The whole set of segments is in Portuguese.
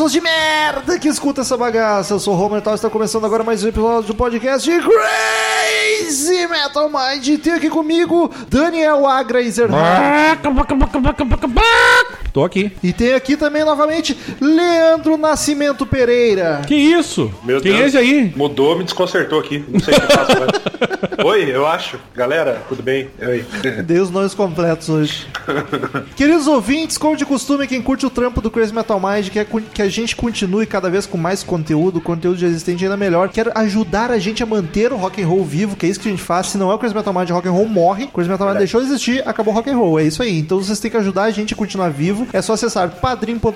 pessoas de merda que escuta essa bagaça. Eu sou o Metal e está começando agora mais um episódio do podcast Crazy Metal Mind. Tem aqui comigo Daniel Ezerhard. Tô aqui. E tem aqui também novamente Leandro Nascimento Pereira. Que isso? Meu Quem Deus. é esse aí? Mudou, me desconcertou aqui. Não sei o que eu faço agora. Oi, eu acho. Galera, tudo bem? Oi. Dei os nomes completos hoje. Queridos ouvintes, como de costume, quem curte o trampo do Crazy Metal Mind, quer que a gente continue cada vez com mais conteúdo, conteúdo já existente ainda melhor, quer ajudar a gente a manter o rock and roll vivo, que é isso que a gente faz. Se não é o Crazy Metal Mind, o rock and roll morre. O Crazy Metal Mind deixou de existir, acabou o rock and roll. É isso aí. Então vocês têm que ajudar a gente a continuar vivo. É só acessar padrim.com.br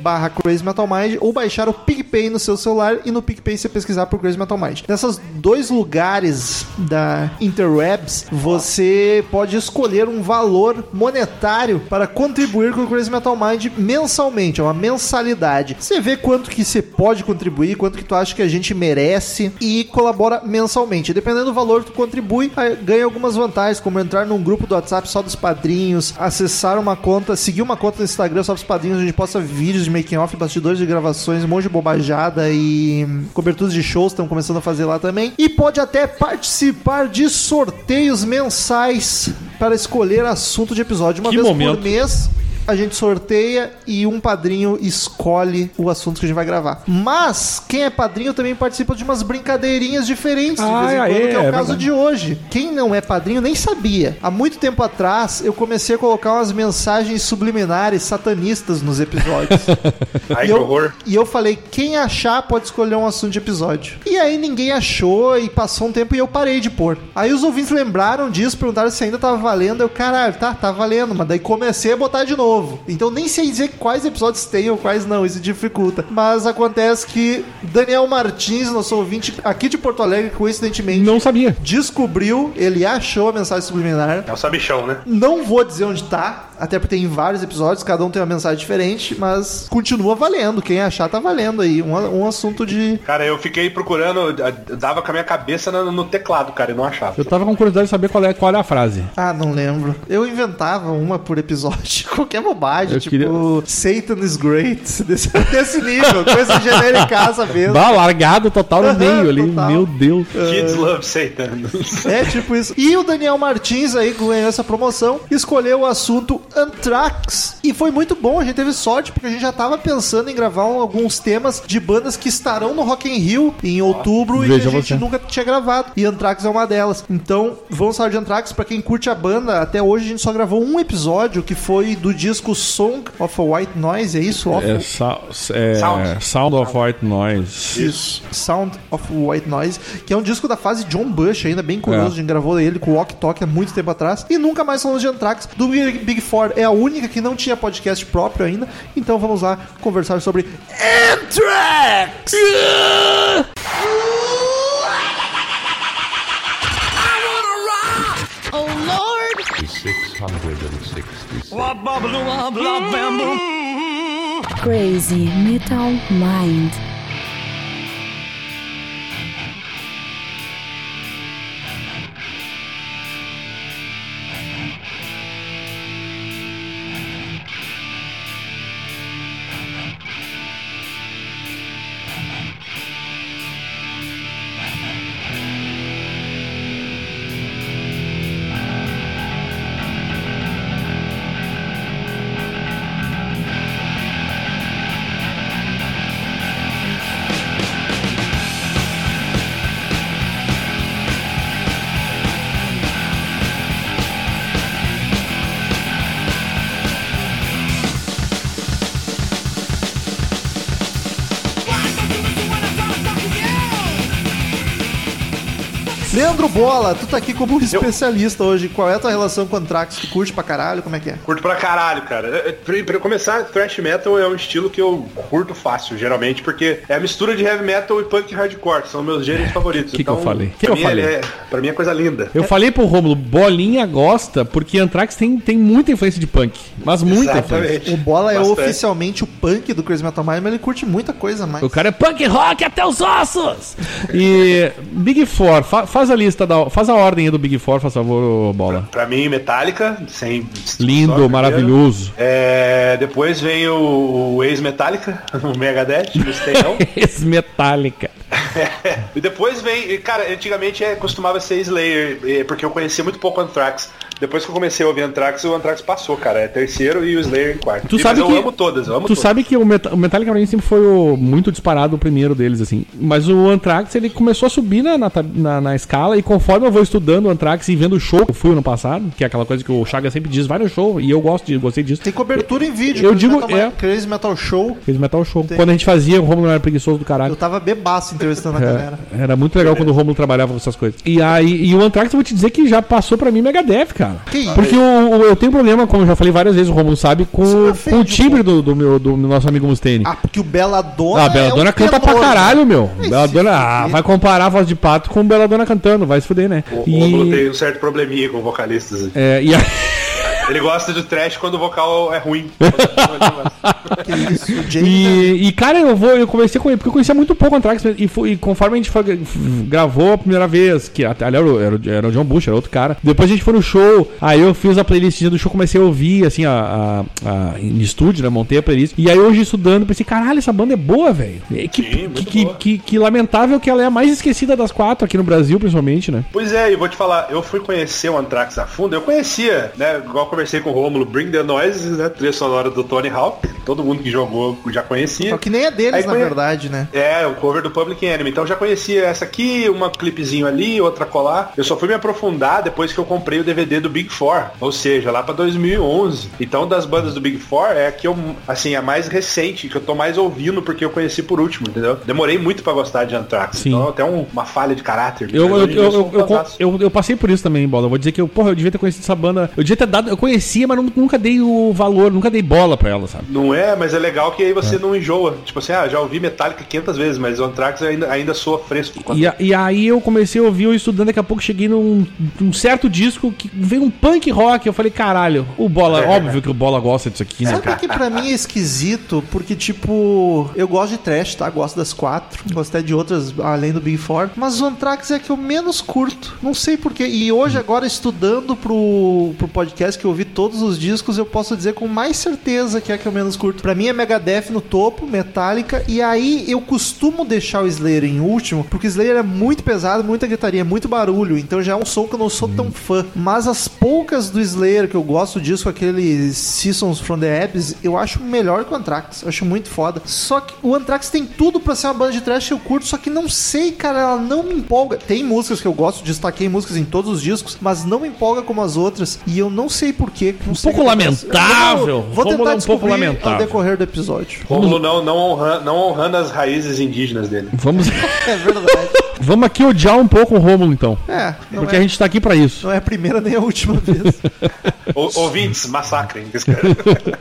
barra Crazy Metal Mind ou baixar o PicPay no seu celular e no PicPay você pesquisar por Crazy Metal Mind. Nessas dois lugares da interwebs, você pode escolher um valor monetário para contribuir com o Crazy Metal Mind mensalmente, é uma mensalidade. Você vê quanto que você pode contribuir, quanto que tu acha que a gente merece e colabora mensalmente. Dependendo do valor que tu contribui, ganha algumas vantagens, como entrar num grupo do WhatsApp só dos padrinhos, acessar uma conta, seguir uma conta no Instagram só dos padrinhos, onde posta vídeos de making off, bastidores de gravações, um monte de bobajada e coberturas de shows estão começando a fazer lá também. E pode até participar de sorteios mensais para escolher assunto de episódio. Uma Que vez momento. por mês. A gente sorteia e um padrinho escolhe o assunto que a gente vai gravar. Mas quem é padrinho também participa de umas brincadeirinhas diferentes de vez em é, quando, que é o é caso verdade. de hoje. Quem não é padrinho nem sabia. Há muito tempo atrás eu comecei a colocar umas mensagens subliminares satanistas nos episódios. Ai, E que eu, horror. e eu falei, quem achar pode escolher um assunto de episódio. E aí ninguém achou e passou um tempo e eu parei de pôr. Aí os ouvintes lembraram disso, perguntaram se ainda tava valendo. Eu, caralho, tá, tá valendo. Mas daí comecei a botar de novo. Então nem sei dizer quais episódios tem ou quais não, isso dificulta. Mas acontece que Daniel Martins, nosso ouvinte aqui de Porto Alegre, coincidentemente, Não sabia. descobriu, ele achou a mensagem subliminar. É o sabichão, né? Não vou dizer onde tá, até porque tem vários episódios, cada um tem uma mensagem diferente, mas continua valendo. Quem achar tá valendo aí. Um, um assunto de. Cara, eu fiquei procurando, dava com a minha cabeça no, no teclado, cara, e não achava. Eu tava com curiosidade de saber qual é, qual é a frase. Ah, não lembro. Eu inventava uma por episódio. Qualquer bobagem, Eu tipo queria- Satan is great. Desse, desse nível, coisa genérica mesmo. Bah, largado total no meio ali. Total. Meu Deus. Kids Love Satan. É tipo isso. E o Daniel Martins aí que ganhou essa promoção, escolheu o assunto Anthrax. E foi muito bom, a gente teve sorte, porque a gente já tava pensando em gravar alguns temas de bandas que estarão no Rock in Rio em outubro e a gente você. nunca tinha gravado. E Anthrax é uma delas. Então, vamos falar de Anthrax. Pra quem curte a banda, até hoje a gente só gravou um episódio, que foi do disco Song of a White Noise, é isso? Of- É, é, Sound. Sound of White Noise. Isso. Sound of White Noise, que é um disco da fase John Bush, ainda bem curioso. É. A gente gravou ele com o Walk Talk há muito tempo atrás. E nunca mais falamos de Anthrax. Do Big Big Four é a única que não tinha podcast próprio ainda. Então vamos lá conversar sobre Anthrax! Oh Lord! 666. Crazy Metal Mind. Bola, tu tá aqui como especialista hoje. Qual é a tua relação com o Anthrax? Tu curte pra caralho? Como é que é? Curto pra caralho, cara. É, é, Pra, pra começar, thrash metal é um estilo que eu curto fácil, geralmente, porque é a mistura de heavy metal e punk hardcore, são meus gêneros favoritos. Que que eu falei? Que pra que mim eu falei? ele É, pra mim é coisa linda. Eu falei pro Rômulo, Bolinha gosta, porque Anthrax tem, tem muita influência de punk. Mas muita influência. Exatamente. O Bola é Bastante. oficialmente o punk do Crazy Metal Mind, mas ele curte muita coisa mais. O cara é punk rock até os ossos! E Big Four, fa- faz a lista, da, faz a ordem aí do Big Four, faz favor, Bola. Pra mim, Metallica, sem Lindo, maravilhoso. É, depois vem o, o ex-Metallica, o Megadeth, o Stayão. Ex-Metallica. e depois vem, cara, antigamente é, costumava ser Slayer, porque eu conhecia muito pouco Anthrax. Depois que eu comecei a ouvir Anthrax, o Anthrax passou, cara. É terceiro e o Slayer em quarto. Tu E- sabe mas que eu amo todas, eu amo Tu todas. sabe que o, Meta- o Metallica pra mim sempre foi o, muito disparado o primeiro deles, assim. Mas o Anthrax, ele começou a subir na, na, na- na escala e conforme eu vou estudando o Anthrax e vendo o show que eu fui ano passado, que é aquela coisa que o Chaga sempre diz, vai no show, e eu gosto de, gostei disso. Tem cobertura em vídeo. Eu Crazy digo- Metal é. Crazy Metal Show. Fez Metal Show. Quando a gente fazia, o Romulo não era preguiçoso do Eu caralho. tava bebaço entrevistando a galera. É, era muito legal quando o Romulo trabalhava com essas coisas. E aí, e o Anthrax, eu vou te dizer que já passou pra mim Megadeth, cara. Que isso? Porque o- o- eu tenho problema, como eu já falei várias vezes, o Romulo sabe, com, Isso me com o timbre do, do meu, do nosso amigo Mustaine. Ah, porque o Belladonna. Ah, a Belladona é um canta pra tenor, caralho, né? meu. Se ah, vai comparar a voz de pato com Belladona cantando, vai se fuder, né? O Romulo E, tem um certo probleminha com vocalistas. é, e a- Ele gosta de trash quando o vocal é ruim. Que isso, E, e, cara, eu vou, eu conversei com ele, porque eu conhecia muito pouco o Anthrax, e, e conforme a gente foi- gravou a primeira vez, que até ali era, o- era, era o John Bush, era outro cara. Depois a gente foi no show, aí eu fiz a playlist do show, comecei a ouvir, assim, a, a, a- em estúdio, né? Montei a playlist. E aí hoje estudando, pensei, caralho, essa banda é boa, velho. Que, que, que, que- que lamentável que ela é a mais esquecida das quatro aqui no Brasil, principalmente, né? Pois é, e vou te falar, eu fui conhecer o Anthrax a fundo, eu conhecia, né, igual conversei com o Romulo, Bring the Noises, né, trilha sonora do Tony Hawk, todo mundo que jogou já conhecia. Só que nem é deles, Aí na conhe- verdade, né? É, o cover do Public Enemy. Então já conhecia essa aqui, uma clipezinho ali, outra colar. Eu só fui me aprofundar depois que eu comprei o DVD do Big Four, ou seja, lá pra 2011. Então das bandas do Big Four é a que eu, assim, a mais recente, que eu tô mais ouvindo porque eu conheci por último, entendeu? Demorei muito pra gostar de Anthrax. Sim. Então até um- uma falha de caráter. Eu, eu, dia eu, eu, eu- eu passei por isso também, Bola. Eu vou dizer que eu, porra, eu devia ter conhecido essa banda. Eu devia ter dado. Eu conhecia, mas nu- nunca dei o valor, nunca dei bola pra ela, sabe? Não é, mas é legal que aí você não enjoa. Tipo assim, ah, já ouvi Metallica 500 vezes, mas o Anthrax ainda, ainda soa fresco. E, a- e aí eu comecei a ouvir, eu estudando, daqui a pouco cheguei num, num certo disco que veio um punk rock. Eu falei, caralho, o Bola, óbvio que o Bola gosta disso aqui, né? Sabe que pra mim é esquisito? Porque, tipo, eu gosto de trash, tá? Gosto das quatro. Gosto até de outras além do Big Four. Mas o Anthrax é que eu menos curto. Não sei porquê. E hoje, agora, estudando pro, pro podcast que eu ouvi todos os discos, eu posso dizer com mais certeza que é que eu menos curto. Pra mim é Megadeth no topo, Metallica. E aí eu costumo deixar o Slayer em último, porque o Slayer é muito pesado, muita gritaria, muito barulho. Então já é um som que eu não sou tão fã. Mas as poucas do Slayer que eu gosto disso, aquele Seasons from the Abyss, eu acho melhor que o Anthrax. Eu acho muito foda. Só que o Anthrax tem tudo pra ser uma banda de trash que eu curto, só que não sei, cara, ela não me empolga. Tem músicas que eu gosto, destaquei músicas em todos os discos, mas não me empolga como as outras. E eu não sei porquê. Um pouco lamentável. Vou Romulo é tentar um pouco lamentável. ao decorrer do episódio. Romulo não, não, honra, não honrando as raízes indígenas dele. Vamos, É verdade. vamos aqui odiar um pouco o Rômulo, então. É, Porque é, a gente tá aqui pra isso. não é a primeira nem a última vez. Ou- ouvintes, massacrem.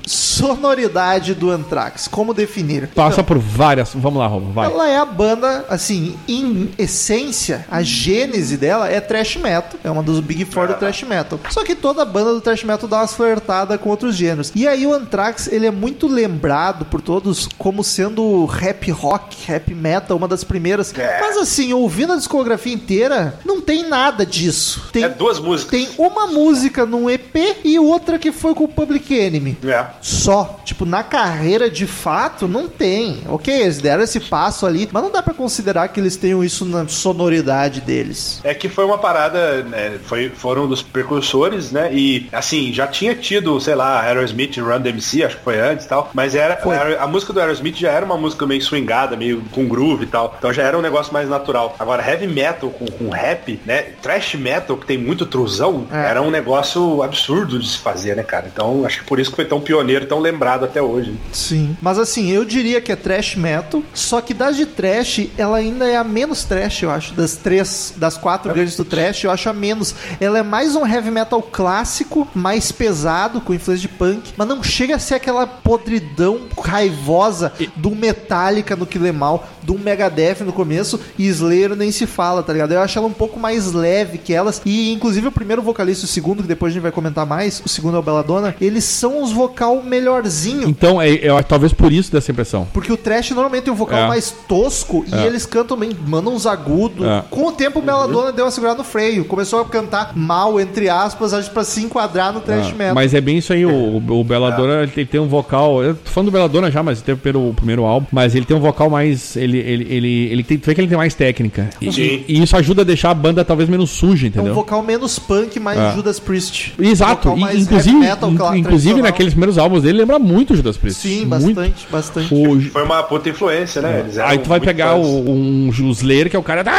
Sonoridade do Anthrax, como definir? Passa por várias. Vamos lá, Rômulo, vai. Ela é a banda, assim, em essência, a gênese dela é thrash metal. É uma dos Big Four do thrash metal. Só que toda banda do thrash metal dá umas flertadas com outros gêneros. E aí o Anthrax, ele é muito lembrado por todos como sendo rap rock, rap metal, uma das primeiras. É. Mas assim, ouvindo a discografia inteira, não tem nada disso. Tem, É duas músicas. tem uma música num EP e outra que foi com o Public Enemy É. só. Tipo, na carreira de fato, não tem. Ok, eles deram esse passo ali, mas não dá pra considerar que eles tenham isso na sonoridade deles. É que foi uma parada, né, foi, foram dos precursores, né? E assim, assim, já tinha tido, sei lá, Aerosmith Run DMC, acho que foi antes e tal, mas era, era- a música do Aerosmith já era uma música meio swingada, meio com groove e tal. Então já era um negócio mais natural. Agora, heavy metal com, com rap, né? Thrash metal, que tem muito truzão, É. era um negócio absurdo de se fazer, né, cara? Então, acho que por isso que foi tão pioneiro, tão lembrado até hoje. Sim. Mas assim, eu diria que é trash metal, só que das de trash, ela ainda é a menos trash, eu acho. Das três, das quatro grandes do trash, eu acho a menos. Ela é mais um heavy metal clássico, mais pesado, com influência de punk, mas não chega a ser aquela podridão raivosa do Metallica no Kill Em All, do Megadeth no começo, e Slayer nem se fala, tá ligado? Eu acho ela um pouco mais leve que elas, e inclusive o primeiro vocalista e o segundo, que depois a gente vai comentar mais, o segundo é o Belladonna, eles são os vocal melhorzinho. Então, é, é talvez por isso dessa impressão. Porque o trash normalmente tem um vocal É. mais tosco e É. eles cantam bem, mandam uns agudos. É. Com o tempo, o Belladonna deu uma segurada no freio. Começou a cantar mal, entre aspas, acho pra se enquadrar no trash Ah, metal. Mas é bem isso aí, o, o Belladonna ele tem, tem um vocal. Eu tô falando do Belladonna já, mas teve pelo o primeiro álbum. Mas ele tem um vocal mais. Ele, ele, ele, ele tem, tu vê que ele tem mais técnica. E, Sim. e isso ajuda a deixar a banda talvez menos suja, É um entendeu? vocal menos punk, mais É. Judas Priest. Exato, Um vocal e- mais inclusive, metal, inclusive naqueles primeiros álbuns dele lembra muito o Judas Priest. Sim, Muito. bastante, bastante. O- Foi uma puta influência, né? Eles eram aí tu vai pegar o, um Slayer, que é o cara da...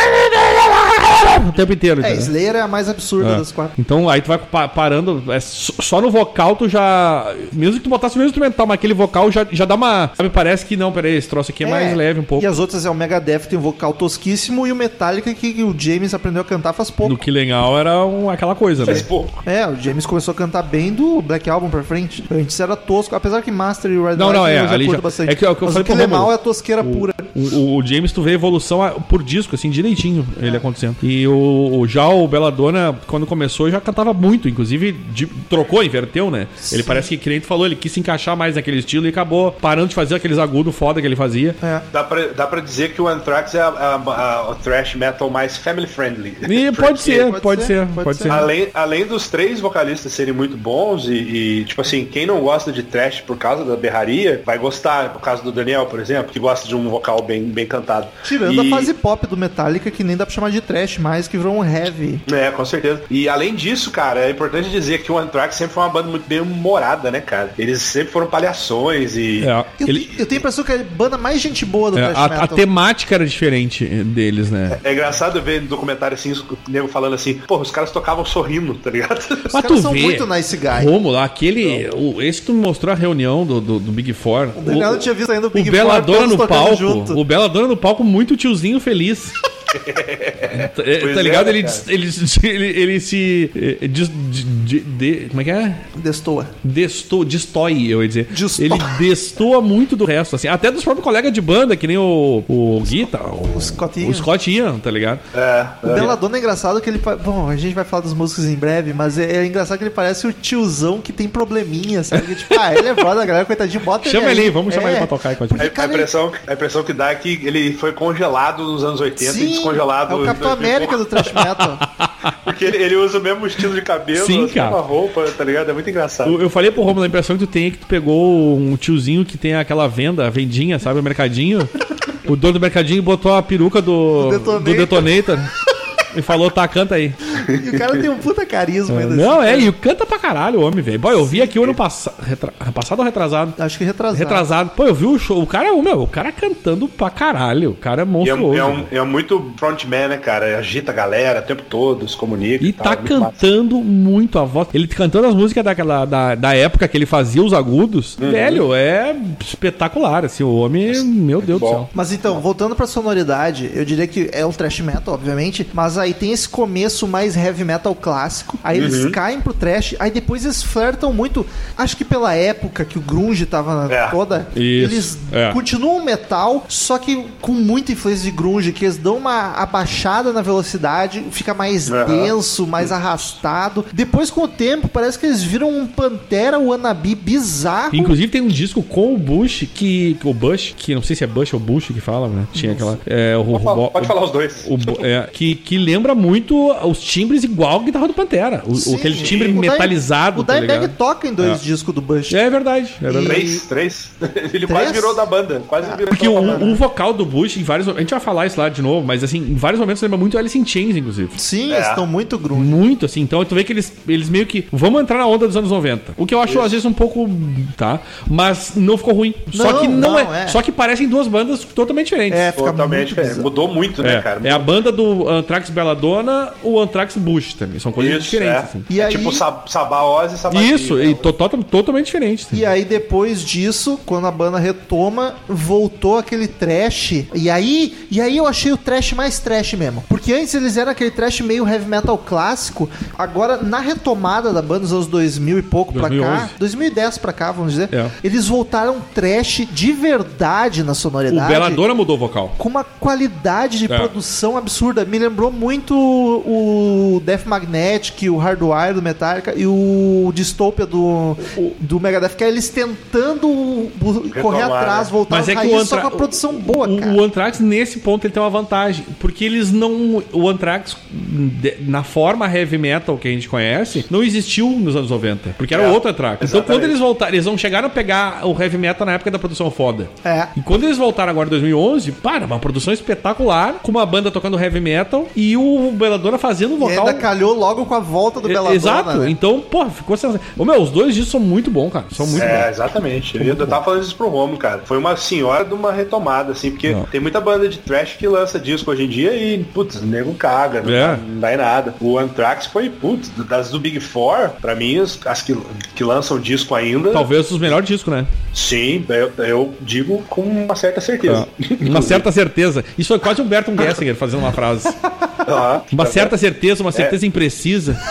o tempo inteiro. É? Slayer é a mais absurda É. das quatro. Então aí tu vai pa- parando, é, só no vocal tu já. Mesmo que tu botasse o mesmo instrumental, mas aquele vocal já, já dá uma. Sabe, parece que não, peraí, esse troço aqui é, mais leve um pouco. E as outras é o Megadeth, tem um vocal tosquíssimo, e o Metallica, que o James aprendeu a cantar faz pouco. No Killing All era um- aquela coisa, né? Faz pouco. É, o James começou a cantar bem do Black Album pra frente. Antes era tosco, apesar que Master e Red Não, não, é, ali já- bastante. é que é o que eu Mas falei o. All é tosqueira pura. O, o- o James, tu vê a evolução por disco, assim, direitinho, ele acontecendo. E o, o- já o Belladonna, quando começou, já cantava muito, inclusive de- trocou, inverteu, né? Ele parece que, que nem tu falou, ele quis se encaixar mais naquele estilo e acabou parando de fazer aqueles agudos foda que ele fazia. É. Dá pra, dá pra dizer que o Anthrax é a, a- a- o thrash metal mais family friendly. E pode ser, pode pode, ser, pode pode ser. ser. Além, além dos três vocalistas serem muito bons e, e, tipo assim, quem não gosta de trash por causa da berraria, vai gostar, por causa do Daniel, por exemplo, que gosta de um vocal bem, bem cantado. Tirando E- a fase pop do Metallica, que nem dá pra chamar de trash mais, que virou um heavy. É, com certeza. E além disso, cara, é importante dizer que o Anthrax sempre foi uma banda muito bem humorada, né, cara? Eles sempre foram palhações e... É, Eu, ele- eu tenho a impressão que é a banda mais gente boa do é, a, metal. a temática era diferente deles, né? É engraçado ver no documentário assim, o nego falando assim, pô, os caras tocavam sorrindo, tá ligado? Os Mas caras tu são vê, muito nice guy. Romulo, aquele. O, esse que tu me mostrou a reunião do, do, do Big Four. O Daniel não tinha visto ainda o Big o Four, no todos tocando palco. junto. O Belladonna no palco, muito tiozinho feliz. É, tá é, ligado? né, ele, cara? ele, ele, ele se. eh, des- de- de- de- como é que é? Destoa. Destou, destoi, eu ia dizer. Destoa. Ele destoa muito do resto, assim. Até dos próprios colegas de banda, que nem o, o Guita, o, O Scott Ian. o Scott Ian, tá ligado? É, O Belladonna é engraçado que ele. Bom, a gente vai falar dos músicos em breve, mas é, é engraçado que ele parece o tiozão que tem probleminha, sabe? Que, tipo, ah, ele é brother, galera, coitadinho, bota Chama ele aí, vamos chamar É. ele pra tocar aí com a gente. A, a Cara, impressão, a impressão que dá é que ele foi congelado nos anos 80 e Sim, descongelado. é o Capitão em 2000 América do thrash metal. Porque ele, ele usa o mesmo estilo de cabelo, Sim, a cara. mesma roupa, tá ligado? É muito engraçado. Eu, eu falei pro Romulo, a impressão que tu tem é que tu pegou um tiozinho que tem aquela venda, a vendinha, sabe, o mercadinho. o dono do mercadinho botou a peruca do, Do do Detonator. Detonator e falou, tá, canta aí. E o cara tem um puta carisma ainda. Não, assim, é, cara. e canta pra caralho o homem, velho. Boy, eu vi aqui o ano passado. Retra... Passado ou retrasado? Acho que retrasado. Retrasado. Pô, eu vi o show. O cara, meu, o cara cantando pra caralho. O cara é E é, monstruoso. é um, é muito frontman, né, cara? Agita a galera o tempo todo, se comunica. E tal, tá é muito massa. cantando muito a voz. Ele cantando as músicas daquela, da, da época que ele fazia os agudos. Uhum. Velho, é espetacular. Assim, o homem, meu Deus do céu. Mas então, voltando pra sonoridade, eu diria que é o thrash metal, obviamente, mas aí tem esse começo mais heavy metal clássico, aí eles Uhum. caem pro thrash, aí depois eles flertam muito, acho que pela época que o grunge tava na É. toda, Isso, eles é. continuam metal, só que com muita influência de grunge, que eles dão uma abaixada na velocidade, fica mais Aham. denso, mais arrastado. Depois com o tempo, parece que eles viram um Pantera wannabe bizarro. Inclusive tem um disco com o Bush que. O Bush, que não sei se é Bush ou Bush que fala, né? Tinha aquela. É, o, Pode, falar, o- pode falar os dois. o- é, que, que lembra muito os timbres igual a guitarra do Pantera. O, Sim, aquele timbre o metalizado, O tá Dimebag ligado? toca em dois É. discos do Bush. É verdade, é verdade. Três, três. Ele Três? quase virou da banda. Quase virou Porque da o, banda. o vocal do Bush, em vários A gente vai falar isso lá de novo, mas assim, em vários momentos lembra muito Alice in Chains, inclusive. Sim, É. eles estão muito grunge. Muito, assim. Então tu vê que eles, eles meio que. Vamos entrar na onda dos anos 90. O que eu acho, às vezes, um pouco. Tá? Mas não ficou ruim. só Não, que não, não, é, é. Só que parecem duas bandas totalmente diferentes. É, fica Totalmente muito bizarro. Mudou muito, né, É, cara? é a banda do Anthrax Belladonna, o Anthrax Bush também. São coisas Isso, diferentes, é. assim. E É aí- tipo Sab Sabá Oz e Sabá Isso, e to- to- totalmente diferente. assim. E aí, depois disso, quando a banda retoma, voltou aquele trash. E aí, e aí eu achei o trash mais trash mesmo. Porque antes eles eram aquele trash meio heavy metal clássico. Agora, na retomada da banda, nos anos 2000 e pouco pra 2011. cá, 2010 pra cá, vamos dizer, É. eles voltaram trash de verdade na O sonoridade. Belladonna mudou o vocal. com uma qualidade de É. produção absurda. Me lembrou muito o Death Magnetic, o Hardwire do Metallica e o Dystopia do, do Megadeth, que é eles tentando bu- correr Retomar, atrás, né? voltar Mas é às o raízes, só com a produção boa, o, cara. o Anthrax, nesse ponto, ele tem uma vantagem. Porque eles não. O Anthrax, na forma heavy metal que a gente conhece, não existiu nos anos 90. Porque era É, outro Anthrax. Então, exatamente. quando eles voltaram, eles não chegaram a pegar o heavy metal na época da produção foda. É. E quando eles voltaram agora em 2011, para, uma produção espetacular, com uma banda tocando heavy metal e o Belladonna fazendo um Vocal. ainda calhou logo com a volta do É, Belladonna. Exato. né? Então, pô, ficou sensacional. Ô, meu, os dois discos são muito bons, cara. São muito É, bons. exatamente. Eu, eu tava falando isso pro Romo, cara. Foi uma senhora de uma retomada, assim, porque Não. tem muita banda de trash que lança disco hoje em dia e, putz, o nego caga, não, É. dá, não dá em nada. O Anthrax foi, putz, das do Big Four, pra mim, as, as que, que lançam disco ainda, Talvez os melhores discos, né? sim, eu, eu digo com uma certa certeza. Uma certa certeza. Isso foi quase um Berton Gessinger fazendo uma frase. Ah, Uma certa certeza, uma certeza imprecisa.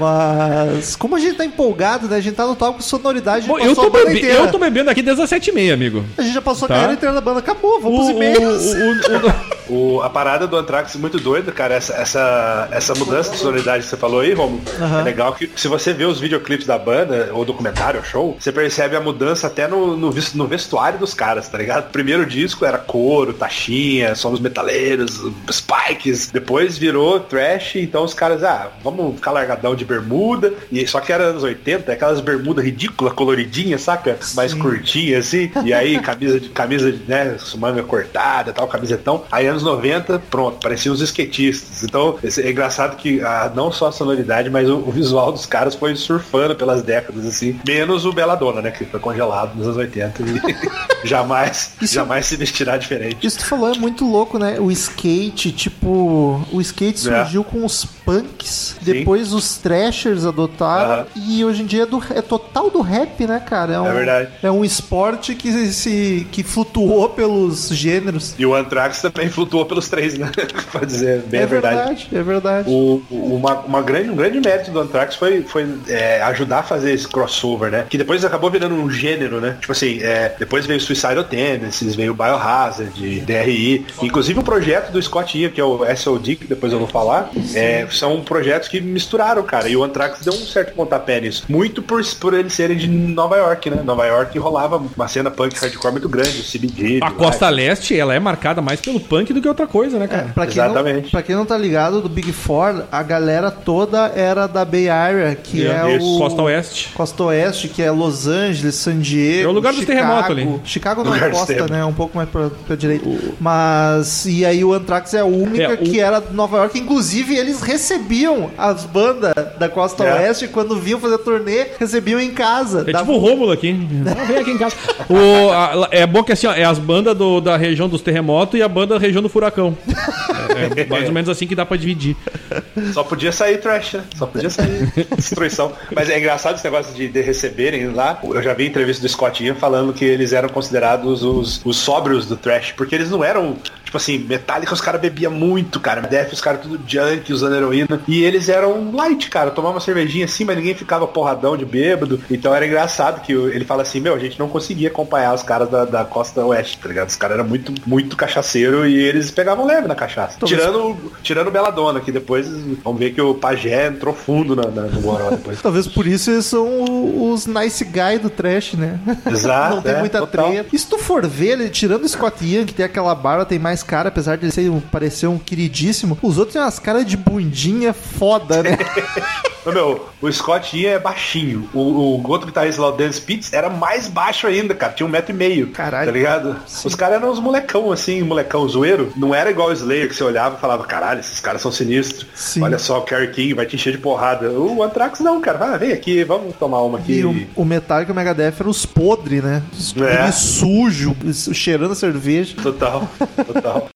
Mas, como a gente tá empolgado, né? A gente tá no tópico sonoridade, Bom, eu, tô bebe- eu tô bebendo aqui desde as 7h30, amigo. A gente já passou Tá. a carreira inteira da banda. Acabou, vamos O, e-mails. o- o- o- O, a parada do Anthrax é muito doida, cara. Essa, essa, essa mudança de sonoridade que você falou aí, Romulo, Aham. é legal que se você vê os videoclipes da banda, ou documentário, ou show, você percebe a mudança até no, no, no vestuário dos caras, tá ligado? Primeiro disco era couro, taxinha, somos metaleiros, spikes. Depois virou trash, então os caras, ah, vamos ficar largadão de bermuda. E só que era anos 80, aquelas bermudas ridículas, coloridinhas, saca? Mais curtinhas, assim. E aí, camisa de camisa, de, né, manga cortada, tal, camisetão. Aí anos 90, pronto, pareciam os skatistas. Então, é engraçado que ah, não só a sonoridade, mas o, o visual dos caras foi surfando pelas décadas, assim. Menos o Belladonna, né, que foi congelado nos anos 80 e jamais, Isso- jamais se vestirá diferente. Isso que tu falou é muito louco, né? O skate, tipo, o skate É. surgiu com os punks, depois os thrashers adotaram e hoje em dia é, do- é total do rap, né, cara? um, É verdade. É um esporte que se que flutuou pelos gêneros. E o Anthrax também flutuou pelos três, né? pra dizer bem é a verdade. verdade, é verdade. O, uma, uma grande, um grande mérito do Anthrax foi, foi é, ajudar a fazer esse crossover, né? Que depois acabou virando um gênero, né? Tipo assim, é, depois veio Suicidal Tendencies, veio Biohazard, DRI. Inclusive o projeto do Scott Ian, que é o SOD, que depois eu vou falar, é, são projetos que misturaram, cara. E o Anthrax deu um certo pontapé nisso. Muito por, por eles serem de Nova York, né? Nova York rolava uma cena punk hardcore muito grande, o CBD. a Costa Leste, ela é marcada mais pelo punk do que outra coisa, né, É, cara? pra, quem não, Exatamente. pra quem não tá ligado, do Big Four, a galera toda era da Bay Area, que É, é, isso, o... Costa Oeste. Costa Oeste, que é Los Angeles, San Diego. É o lugar dos Chicago. terremotos ali. Chicago não é costa, né? É um pouco mais pra, pra direita. Mas. E aí o Anthrax é a única É, o- que era de Nova York. Inclusive, eles recebiam as bandas da Costa É. Oeste quando vinham fazer turnê, recebiam em casa. É Dava- tipo o Rômulo aqui. Ah, Vem aqui em casa. O, a- é bom que assim, ó, é as bandas do- da região dos terremotos e a banda da região do furacão. É, é mais ou menos assim que dá pra dividir. Só podia sair trash, né? Só podia sair destruição. Mas é engraçado esse negócio de, de receberem lá. Eu já vi entrevista do Scott Ian falando que eles eram considerados os, os sóbrios do trash, porque eles não eram, tipo assim, Metallica os caras bebiam muito, cara. Death os caras tudo junk, usando heroína. E eles eram light, cara. Tomavam uma cervejinha assim, mas ninguém ficava porradão de bêbado. Então era engraçado que ele fala assim, meu, a gente não conseguia acompanhar os caras da, da costa oeste, tá ligado? Os caras eram muito, muito cachaceiro e eles pegavam leve na cachaça. Tirando, tirando o Belladonna, que depois vamos ver que o Pajé entrou fundo na, na, no Goró depois. Talvez por isso eles são os nice guy do trash, né? Exato, Não tem é, muita total. treta. E se tu for ver, ele, tirando o Scott Ian, que tem aquela barba, tem mais caras, apesar de ele ser, um- parecer um queridíssimo, os outros têm umas caras de bundinha foda, né? Meu, o Scott Ian é baixinho. O, o outro guitarrista lá, o Dan Spitz, era mais baixo ainda, cara. Tinha um metro e meio. Caralho. Tá ligado? Os caras eram uns molecão, assim, molecão zoeiro. Não era igual o Slayer, que você olhava e falava, caralho, esses caras são sinistros. Sim. Olha só, o Kerry King vai te encher de porrada. O Anthrax não, cara. Ah, vem aqui, vamos tomar uma aqui. E o, o Metallica e o Megadeth eram os podres, né? Os É. sujo, cheirando a cerveja. Total, total.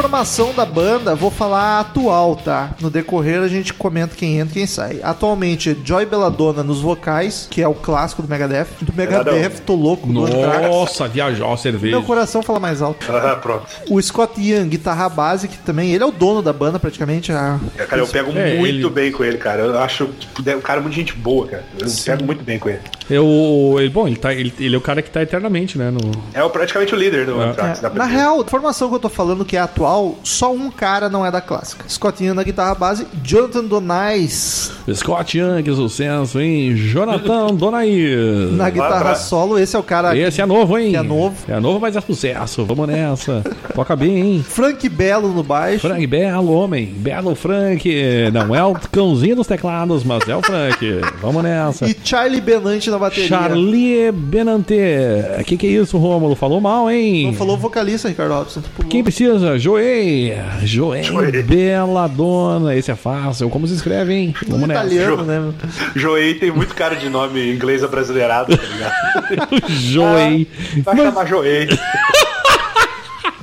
Formação da banda, vou falar atual, tá? No decorrer a gente comenta quem entra e quem sai. Atualmente, Joy Belladonna nos vocais, que é o clássico do Megadeth. Do Megadeth, tô louco. Anthrax. Nossa, viajou a cerveja. Meu coração fala mais alto. Ah, pronto. O Scott Ian, guitarra base, que também ele é o dono da banda praticamente. A... É, Cara, eu pego É, muito ele- bem com ele, cara. Eu acho que o cara é muito gente boa, cara. Eu pego muito bem com ele. Eu, ele, bom, ele, tá, ele, ele é o cara que tá eternamente, né? No, É o- praticamente o líder do Anthrax. É, dá pra na real, a formação que eu tô falando que é atual, só um cara não é da clássica. Scott Ian na guitarra base, Jonathan Donais Scott Young, que sucesso, hein? Jonathan Donaí. na guitarra solo. Esse é o cara. Esse é novo, hein? Que é novo. É novo, mas é sucesso. Vamos nessa. Toca bem, hein? Frank Belo no baixo. Frank, belo homem. Belo Frank. Não é o cãozinho dos teclados, mas é o Frank. Vamos nessa. E Charlie Benante na bateria. Charlie Benante. Que que é isso, Rômulo? Falou mal, hein? Não falou vocalista, Ricardo Robson. Quem precisa? Joey. Joey. Bela dona. Esse é fácil. Como se escreve, hein? Vamos nessa. italiano, né? Joey tem muito cara de nome inglês abrasileirado, tá ligado? Joey. Vai chamar Joey.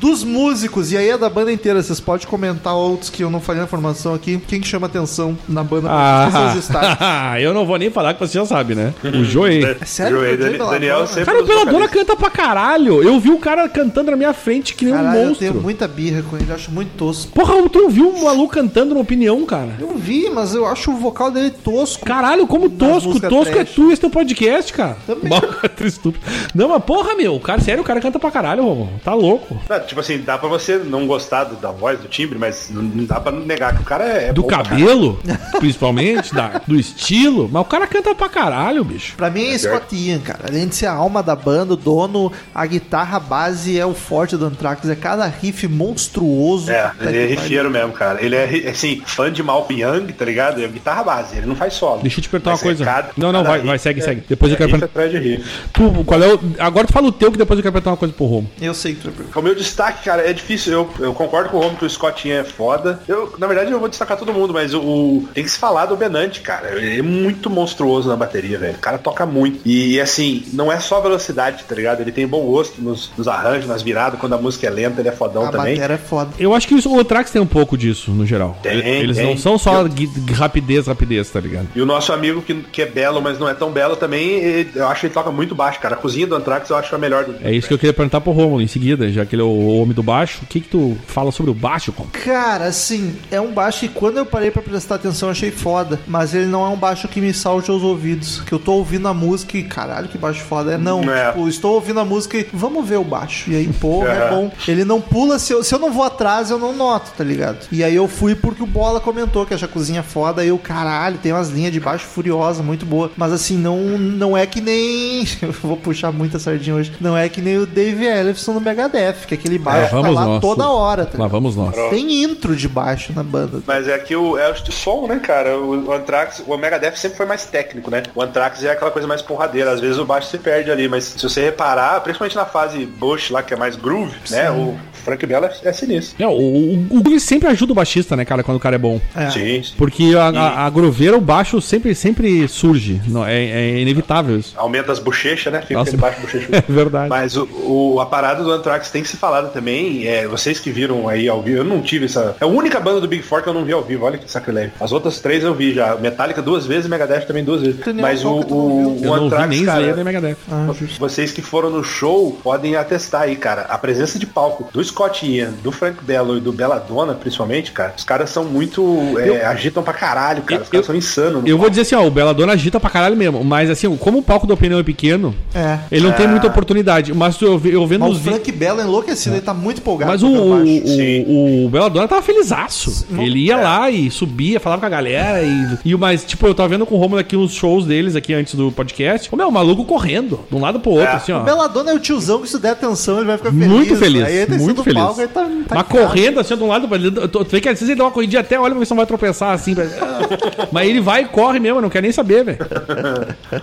Dos músicos, e aí é da banda inteira. Vocês podem comentar outros que eu não falei na formação aqui. Quem que chama atenção na banda? pra vocês? Ah, eu não vou nem falar que você já sabe, né? O Joey. É sério? Joey, Joey Dan-? Daniel sempre. Cara, o vocalistas. canta pra caralho. Eu vi o cara cantando na minha frente que nem Caralho, um eu monstro. tenho muita birra com ele, eu acho muito tosco. Porra, tu não viu um maluco cantando na opinião, cara? Eu vi, mas eu acho o vocal dele tosco. Caralho, como tosco. Tosco é trash. tu esse teu podcast, cara. Também. Mal, é estúpido. Não, mas porra, meu. Cara, sério, o cara canta pra caralho, Romulo. Tá louco. Não, tipo assim, dá pra você não gostar do- da voz, do timbre, mas não, não dá pra negar que o cara é. Do bom cabelo, principalmente, da, do estilo. Mas o cara canta pra caralho, bicho. Pra mim é Scott Ian, cara. Além de ser a alma da banda, o dono, a guitarra base é o forte do Anthrax. É cada riff monstruoso. É, Puta ele é rifeiro mesmo, cara. Ele é, assim, fã de Malcolm Young, tá ligado? É guitarra base, ele não faz solo. Deixa eu te perguntar Mas uma coisa. é cada- Não, não, cada vai, vai, segue, é- segue. Depois eu é quero riff perguntar. atrás de riff. Tu, qual é o... Agora tu fala o teu, que depois eu quero perguntar uma coisa pro pariu. Eu sei que tu. O meu destaque, cara, é difícil. Eu, eu concordo com o Romo que o Scott Ian é foda. Eu, na verdade, eu vou destacar todo mundo, mas o, o- tem que se falar do Benante, cara. Ele é muito monstruoso na bateria, velho. O cara toca muito. E, assim, não é só velocidade, tá ligado? Ele tem bom gosto nos, nos arranjos, nas viradas. Quando a música é lenta, ele é fodão A também. bateria é foda. Eu acho que isso, o Trax tem um pouco disso, no geral. Tem, Eles tem. não são só Eu- rapidez, rapidez, tá ligado? E o nosso amigo que, que é belo, mas não é tão belo também, ele- eu acho que ele toca muito baixo, cara. A cozinha do Anthrax eu acho a melhor do É isso que eu queria perguntar pro Romulo em seguida, já que ele é o homem do baixo. O que que tu fala sobre o baixo? Cara, assim, é um baixo que quando eu parei pra prestar atenção eu achei foda. Mas ele não é um baixo que me salte aos ouvidos. Que eu tô ouvindo a música e caralho, que baixo foda. É não, É. tipo, estou ouvindo a música e vamos ver o baixo. E aí, porra, é É. bom. Ele não pula, se eu, se eu não vou atrás, eu não noto, tá ligado? E aí eu fui porque o Bola comentou que acha a cozinha foda. E eu, caralho, tem umas linhas de baixo furiosa, muito boa. Mas assim, não, não é que nem. Eu vou puxar muita sardinha hoje. Não é que nem o Dave Ellefson no Megadeth, que aquele baixo tá vamos lá nós. toda hora. Tá Lá vamos nós. Tem intro de baixo na banda. Mas é que o, é o som, né, cara? O, o Anthrax, o Megadeth sempre foi mais técnico, né? O Anthrax é aquela coisa mais porradeira. Às vezes o baixo se perde ali, mas se você reparar, principalmente na fase Bush lá, que é mais groove, né? O Frank Bella é, é sinistro. É, o, o, o groove sempre ajuda o baixista, né, cara, quando o cara é bom. É. Sim, sim. Porque a, a, a groveira, o baixo sempre, sempre surge. Não, é, é inevitável isso. Aumenta as bochechas, né? Fica Nossa. aquele baixo bochechudo. É verdade. Mas o, o- a parada do Anthrax tem que se falar também, é, vocês que viram aí ao vivo, eu não tive essa. É a única banda do Big Four que eu não vi ao vivo, olha que sacrilégio. As outras três eu vi já. Metallica duas vezes e Megadeth também duas vezes. Mas o, o, Eu o vi Anthrax, nem cara, Slayer nem Megadeth. Ah, vocês que foram no show podem atestar aí, cara. A presença de palco do Scott Ian, do Frank Bello e do Belladonna, principalmente, cara. Os caras são muito. é, agitam pra caralho, cara. Os Eu- caras são insanos. no Eu vou palco. dizer assim, ó, o Belladonna agita pra caralho mesmo, mas assim, como o palco do opinião é pequeno, É. ele não tem Ah. muita oportunidade. Mas eu, eu vendo Mas o os vídeos. Frank Bella é enlouquecido, ele tá muito empolgado. Mas o, o, o Belladonna tava felizaço. Não- Ele ia lá e subia, falava com a galera e, e o mais, tipo, eu tava vendo com o Romulo aqui uns shows deles aqui antes do podcast. O meu, o maluco correndo, de um lado pro outro, É. assim, ó. O Belladonna é o tiozão que se der atenção ele vai ficar feliz. Muito feliz, Aí ele tá muito feliz. palco, aí tá, tá Mas correndo assim de um lado pra ele. Tu tu vê que às vezes ele dá uma corridinha até, olha se não vai tropeçar assim. Mas ele vai e corre mesmo, não quer nem saber, velho.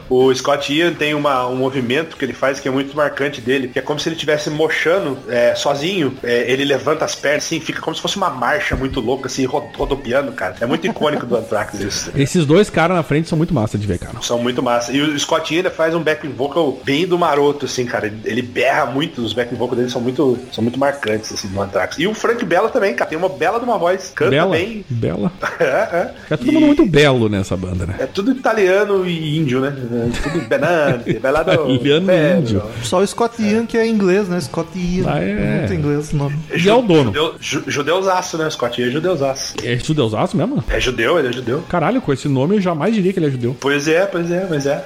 O Scott Ian tem uma, um movimento que ele faz que é muito marcante dele, que é como se ele estivesse mochando é, sozinho. É, ele levanta as pernas assim, fica como se fosse uma marcha muito louca, assim, ro- rodopiando, cara. É muito icônico do Anthrax isso. Esses dois caras na frente são muito massa de ver, cara. São muito massa. E o Scott ele faz um backing vocal bem do maroto, assim, cara. Ele, ele berra muito, os backing vocals dele são muito, são muito marcantes, assim, do Anthrax. E o Frank Bella também, cara. Tem uma bela de uma voz. Canta Bela. bem. Bela. É, é. É todo E- mundo muito belo nessa banda, né? É tudo italiano e índio, né? É Tudo Benante, Belado. Italiano e índio. Só o Scott Ian, que é inglês, né? Scott Ian. Ah, é. Muito inglês o nome. E é o dono. Judeu, ju, judeusaço, né? Scott Ian é judeusaço. É judeusaço mesmo? É judeu, ele é judeu. Caralho, com esse nome eu jamais diria que ele é judeu. Pois é, pois é, pois é.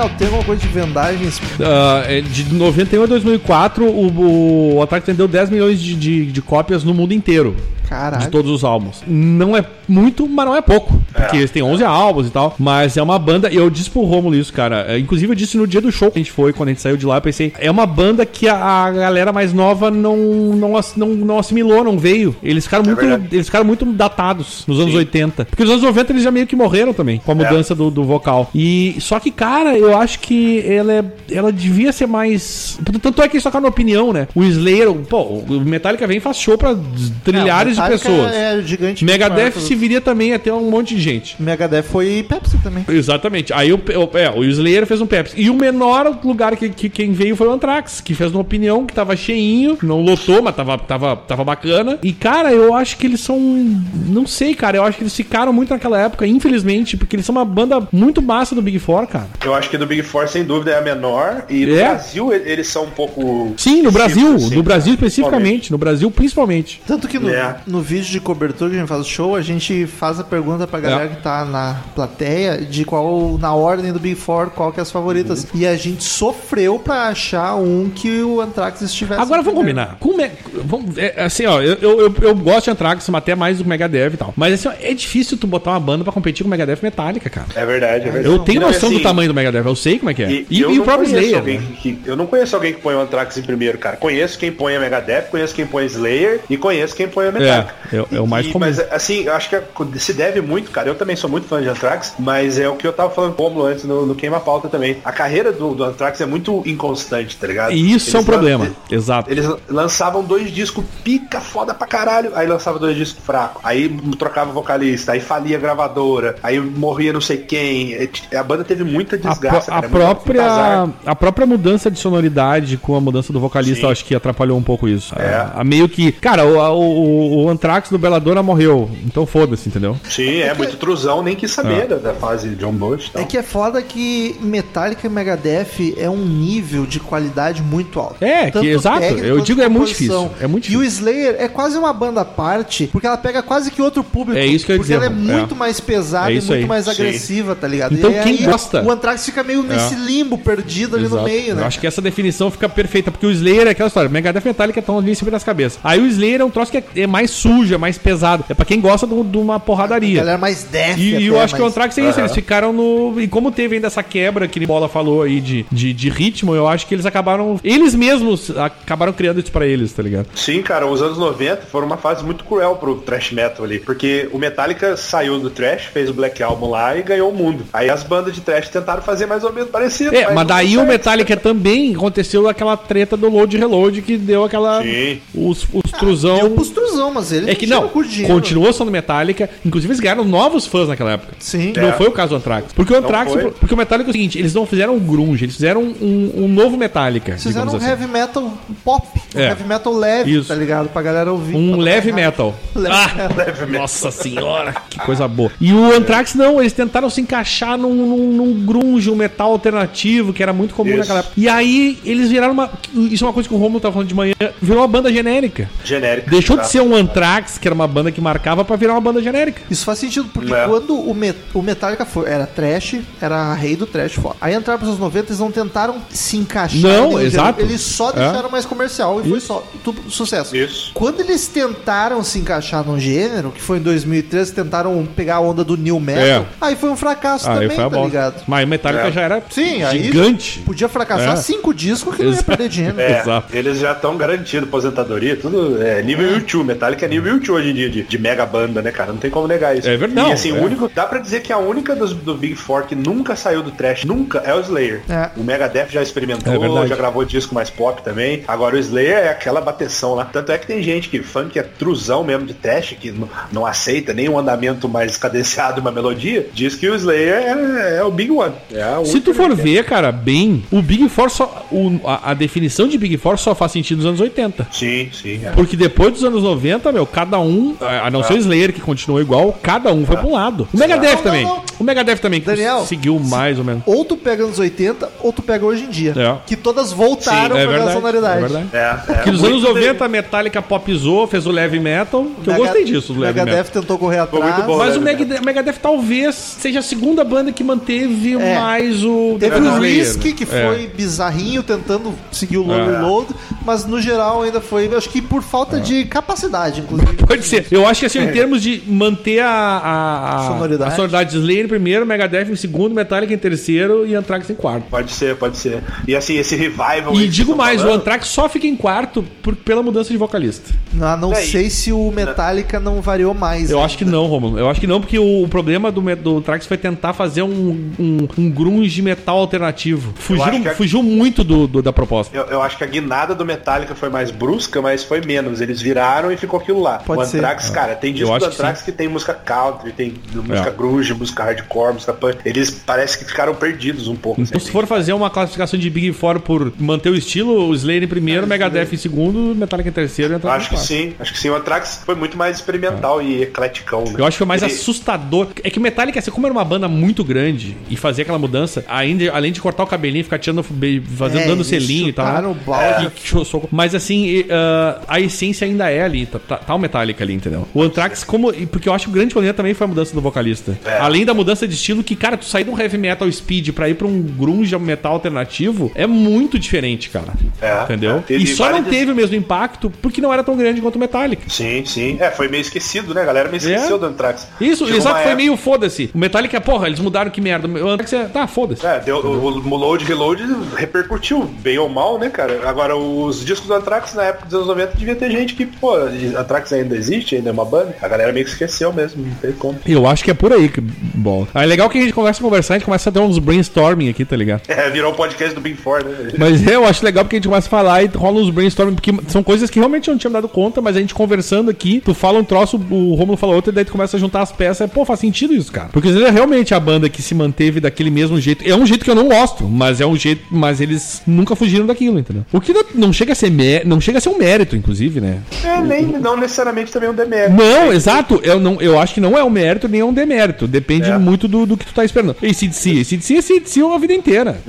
Daniel, tem alguma coisa de vendagens? Ah, é, de 91 a 2004, o, o vendeu 10 milhões de, de, de cópias no mundo inteiro. Caralho. De todos os álbuns. Não é muito, mas não é pouco. Porque eles têm 11 álbuns e tal. Mas é uma banda. E eu disse pro Romulo isso, cara. É, inclusive, eu disse no dia do show que a gente foi, quando a gente saiu de lá. Eu pensei, é uma banda que a, a galera mais nova não, não, não, não assimilou, não veio. Eles ficaram, muito, verdade. eles ficaram muito datados nos anos Sim. 80. Porque nos anos 90 eles já meio que morreram também, com a mudança do, do vocal. E só que, cara, eu acho que ela, é, ela devia ser mais. Tanto é que eles tocaram na opinião, né? O Slayer, pô, o Metallica vem e faz show pra trilhares de Metallica pessoas. É gigante. Megadeth se viria também a ter um monte de gente. Megadeth foi Pepsi também. Exatamente. Aí o, o, é, o Slayer fez um Pepsi. E o menor lugar que, que quem veio foi o Anthrax, que fez uma opinião que tava cheinho, não lotou, mas tava, tava, tava bacana. E, cara, eu acho que eles são. Não sei, cara. Eu acho que eles ficaram muito naquela época, infelizmente, porque eles são uma banda muito massa do Big Four, cara. Eu acho que do Big Four, sem dúvida, é a menor. E no É? Brasil, eles são um pouco. Sim, no Brasil. Sim, no Brasil especificamente. No Brasil principalmente. Tanto que no, É. no vídeo de cobertura que a gente faz o show, a gente faz a pergunta pra galera É. que tá na plateia de qual, na ordem do Big Four, qual que é as favoritas. Uhum. E a gente sofreu pra achar um que o Anthrax estivesse. Agora vamos combinar. Com Me- vamos- é, assim, ó, eu, eu, eu, eu gosto de Anthrax, mas até mais do que Megadeth e tal. Mas assim, ó, é difícil tu botar uma banda pra competir com Megadeth e Metallica, cara. É verdade, é verdade. Eu tenho Não, noção assim, do tamanho do Megadeth, eu sei como é que é. E, E, eu e não o próprio conheço Slayer. alguém né? que, que- Eu não conheço alguém que põe o Anthrax em primeiro, cara. Conheço quem põe a Megadeth, conheço quem põe Slayer e conheço quem põe a Metallica. É, é- é o mais E- comum. Mas assim, eu acho que é- se deve muito, cara. Eu também sou muito fã de Anthrax, mas é o que eu tava falando com o Romulo antes no, no Queima Pauta também. A carreira do, do Anthrax é muito inconstante, tá ligado? E isso é um Eles problema. lan- Exato. Eles lançavam dois discos pica foda pra caralho, aí lançava dois discos fracos, aí trocava vocalista, aí falia a gravadora, aí morria não sei quem. É, A banda teve muita A, desgraça, a muito própria, azar. a própria mudança de sonoridade com a mudança do vocalista, acho que atrapalhou um pouco isso. É. A, a meio que. Cara, o, o, o Anthrax do Belladonna morreu. Então foda-se, entendeu? Sim, é, muito truzão, nem quis saber da, da fase de John Bush. e tal. É que é foda que Metallica e Megadeth é um nível de qualidade muito alto. É, que exato. Eu digo, é muito difícil, é muito E o difícil. Slayer é quase uma banda à parte, porque ela pega quase que outro público. É isso que eu ia Porque dizer, ela é Romulo, muito é. mais pesada É e muito aí. mais Sim. agressiva, tá ligado? Então, e aí quem gosta- O Anthrax fica meio nesse limbo perdido ali no Exato. meio, né? Eu acho que essa definição fica perfeita, porque o Slayer é aquela história, Megadeth e Metallica estão ali em cima das cabeças. Aí o Slayer é um troço que é, é mais sujo, é mais pesado. É pra quem gosta de uma A porradaria. galera mais death. E, e eu acho que o Anthrax é isso, eles ficaram no. E como teve ainda essa quebra que o Bola falou aí de, de, de ritmo, eu acho que eles acabaram. Eles mesmos acabaram criando isso pra eles, tá ligado? Sim, cara, os anos 90 foram uma fase muito cruel pro thrash metal ali, porque o Metallica saiu do thrash, fez o Black Album lá e ganhou o mundo. Aí as bandas de thrash tentaram fazer mais ou menos parecido. É, mas daí o certo. Metallica também aconteceu aquela treta do load reload que deu aquela. Sim. Os, os truzão. Deu pros truzão, mas ele É que não, continuou sendo Metallica. Inclusive, eles ganharam novos fãs naquela época. Sim. Que Não É. foi o caso do Anthrax. Porque o Anthrax, porque o Metallica é o seguinte, eles não fizeram um grunge, eles fizeram um, um novo Metallica. Fizeram um assim. heavy metal pop. Um É. heavy metal leve, Isso. tá ligado? Pra galera ouvir. Um leve metal. Leve Ah, Leve metal. nossa senhora, que coisa boa. E o Anthrax não, eles tentaram se encaixar num, num, num grunge, um metal alternativo, que era muito comum Isso. naquela época. E aí eles viraram uma. Isso é uma coisa que o Romulo tava falando de manhã. Virou uma banda genérica. Genérico. Deixou de tá? ser um Anthrax, que era uma banda que marcava, pra virar uma banda genérica. Isso faz sentido, porque É. quando o, Met- o Metallica foi, era trash, era rei do trash foda. Aí entraram pros anos 90, eles não tentaram se encaixar. Não, exato. Eles só É. deixaram mais comercial e foi Isso. só tu- sucesso. Isso. Quando eles tentaram se encaixar num gênero, que foi em 2013, tentaram pegar a onda do new metal, É. aí foi um fracasso Aí também, foi a tá bosta. ligado? Mas o Metallica É. já era Sim, aí gigante. podia fracassar É. cinco discos que não ia perder dinheiro. É, Exato. eles já estão garantidos aposentadoria, tudo é nível YouTube. Metallica é nível YouTube hoje em dia, de, de mega banda, né, cara? Não tem como negar isso. É verdade, E assim, é. o único. Dá pra dizer que a única dos, do Big Four que nunca saiu do trash, nunca, é o Slayer. É. O Megadeth já experimentou, É já gravou disco mais pop também. Agora o Slayer é aquela bateção lá. Tanto é que tem gente que fã que é truzão mesmo de trash, que não, não aceita nem um andamento mais cadenciado, uma melodia, diz que o Slayer é, é o Big One. É Se tu for que- ver, cara, bem, o Big Four só. o- a, a definição de Big Four só faz sentido nos anos 80. Sim, sim. é. Porque depois dos anos 90, meu, cada um, a a não ser o Slayer que continuou igual, cada um foi pra um lado. O Megadeth Não, também. não, não. O Megadeth também, que Daniel, seguiu mais ou menos. Ou tu pega anos 80, ou tu pega hoje em dia. É. Que todas voltaram É pra verdade. sonoridade. É verdade. É, é. Que nos anos de- 90 a Metallica popizou, fez o heavy metal, que eu Mega- gostei disso do heavy metal. Megadeth tentou correr atrás. bom. Mas o Megadeth, Megadeth talvez seja a segunda banda que manteve É. mais o Teve o Slayer, Risk, né? que É. foi bizarrinho, tentando seguir o load, É. load, mas no geral ainda foi, acho que por falta de capacidade, inclusive. Pode ser. Eu acho que assim, em termos de manter a, a, a Sonoridade. a sonoridade de Slayer em primeiro, Megadeth em segundo, Metallica em terceiro e Anthrax em quarto. Pode ser, pode ser. E assim, esse revival. E digo mais, estão o falando, Anthrax só fica em quarto por- pela mudança de vocalista. Ah, não É, sei se o Metallica não variou mais. Eu acho que não, Romulo. Eu acho que não, porque o, o problema do, me- do Anthrax foi tentar fazer um, um, um grunge metal alternativo. Fugiram, a- Fugiu muito do, do- da proposta. Eu, eu acho que a guinada do Metallica foi mais brusca, mas foi menos. Eles viraram e ficou aquilo lá. Pode o ser. Anthrax, cara, tem disco do que Anthrax que, tem música country, tem música É. grunge, música hardcore, música punk. Eles parece que ficaram perdidos um pouco. Então, assim. se for fazer uma classificação de Big Four por manter o estilo, o Slayer em primeiro, Megadeth em segundo, Metallica em terceiro e Anthrax acho que sim, acho que sim. O Anthrax foi muito mais experimental e ecleticão, né? Eu acho que foi mais Ele- assustador. É que o Metallica, assim, como era uma banda muito grande e fazia aquela mudança, ainda, além de cortar o cabelinho, ficar tirando, fazendo, É, dando selinho e tal. E que soco. Mas assim, e, ah, a essência ainda é ali, tá, tá- tá o Metallica ali, entendeu? O Anthrax, como. Porque eu acho que o grande problema também foi a mudança do vocalista. É. Além da mudança de estilo, que, cara, tu sair de um heavy metal speed pra ir pra um grunge metal alternativo é muito diferente, cara. É, entendeu? é. E só não teve o mesmo impacto porque não era tão grande quanto o Metallica. Sim, sim. É, foi meio esquecido, né? A galera meio esqueceu É. do Anthrax. Isso, Chegou exato, foi época- meio foda-se. O Metallica, porra, eles mudaram que merda. O Anthrax é, tá, foda-se. É, deu, o, o load reload repercutiu bem ou mal, né, cara? Agora, os discos do Anthrax na época dos anos 90 devia ter gente que, pô, Anthrax ainda existe, ainda é uma banda. A galera meio que esqueceu mesmo, não tem como. Eu acho que é por aí que bom. Ah, é legal que a gente começa a conversar, a gente começa a ter uns brainstorming aqui, tá ligado? É, virou o podcast do Big Four, né? Mas é, eu acho legal porque a gente começa a falar e rola uns brainstorming, porque são coisas que realmente eu não tinha me dado conta, mas a gente conversando aqui, tu fala um troço, o Romulo fala outro, e daí tu começa a juntar as peças, e, pô, faz sentido isso, cara. Porque é realmente a banda que se manteve daquele mesmo jeito. É um jeito que eu não gosto, mas é um jeito, mas eles nunca fugiram daquilo, entendeu? O que não, não chega a ser mé- não chega a ser um mérito, inclusive, né? É, nem, não, não necessariamente também é um demérito. Não, exato. Eu, não, eu acho que não é um mérito nem é um demérito. Depende É. muito do, do que tu tá esperando. ACDC, ACDC, ACDC a vida inteira.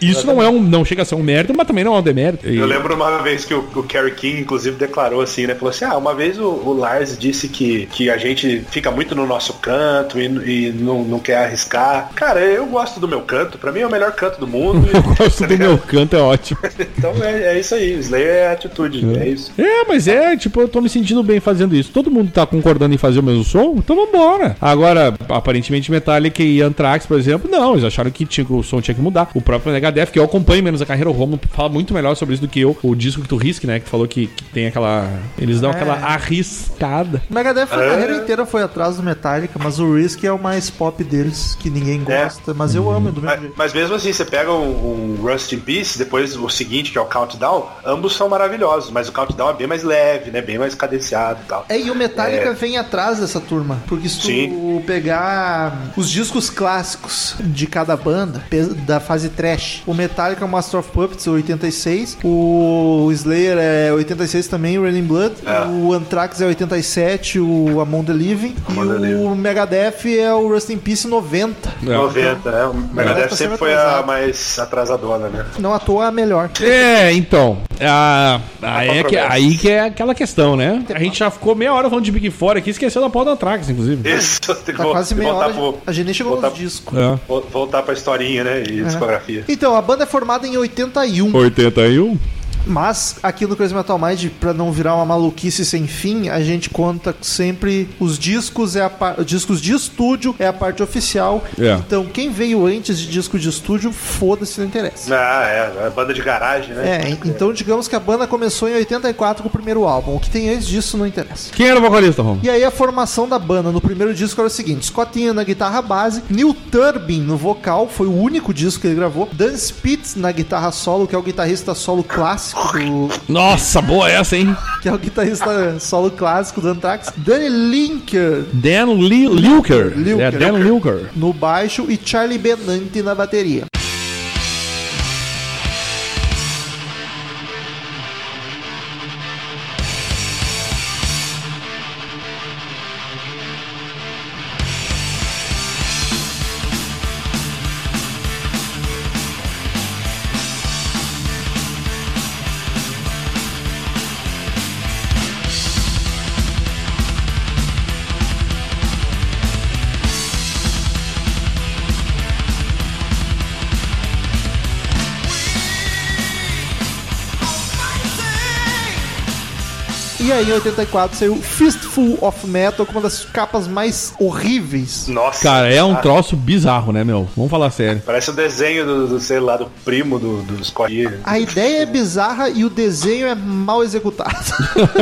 Isso não é um. Não chega a ser um mérito, mas também não é um demérito. E- Eu lembro uma vez que o, o Kerry King, inclusive, declarou assim, né? Falou assim, ah, uma vez o, o Lars disse que, que a gente fica muito no nosso canto e, e não, não quer arriscar. Cara, eu gosto do meu canto. Pra mim é o melhor canto do mundo. e- Gosto tá do meu canto, é ótimo. Então é, é isso aí. Slayer é atitude. É, isso. É, mas é, tipo, eu tô me sentindo bem fazendo isso. Todo mundo tá concordando em fazer o mesmo som, então vambora. Agora, aparentemente Metallica e Anthrax, por exemplo, não, eles acharam que, tinha, que o som tinha que mudar. O próprio Megadeth, que eu acompanho menos a carreira, o Romulo fala muito melhor sobre isso do que eu. O disco que tu risque, né, que falou que, que tem aquela... Eles dão É. aquela arriscada. O Megadeth a É. carreira inteira foi atrás do Metallica, mas o Risk é o mais pop deles, que ninguém É. gosta, mas eu amo do mesmo Mas, jeito. mas mesmo assim, você pega um, um Rust in Peace, depois o seguinte, que é o Countdown, ambos são maravilhosos, mas o Countdown é bem mais leve, né? Bem mais cadenciado e tal. É, e o Metallica É. vem atrás dessa turma. Porque se tu Sim. pegar os discos clássicos de cada banda, da fase trash, o Metallica é o Master of Puppets, 86, o Slayer é 86 também, o Raining Blood, É. o Anthrax é 87, o Among the Living, Among the e Living. o Megadeth é o Rust in Peace 90. É. 90, né? O Megadeth tá sempre sempre foi a mais atrasadona, né? Não à toa a melhor. É, então. A, aí, é que, aí que é aquela questão, né? A gente já ficou meia hora falando de Big Four aqui, esqueceu da pauta da Anthrax, inclusive. Isso, tem que Tá quase meia hora. pro- A gente nem chegou voltar- nos discos. É. vol- Voltar pra historinha, né? E discografia. Então, a banda é formada em 81. 81. Mas aqui no Crazy Metal Mind, pra não virar uma maluquice sem fim, a gente conta sempre os discos é a pa- discos de estúdio é a parte oficial. É. Então quem veio antes de disco de estúdio, foda-se, não interessa. Ah, é, é banda de garagem, né? É, então digamos que a banda começou em 84 com o primeiro álbum. O que tem antes disso não interessa. Quem era o vocalista, Rom? E aí a formação da banda no primeiro disco era o seguinte: Scott Ian na guitarra base, Neil Turbin no vocal, foi o único disco que ele gravou, Dan Spitz na guitarra solo, que é o guitarrista solo clássico do, Nossa, boa essa, hein? que é o guitarrista solo clássico do Anthrax, Danny Linker Dan Li Lilker. Lilker. É, Dan Lilker. no baixo e Charlie Benante na bateria. Em 84, saiu Fistful of Metal, com uma das capas mais horríveis. Nossa. Cara, é um troço bizarro, né, meu? Vamos falar sério. Parece o desenho do, do, sei lá, do primo do, do Scott. A ideia é bizarra e o desenho é mal executado.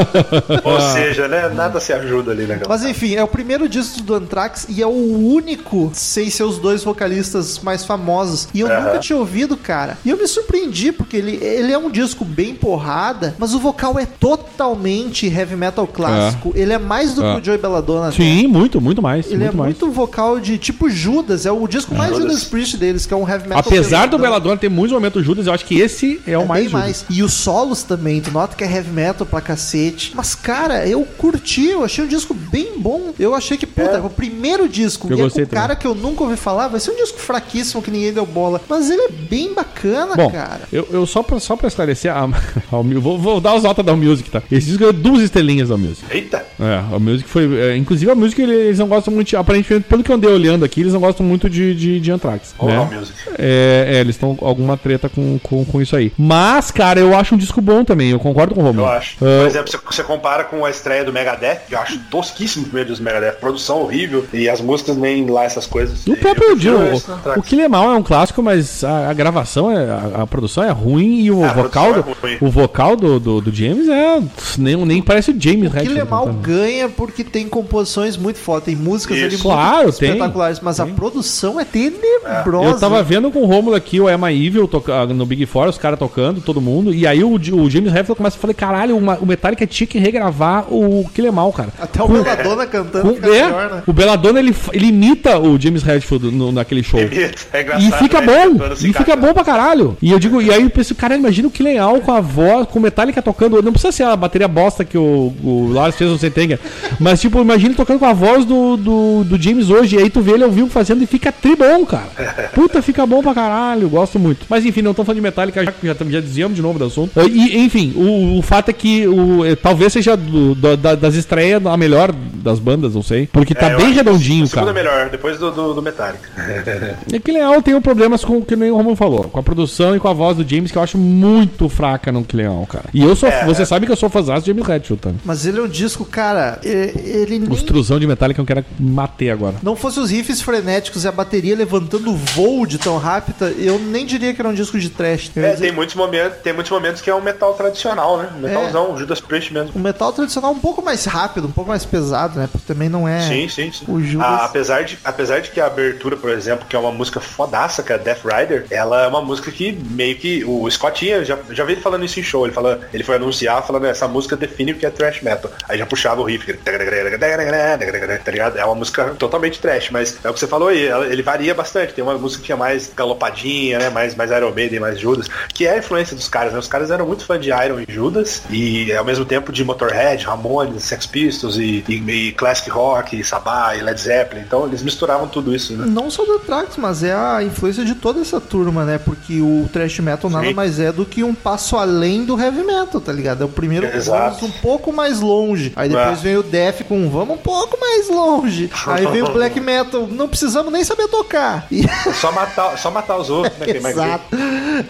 Ou seja, né? Nada se ajuda ali, né? Mas enfim, é o primeiro disco do Anthrax e é o único sem ser os dois vocalistas mais famosos. E eu Aham. nunca tinha ouvido, cara. E eu me surpreendi, porque ele, ele é um disco bem porrada, mas o vocal é totalmente heavy metal clássico. Ele é mais do É. que o Joey Belladonna. até. Sim, muito, muito mais. Ele muito é mais. muito vocal de tipo Judas, é o disco mais Judas. Judas Priest deles, que é um heavy metal. Apesar do. Belladonna ter muitos momentos Judas, eu acho que esse é o É mais mais. E os solos também, tu nota que é heavy metal pra cacete. Mas, cara, eu curti, eu achei um disco bem bom. Eu achei que, puta, É. o primeiro disco, Eu e é com gostei um cara que eu nunca ouvi falar, vai ser um disco fraquíssimo que ninguém deu bola. Mas ele é bem bacana, Bom, cara. eu, eu só, pra, só pra esclarecer, a, a, Mu- vou, vou dar as notas da Music, tá? Esse disco ganhou duas estrelinhas da Music. Eita! É, a Music foi. é, inclusive a Music ele- eles não gostam muito, aparentemente, pelo que eu andei olhando aqui, eles não gostam muito de, de, de Anthrax. Ou né? music. É, é, eles estão com alguma treta com, com, com isso aí. Mas, cara, eu acho um disco bom também, eu concordo com o Romulo. Eu acho. Ah, Por exemplo, você, você compara com a estreia do Megadeth, eu acho tosquíssimo o primeiro disco do Megadeth. Produção horrível e as músicas nem lá essas coisas. O próprio Dio, do o, Anthrax. o Kill Em All é um clássico, mas a, a gravação, é, a, a produção é ruim e o Ah, a vocal, do, produção é o vocal do, do, do James é. Nem, nem parece o James Que Hetfield Lemal ganha porque tem composições muito fodas, tem músicas Isso. ali muito Claro, tem. espetaculares, mas a produção é tenebrosa. Eu tava vendo com o Romulo aqui, o Emma Evil toca- no Big Four, os caras tocando, todo mundo. E aí o, o James Hetfield começa a falar: caralho, o, Metallica tinha que regravar o Kill Em All, cara. Até o Com- Belladonna cantando com- é, melhor, né? O Belladonna ele, ele imita o James Hetfield no- naquele show. É E engraçado, fica né? bom, e fica encaixar. bom pra caralho. E eu digo, e aí eu penso, cara, imagina o que legal com a voz, com o Metallica tocando. Não precisa ser a bateria bosta bosta que o, o Lars fez no Sentenga. Mas, tipo, imagina tocando com a voz do, do, do James hoje. E aí tu vê ele ao vivo fazendo e fica tribom, cara. Puta, fica bom pra caralho. Gosto muito. Mas enfim, não tô falando de Metallica, já, já, já dizíamos de novo do assunto. E, enfim, o, o fato é que o, eh, talvez seja do- do- da- das estreias a melhor das bandas, não sei. Porque tá É, bem redondinho, a cara. é melhor, depois do, do, do Metallica. É que Leão tem problemas com o que nem o Romulo falou, com a produção e com a voz do James, que eu acho muito fraca no que Leão, cara. E eu sou, É. você sabe que eu sou fãzão de James Hetfield, tá? Mas ele é um disco, cara, ele nem... Os truzão de Metallica eu quero matei agora. Não fosse os riffs frenéticos e a bateria levantando voo de tão rápida, eu nem diria que era um disco de trash. Ia É, dizer, tem muitos momentos, tem muitos momentos que é um metal tradicional, né? Um metalzão, Judas Priest mesmo. Um metal tradicional um pouco mais rápido, um pouco mais pesado, né? Porque também não é... Sim, sim, sim. O Judas- Ah, apesar, de, apesar de que a abertura, por exemplo, que é uma música fodaça, que é Death Rider, ela é uma música que meio que. O Scott já, já vi ele falando isso em show. Ele, fala, ele foi anunciar falando essa música define que é thrash metal. Aí já puxava o riff. Tá ligado? É uma música totalmente trash, mas é o que você falou aí. Ele varia bastante. Tem uma música que é mais galopadinha, né? Mais, mais Iron Maiden, mais Judas, que é a influência dos caras, né? Os caras eram muito fã de Iron e Judas, e ao mesmo tempo de Motorhead, Ramones, Sex Pistols e, e, e Classic Rock, Sabá e Led Zeppelin. Então eles misturavam tudo isso, né? Não só do Trax, mas é a influência de toda essa turma, né? Porque o thrash metal nada Sim. mais é do que um passo além do heavy metal, tá ligado? É o primeiro Exato. um pouco mais longe. Aí depois É. vem o death com vamos um pouco mais longe. Aí vem o black metal, não precisamos nem saber tocar. E... Só matar, só matar os outros, né? Exato.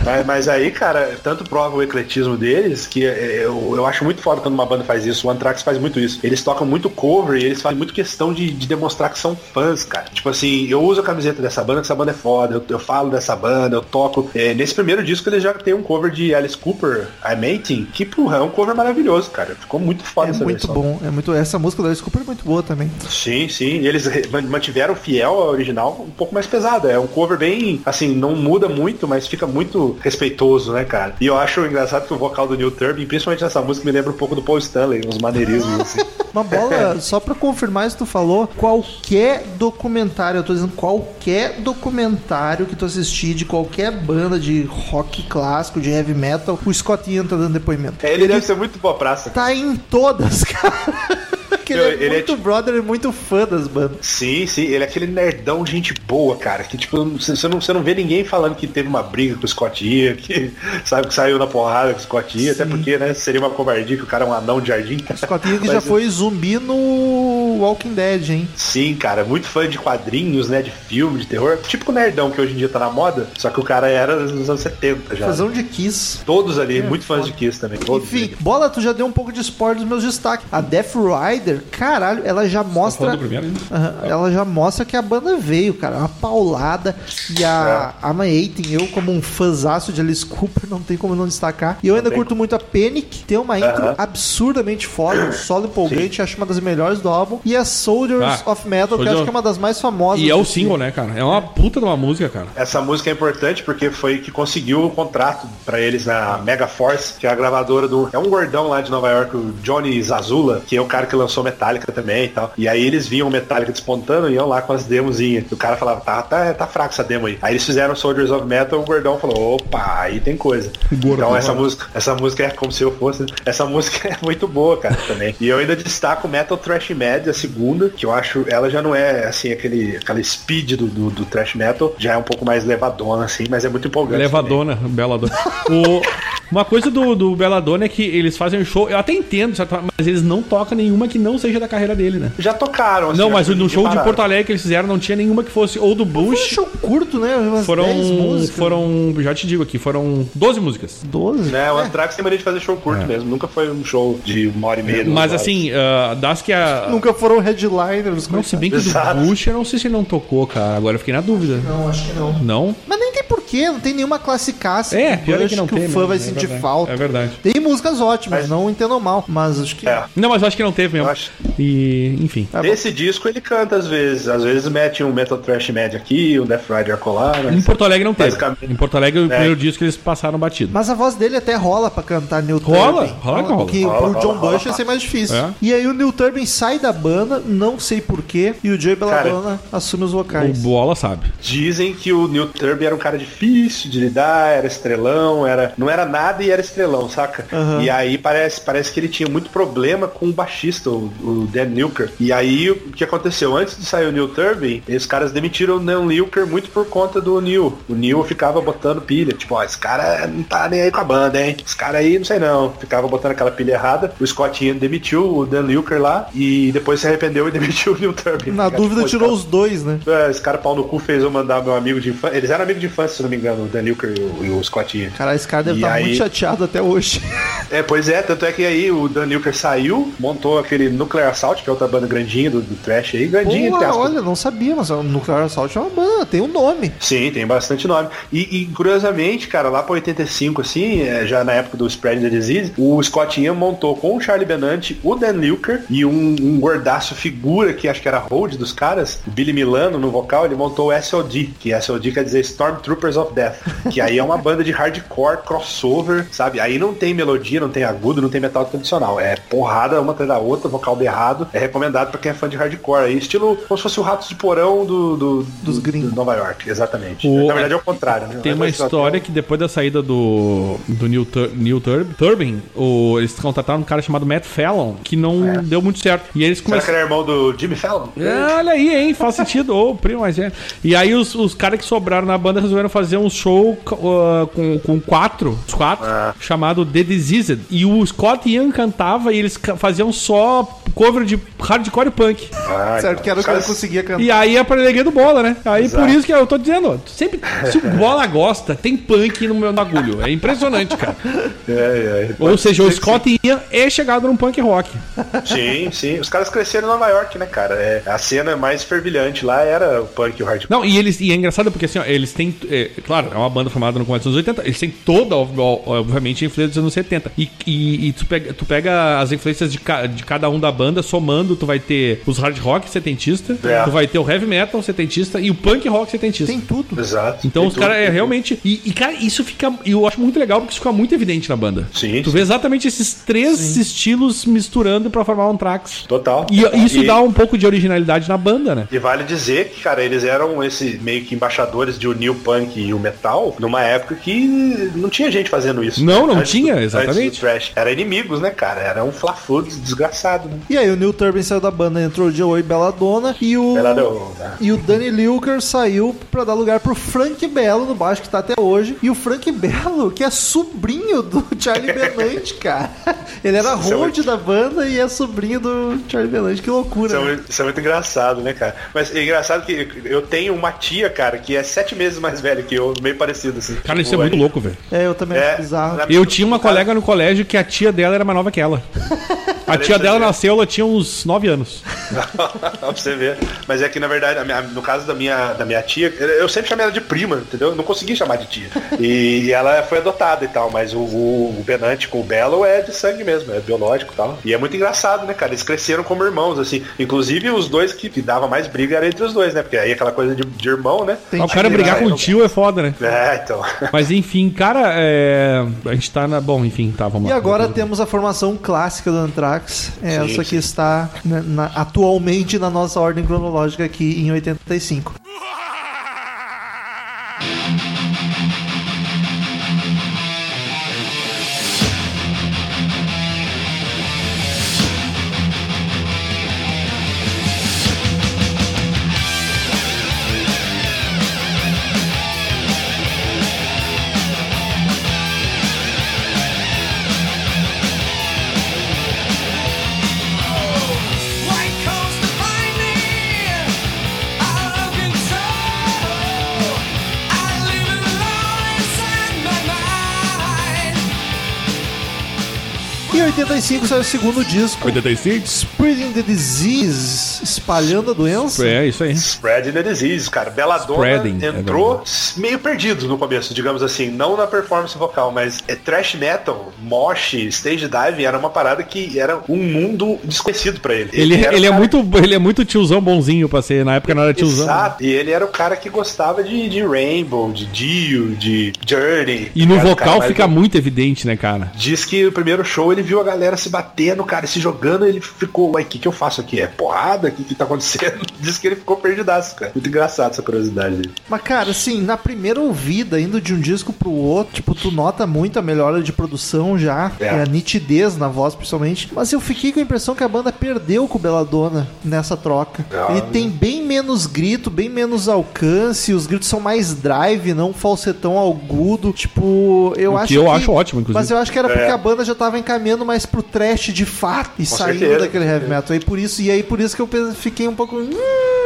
Mas, mas aí, cara, tanto prova o ecletismo deles que é, eu, eu acho muito foda quando uma banda faz isso. O Anthrax faz muito isso. Eles tocam muito cover e eles fazem muito questão de, de demonstrar que são fãs, cara. Tipo assim, eu uso a camiseta dessa banda, que essa banda é foda, eu, eu falo dessa banda, eu toco. É, nesse primeiro disco eles já tem um cover de Alice Cooper, I'm 18, que porra, é um cover maravilhoso, cara. Ficou muito foda É essa muito versão. bom, é muito. Essa música da Alice Cooper é muito boa também. Sim, sim. E eles mantiveram fiel ao original, um pouco mais pesado. É um cover bem, assim, não muda muito, mas fica muito respeitoso, né, cara? E eu acho engraçado que o vocal do Neil Turbin, principalmente nessa música, me lembra um pouco do Paul Stanley, uns maneirismos, assim. Uma bola, só pra confirmar isso que tu falou, qualquer documentário, eu tô dizendo qualquer documentário que tu assistir de qualquer banda de rock clássico, de heavy metal, o Scott Ian tá dando depoimento. É, ele deve ser muito boa praça. Tá em todas, cara. Ele, Meu, é ele é muito tipo- brother e muito fã das bandas. Sim, sim, ele é aquele nerdão gente boa, cara. Que tipo, você não, você não vê ninguém falando que teve uma briga com o Scott que sabe que saiu na porrada com o Scott até porque, né, seria uma covardia que o cara é um anão de jardim. Scott Ian que já foi zumbi no Walking Dead, hein? Sim, cara, muito fã de quadrinhos, né? De filme, de terror. Tipo o nerdão que hoje em dia tá na moda, só que o cara era nos anos 70 já. Fazão de Kiss. Todos ali, muito fãs de Kiss também. Enfim, ali. bola, tu já deu um pouco de spoiler dos meus destaques. A Death Rider, caralho, ela já mostra. Falando do primeiro? Aham, ela já mostra que a banda veio, cara. Uma paulada. E a É. Eighten, eu, como um fãzaço de Alice Cooper, não tem como não destacar. E eu ainda curto muito a Panic. Tem uma intro Aham. absurdamente foda, um solo empolgante, acho uma das melhores do álbum. E a Soldiers Ah, of Metal, que eu Soldier- acho que é uma das mais famosas. E é o single, né, cara? É uma puta de uma música, cara. Essa música é importante porque foi que conseguiu o contrato pra eles na Mega Force, que é a gravadora do. É um gordão lá de Nova York, o Johnny Zazula, que é o cara que lançou Metallica também e tal. E aí eles viam Metallica despontando e iam lá com as demozinhas. E o cara falava, tá, tá, tá fraco essa demo aí. Aí eles fizeram Soldiers of Metal, o gordão falou, opa, aí tem coisa. Então essa música, essa música é como se eu fosse. Essa música é muito boa, cara, também. E eu ainda destaco Metal Trash Mad, a segunda, que eu acho ela já não é assim aquele aquela speed do, do, do thrash metal, já é um pouco mais levadona assim, mas é muito empolgante. Levadona, Beladona. O, uma coisa do, do Beladona é que eles fazem um show, eu até entendo, mas eles não tocam nenhuma que não seja da carreira dele, né? Já tocaram, assim, Não, mas no show de. Porto Alegre que eles fizeram não tinha nenhuma que fosse ou do Foi um Bush. show curto, né? Umas Foram, 10 músicas. foram, já te digo aqui, foram 12 músicas. 12. Né, o Anthrax tem mania de fazer show curto mesmo, nunca foi um show de uma hora e meia. Mas horas. assim, ah, das que a. Nunca foram headliners. Não, se bem que do Exato. Bush eu não sei se ele não tocou, cara. Agora eu fiquei na dúvida. Não, acho que não. Não? Mas nem tem porquê, não tem nenhuma classicaça. É, do pior é Bush que não que tem. o fã mesmo, vai é sentir verdade. falta. É verdade. Tem músicas ótimas, Mas- não entendo mal, mas acho que É. Não, mas eu acho que não teve mesmo. Eu acho- E, enfim. Tá bom. Esse disco ele canta às vezes, às vezes mete um Metal Trash médio aqui, um Death Rider colar, Em. Porto Alegre não teve. Basicamente. Em Porto Alegre, o É. primeiro disco que eles passaram batido. Mas a voz dele até rola pra cantar Neil Rola, Turbin. rola rola. Que Rola, pro rola, John rola, Bush ia ser mais difícil. É. E aí o Neil Turbin sai da banda, não sei porquê, e o Joey Belladonna assume os O vocais. Bola sabe. Dizem que o Neil Turbin era um cara difícil de lidar, era estrelão, era não era nada e era estrelão, saca? Aham. E aí parece, parece que ele tinha muito problema com o baixista, o, o Dan Newker. E aí o que aconteceu? Antes de sair o Neil Turbin, os caras demitiram o Dan Newker muito por conta do Neil. O Neil ficava botando pilha, tipo, ó, esse cara não tá nem aí com a banda, hein? Esse cara aí, não sei não. Ficava botando aquela pilha errada. O Scott Ian demitiu o Dan Newker lá e depois se arrependeu e demitiu o Neil Turbin. Na Cara, dúvida, pô, tirou esse os dois, né? cara- É, esse cara pau no cu fez eu mandar meu amigo de infância. Eles eram amigos de infância, se não me engano, o Dan Newker e o, e o Scott Ian. Cara, esse cara deve estar aí- muito chateado até hoje. É, pois é, tanto é que aí o Dan Newker saiu, montou aquele Nuclear Assault, que é outra banda grandinha do, do trash aí, grandinha Pô, olha, não sabia, mas o Nuclear Assault é uma banda, tem um nome. Sim, tem bastante nome. E, e, curiosamente, cara, lá pra 85, assim, é, já na época do Spread the Disease, o Scott Ian montou com o Charlie Benante, o Dan Luker e um, um gordaço figura que acho que era hold dos caras, o Billy Milano no vocal, ele montou o SOD, que SOD quer dizer Stormtroopers of Death, que aí é uma banda de hardcore, crossover, sabe? Aí não tem melodia, não tem agudo, não tem metal tradicional. É porrada uma atrás da outra, vocal berrado. É recomendado pra quem é fã de hardcore. Aí, estilo como se fosse o Ratos de Porão do, do, Dos do- gringos. do Nova York, exatamente. O- Na verdade é o contrário, né? Tem uma Mas, história que depois da saída do, do Neil, Tur Neil Tur Turbin, o, eles contrataram um cara chamado Matt Fallon, que não deu muito certo. E eles É. Será que começaram. era irmão do Jimmy Fallon? É, olha aí, hein? Faz sentido. Ô, primo, mas é. E aí os, os caras que sobraram na banda resolveram fazer um show uh, com, com quatro, os quatro, Ah. chamado The Diseased. E o Scott Ian cantava e eles faziam só cover de hardcore e punk. Ah, certo, então, que era o que conseguia cantar. E aí é pra alegria do Bola, né? Aí Exato. por isso que eu tô dizendo, sempre, se o Bola gosta, tem punk no meu bagulho. É impressionante, cara. É, é. Ou seja, o Scott Ian é chegado num punk rock. Sim, sim. Os caras cresceram em Nova York, né, cara? É, a cena mais fervilhante lá era o punk e o hardcore. Não, e eles e é engraçado porque assim, ó, eles têm. é, claro, é uma banda formada no começo dos anos 80, eles têm toda, ob- ob- obviamente, a influência dos anos 70. E, e, e tu, pega, tu pega as influências de, ca- de cada um da banda, somando, tu vai ter os hard rock setentista, É. tu vai ter o heavy metal setentista e o punk rock setentista. Tem tudo. Exato. Então Tem os caras é realmente. E, e, cara, isso fica. Eu acho muito legal porque isso fica muito evidente na banda. Sim, Tu sim. vê exatamente esses três estilos misturando pra formar um Trax. Total. E isso E- dá um pouco de originalidade na banda, né? E vale dizer que, cara, eles eram esse meio que embaixadores de unir o punk e o metal numa época que não tinha gente fazendo isso. Não, não Antes tinha, do- exatamente. Era inimigos, né, cara? Era um fla-flu desgraçado, né? E aí o Neil Turbin saiu da banda, entrou o Joey Belladonna e o... Belladonna. E o Danny Lilker saiu pra dar lugar pro Frank Bello no baixo, que tá até hoje. E o Frank Bello, que é sobrinho do Charlie Benante, cara. Ele era é hold muito- da banda e é sobrinho do Charlie Benante. Que loucura. Isso é, né? muito, isso é muito engraçado, né, cara? Mas é engraçado que eu tenho uma tia, cara, que é sete meses mais velha que eu, meio parecido, assim. Cara, isso é Tipo, muito aí- louco, velho. É, eu também É, acho bizarro. Eu tinha uma colega no colégio que a tia dela era mais nova que ela. A tia dela nasceu, ela tinha uns 9 anos. pra você ver. Mas é que, na verdade, minha- no caso da minha, da minha tia, eu sempre chamei ela de prima, entendeu? Eu não consegui chamar de tia. E, ela foi adotada e tal, mas o, o, o Benante com o Belo é de sangue mesmo, é biológico e tal. E é muito engraçado, né, cara? Eles cresceram como irmãos, assim. Inclusive, os dois que, que dava mais briga era entre os dois, né? Porque aí aquela coisa de, de irmão, né? Tem o cara que brigar ligar, com o tio é foda, né? É, então. Mas enfim, cara, é... a gente tá na. Bom, enfim, tá, vamos E lá. agora temos a formação clássica do Anthrax, é essa que sim. está na- na- atualmente na nossa ordem cronológica aqui em 85. 85 saiu o segundo disco, 85? Spreading the Disease, espalhando a doença. É, isso aí. Spread the disease, cara. Belladonna Spreading, é entrou meio perdido no começo, digamos assim. Não na performance vocal, mas é thrash metal, mosh, stage dive era uma parada que era um mundo desconhecido pra ele. Ele, ele, o é cara- muito, ele é muito tiozão bonzinho pra ser. Na época não era tiozão. Exato. E ele era o cara que gostava de, de Rainbow, de Dio, de Journey. E no cara vocal mais- fica muito evidente, né, cara? Diz que o primeiro show ele viu a galera se batendo, cara, se jogando, ele ficou, uai, o que, que eu faço aqui? É porrada? Nada, o que, que tá acontecendo? Diz que ele ficou perdidaço, cara. Muito engraçado essa curiosidade dele. Mas, cara, assim, na primeira ouvida, indo de um disco pro outro, tipo, tu nota muito a melhora de produção já, É. e a nitidez na voz, principalmente. Mas eu fiquei com a impressão que a banda perdeu com o Belladonna nessa troca. Ah. Ele tem bem menos grito, bem menos alcance, os gritos são mais drive, não falsetão agudo. Tipo, eu O acho que eu acho ótimo, inclusive. Mas eu acho que era porque É. a banda já tava encaminhando mais pro trash de fato e saindo certeza. daquele heavy metal. E por isso, e aí por isso que eu fiquei um pouco. "Hum",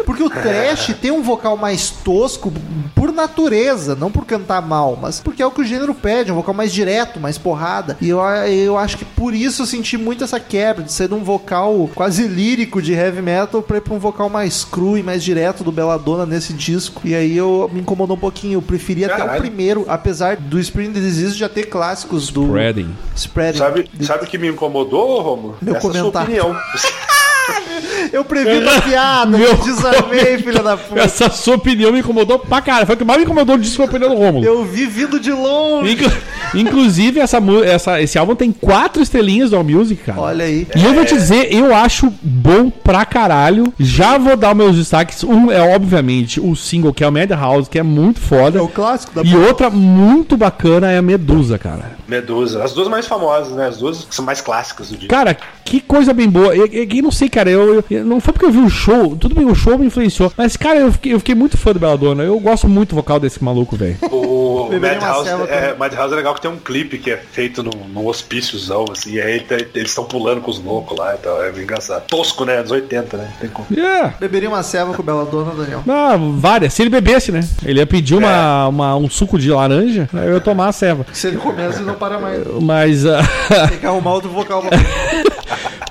Porque o trash tem um vocal mais tosco por natureza, não por cantar mal, mas porque é o que o gênero pede, um vocal mais direto, mais porrada. E eu, eu acho que por isso eu senti muito essa quebra de ser de um vocal quase lírico de heavy metal pra ir pra um vocal mais cru e mais direto do Belladonna nesse disco. E aí eu me incomodou um pouquinho. Eu preferia até o primeiro, apesar do Spring Disease já ter clássicos do Spreading. Spreading. Sabe, sabe o que me incomodou, Romulo? Meu Essa sua comentário. opinião. Eu previ a piada, Meu- eu desarmei, filha da puta. Essa sua opinião me incomodou pra caralho. Foi o que mais me incomodou disso foi a opinião do Romulo. Eu vi vindo de longe. Inclu- Inclusive, essa, essa, esse álbum tem quatro estrelinhas do All Music, cara. Olha aí. E eu vou te dizer, eu acho bom pra caralho. Já vou dar meus destaques. Um é, obviamente, o single, que é o Madhouse, que é muito foda. É o clássico da E outra muito bacana é a Medusa, cara. Medusa. As duas mais famosas, né? As duas que são mais clássicas do dia. Cara, que coisa bem boa. Eu, eu- eu não sei, cara, eu, eu- não foi porque eu vi o show. Tudo bem, o show me influenciou. Mas, cara, eu fiquei, eu fiquei muito fã do Belladonna. Eu gosto muito do vocal desse maluco, velho. O Beberia Madhouse é. Madhouse é legal que tem um clipe que é feito num, num hospíciozão, assim, e aí tá- eles estão pulando com os loucos lá e tal. É bem engraçado. Tosco, né? Anos 80, né? Tem como. Yeah. Beberia uma ceva com o Belladonna, Daniel. Ah, várias. Se ele bebesse, né? Ele ia pedir uma, uma- um suco de laranja, aí eu ia tomar a ceva. Se ele começa e não para mais. Mas, ah, Tem que arrumar outro vocal.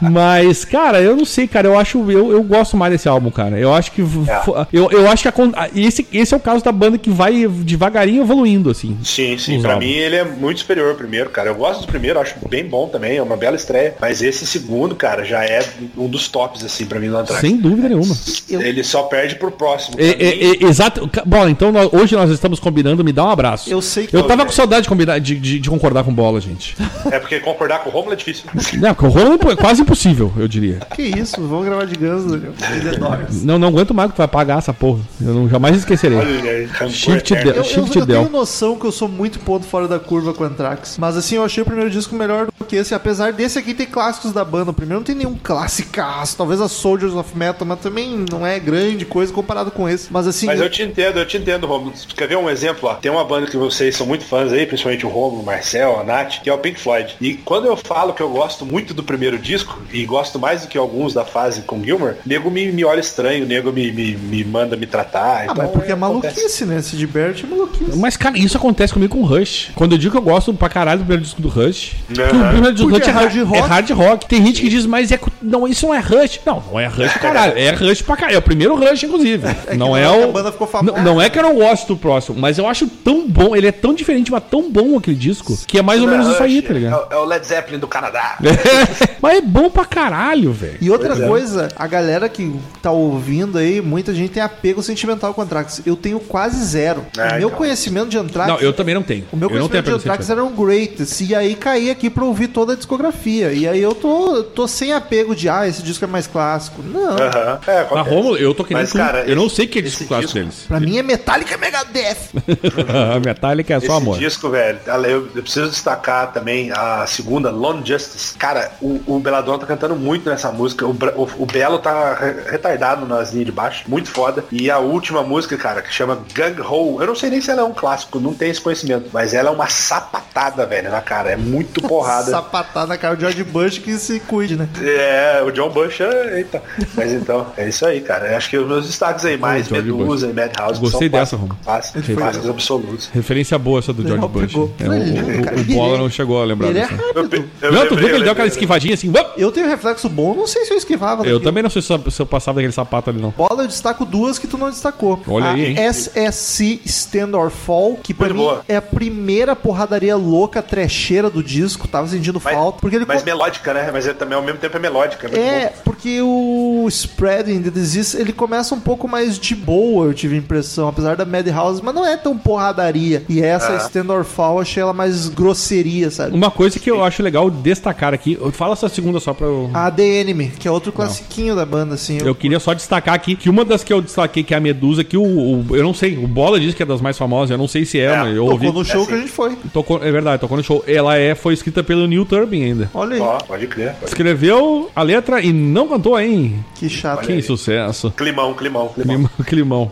mas, cara, eu não sei, cara. Eu acho, eu, eu gosto mais desse álbum, cara. Eu acho que, fo- eu, eu acho que a esse, esse é o caso da banda que vai devagarinho evoluindo, assim. Sim, sim. Pra álbuns. mim ele é muito superior ao primeiro, cara. Eu gosto do primeiro, acho bem bom também, é uma bela estreia. Mas esse segundo, cara, já é um dos tops, assim, pra mim no Anthrax. Sem dúvida nenhuma. Ele só perde pro próximo. É, é, é, exato. Bola, então nós- hoje nós estamos combinando, me dá um abraço. Eu sei que Eu tava com saudade de, combinar, de, de- de concordar com bola, gente. é porque concordar com o Romulo é difícil. Não, com o Romulo é quase impossível, eu diria. Que isso, vamos gravar de Guns, Daniel. Doors. Não, não aguento mais que tu vai pagar essa porra. Eu não, jamais esquecerei. Olha Shift eterno. de- Eu, eu, Shift eu tenho Del. noção que eu sou muito ponto fora da curva com Anthrax. Mas assim, eu achei o primeiro disco melhor do que esse. Apesar desse aqui ter clássicos da banda. O primeiro não tem nenhum classicaço. Talvez a Soldiers of Metal, mas também não é grande coisa comparado com esse. Mas assim. Mas eu te entendo, eu te entendo, Romulo. Quer ver um exemplo? Ó? Tem uma banda que vocês são muito fãs aí, principalmente o Romulo, o Marcel, a Nath, que é o Pink Floyd. E quando eu falo que eu gosto muito do primeiro disco, e gosto mais do que alguns da fase com Gilmer, nego me, me olha estranho, nego me, me, me manda me tratar. Ah, mas porque é maluquice, né? Esse de Bert é maluquice. Mas, cara, isso acontece comigo com o Rush. Quando eu digo que eu gosto pra caralho do primeiro disco do Rush, o primeiro disco do Rush é, é hard hard rock. é hard rock. Tem gente que diz, mas é, não, isso não é Rush. Não, não é Rush, caralho. É Rush pra caralho. É o primeiro Rush, inclusive. que não é que o. a banda ficou famosa. Não, não é que eu não gosto do próximo, mas eu acho tão bom. Ele é tão diferente, mas tão bom aquele disco, que é mais ou menos isso aí, tá ligado? É, é o Led Zeppelin do Canadá. mas é bom pra caralho, velho. E outra Pois é. coisa, a galera que tá ouvindo aí, muita gente tem apego sentimental com Anthrax. Eu tenho quase zero. Ah, o meu então. conhecimento de Anthrax. Não, eu também não tenho. O meu eu não tenho conhecimento de Anthrax era um greatest. E aí caí aqui pra ouvir toda a discografia. E aí eu tô, tô sem apego de, ah, esse disco é mais clássico. Não. Aham. É, Na acontece. Romulo, eu tô querendo. Mas, cara, eu não esse- sei que é esse disco clássico disco- deles. Pra mim é Metallica Megadeth. Metallica é só Esse amor. disco, velho, eu, preciso destacar também a segunda, Lone Justice. Cara, o, o Belladonna tá cantando muito nessa música. O, o, o Belo tá re- retardado nas linhas de baixo, muito foda. E a última música, cara, que chama Gang Ho. Eu não sei nem se ela é um clássico, não tenho esse conhecimento. Mas ela é uma sapatada, velho, na cara. É muito porrada. Sapatada cara do George Bush que se cuide, né? É, o John Bush, é, eita. Mas então, é isso aí, cara. Eu acho que os meus destaques aí, mais George Medusa e Madhouse. que Gostei são dessa, Romulo. Clássicos, absolutos. Referência boa essa do George Bush. É, o, o- o Bola ele- não chegou a lembrar Ele é. Eu, eu Não, tu viu que ele deu eu aquela esquivadinha assim? Eu tenho reflexo bom, não sei se eu esquivava. Eu daquilo. também não sei se eu, se eu passava daquele sapato ali, não. Bola, eu destaco duas que tu não destacou. Olha a aí, hein? SSC Stand or Fall, que pra Muito mim boa. é a primeira porradaria louca, trecheira do disco. Tava sentindo Mas, falta. Porque ele mas co- melódica, né? Mas é, também ao mesmo tempo é melódica. muito É, bom. porque o Spreading the Disease, ele começa um pouco mais de boa, eu tive a impressão, apesar da Madhouse, mas não é tão porradaria. E essa Ah. Stand or Fall, eu achei ela mais grosseria, sabe? Uma coisa que eu acho legal destacar aqui, fala essa segunda só só pra eu. A The Enemy, que é outro classiquinho da banda, assim. Eu queria só destacar aqui que uma das que eu destaquei, que é a Medusa, que o, o- eu não sei, o Bola diz que é das mais famosas, eu não sei se é, É, mas eu Tocou ouvi. no show É, que a gente foi. Tocou, é verdade, tocou no show. Ela é, foi escrita pelo Neil Turbin ainda. Olha aí, Ó, pode crer. pode- Escreveu a letra e não cantou, hein? que chato. Que sucesso. Climão, climão, climão. Climão. climão.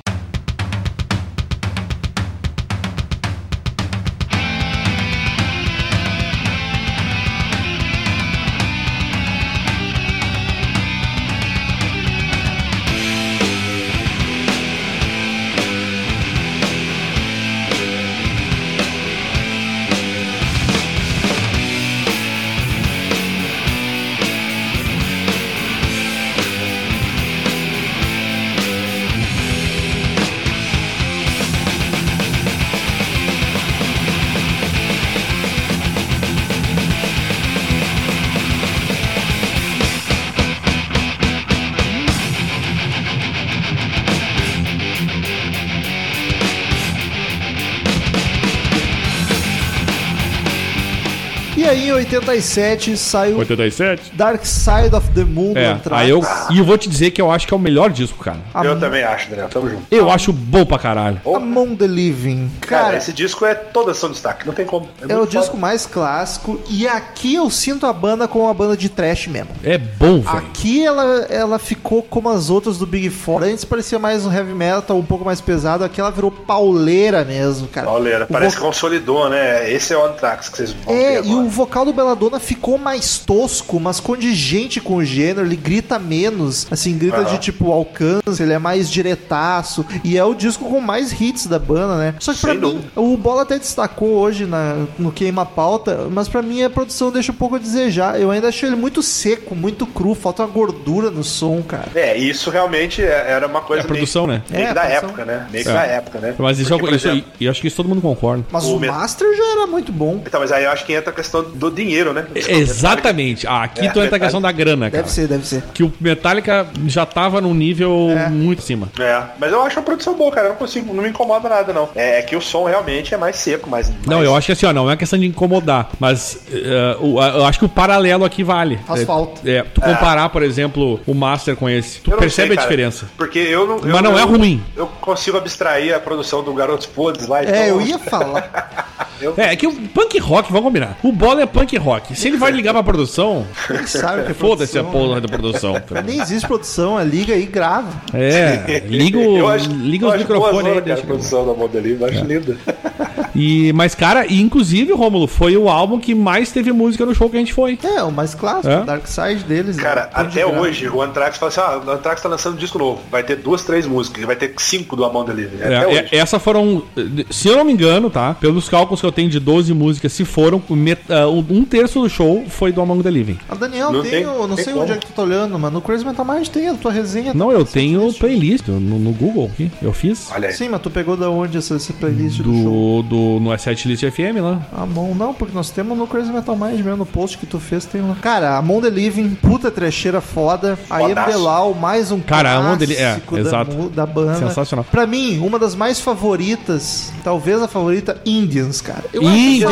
87, saiu 87? Dark Side of the Moon É, aí eu, e eu vou te dizer que eu acho que é o melhor disco, cara. Eu também acho, Daniel. Tamo junto. Eu acho bom pra caralho. Among the Living. Cara, Cara, esse disco é toda ação de destaque. Não tem como. é o muito disco foda. mais clássico. E aqui eu sinto a banda como uma banda de trash mesmo. É bom, velho. Aqui ela, ela ficou como as outras do Big Four. Antes parecia mais um heavy metal, um pouco mais pesado. Aqui ela virou pauleira mesmo, cara. Pauleira, O parece vo- que consolidou, né? Esse é o Anthrax que vocês vão É, ver e o vocal do Belladonna ficou mais tosco, mas condigente com o gênero, ele grita menos, assim, grita Aham. de tipo alcance, ele é mais diretaço, e é o disco com mais hits da banda, né? Só que pra Sem mim, dúvida. o Bola até destacou hoje na, no Queima Pauta, mas pra mim a produção deixa um pouco a desejar. Eu ainda achei ele muito seco, muito cru, falta uma gordura no som, cara. É, isso realmente é- era uma coisa É a produção, meio, né? meio É, da produção. época, né? Meio que É. da época, né? Mas isso, Porque, por isso, exemplo, e eu acho que isso todo mundo concorda. Mas O o, Master já era muito bom. Então, mas aí eu acho que entra a questão do dinheiro, né? Exatamente. Ah, aqui É, tu entra a questão da grana, cara. Deve ser, deve ser. Que o Metallica já tava num nível muito acima. É, mas eu acho a produção boa, cara. Eu não consigo, não me incomoda nada, não. É, é que o som realmente é mais seco, mais. Não, mais- eu acho que assim, ó, não é questão de incomodar, mas a- eu acho que o paralelo aqui vale. Faz é, falta. É, tu comparar, por exemplo, o Master com esse, tu percebe sei, a cara, diferença. Porque eu não. eu- Mas não é eu- ruim. Eu consigo abstrair a produção do Garotos Podres lá. então- É, eu ia falar. É, é que o punk rock, vamos combinar. O Bola é punk rock. Se ele vai ligar pra produção, Nem sabe o que é foda-se a porra da produção. Nem existe produção, é liga aí e grava. É, liga, o, Eu acho- liga eu os acho microfones boa aí. cara, a produção da Modelinho, eu acho linda. E, mas, cara, e, inclusive, Rômulo, foi o álbum que mais teve música no show que a gente foi. É, o mais clássico, É? o Dark Side deles. Cara, né? De até hoje, o Anthrax fala assim: ah, o Anthrax tá lançando um disco novo. Vai ter duas, três músicas. Vai ter cinco do Amon Delivery. Até É, hoje. é, essas foram, se eu não me engano, tá? Pelos cálculos que eu tenho de 12 músicas, se foram, met- ah, um terço do show foi do Among the Living. Ah, Daniel, Não tem, tem- não tem sei como. onde é que tu tá olhando, mas no Crazy Metal Mind tem a tua resenha. Não, eu tenho playlist no, no Google aqui, eu fiz. Olha aí. Sim, mas tu pegou da onde essa, essa playlist do, show? Do, no Asset List FM lá. Ah, bom, não, porque nós temos no Crazy Metal Mind mesmo, no post que tu fez tem lá. Cara, a Mon The Living, puta trecheira foda. A Fodaço. Delau, mais um Cara, a The Li- é, da, exato. da banda. Sensacional. Pra mim, uma das mais favoritas, talvez a favorita, Indians, cara. Eu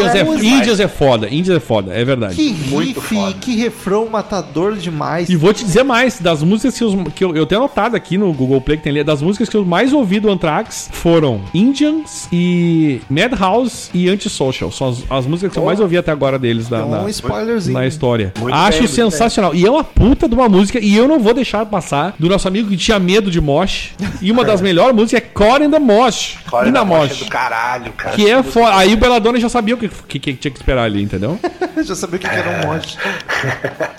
essa é, música- Índias é foda, Índias é foda, é verdade. Que Muito riff, foda. que refrão matador demais. E vou te dizer mais, das músicas que, os- que eu, eu tenho anotado aqui no Google Play, que tem ali, das músicas que eu mais ouvi do Anthrax foram Indians e Madhouse e Antisocial. São as, as músicas que eu mais ouvi até agora deles da, na, um na história. Muito Acho bem, sensacional. E é uma puta de uma música, e eu não vou deixar passar do nosso amigo que tinha medo de Mosh. E uma das melhores músicas é Core in the Mosh. Olha e na na Mosh. mocha do caralho, cara. Que é foda. Aí o Belladonna já sabia o que, que, que tinha que esperar ali, entendeu? Já sabia o que que era um monte.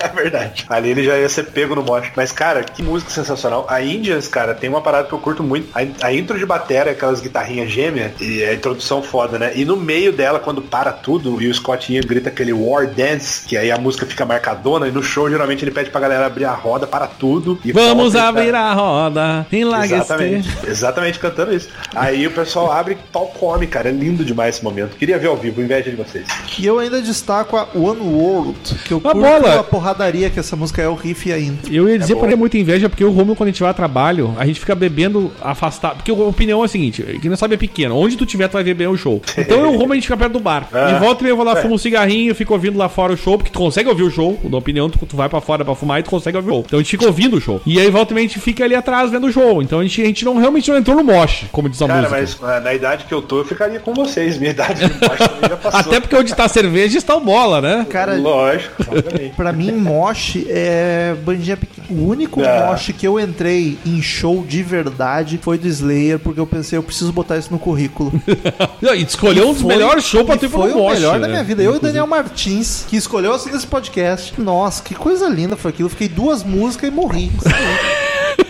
É verdade. Ali ele já ia ser pego no moche. Mas, cara, que música sensacional. A Indians, cara, tem uma parada que eu curto muito. A, a intro de bateria, aquelas guitarrinhas gêmeas, e a introdução foda, né? E no meio dela, quando para tudo, e o Scott Ian grita aquele War Dance, que aí a música fica marcadona, e no show, geralmente, ele pede pra galera abrir a roda, para tudo. E Vamos abrir a roda, enlaguecer. Exatamente, exatamente cantando isso. Aí o pessoal abre e pau come, cara. É lindo demais esse momento. Queria ver ao vivo, inveja de vocês. E eu ainda destaco a One World, que eu A curto bola. a porradaria que essa música é o riff a intro. Eu ia dizer bom. pra ter muita inveja, porque o Romulo, quando a gente vai a trabalho, a gente fica bebendo afastado. Porque a opinião é a seguinte: quem não sabe é pequeno. Onde tu tiver, tu vai ver bem o show. Show. Então eu Roma a gente fica perto do bar. É. E volta e meia eu vou lá, fumo um cigarrinho, fico ouvindo lá fora o show, porque tu consegue ouvir o show. Na opinião, tu, tu vai pra fora pra fumar e tu consegue ouvir o show. Então a gente fica ouvindo o show. E aí volta e meia a gente fica ali atrás vendo o show. Então a gente, a gente não realmente não entrou no mosh, como diz a Cara, música. mas ah, na idade que eu tô, eu ficaria com vocês. Minha idade de baixo também já passou. Até porque onde tá a cerveja está o bola, né? Cara, Lógico. Pra mim, mosh é bandinha pequena. O único É. mosh que eu entrei em show de verdade foi do Slayer, porque eu pensei, eu preciso botar isso no currículo. Não, E escolheu um dos melhores shows pra e ter Foi o mosh, melhor da né? minha vida. Eu e o Daniel Martins, que escolheu assim desse podcast. Nossa, que coisa linda foi aquilo. Fiquei duas músicas e morri.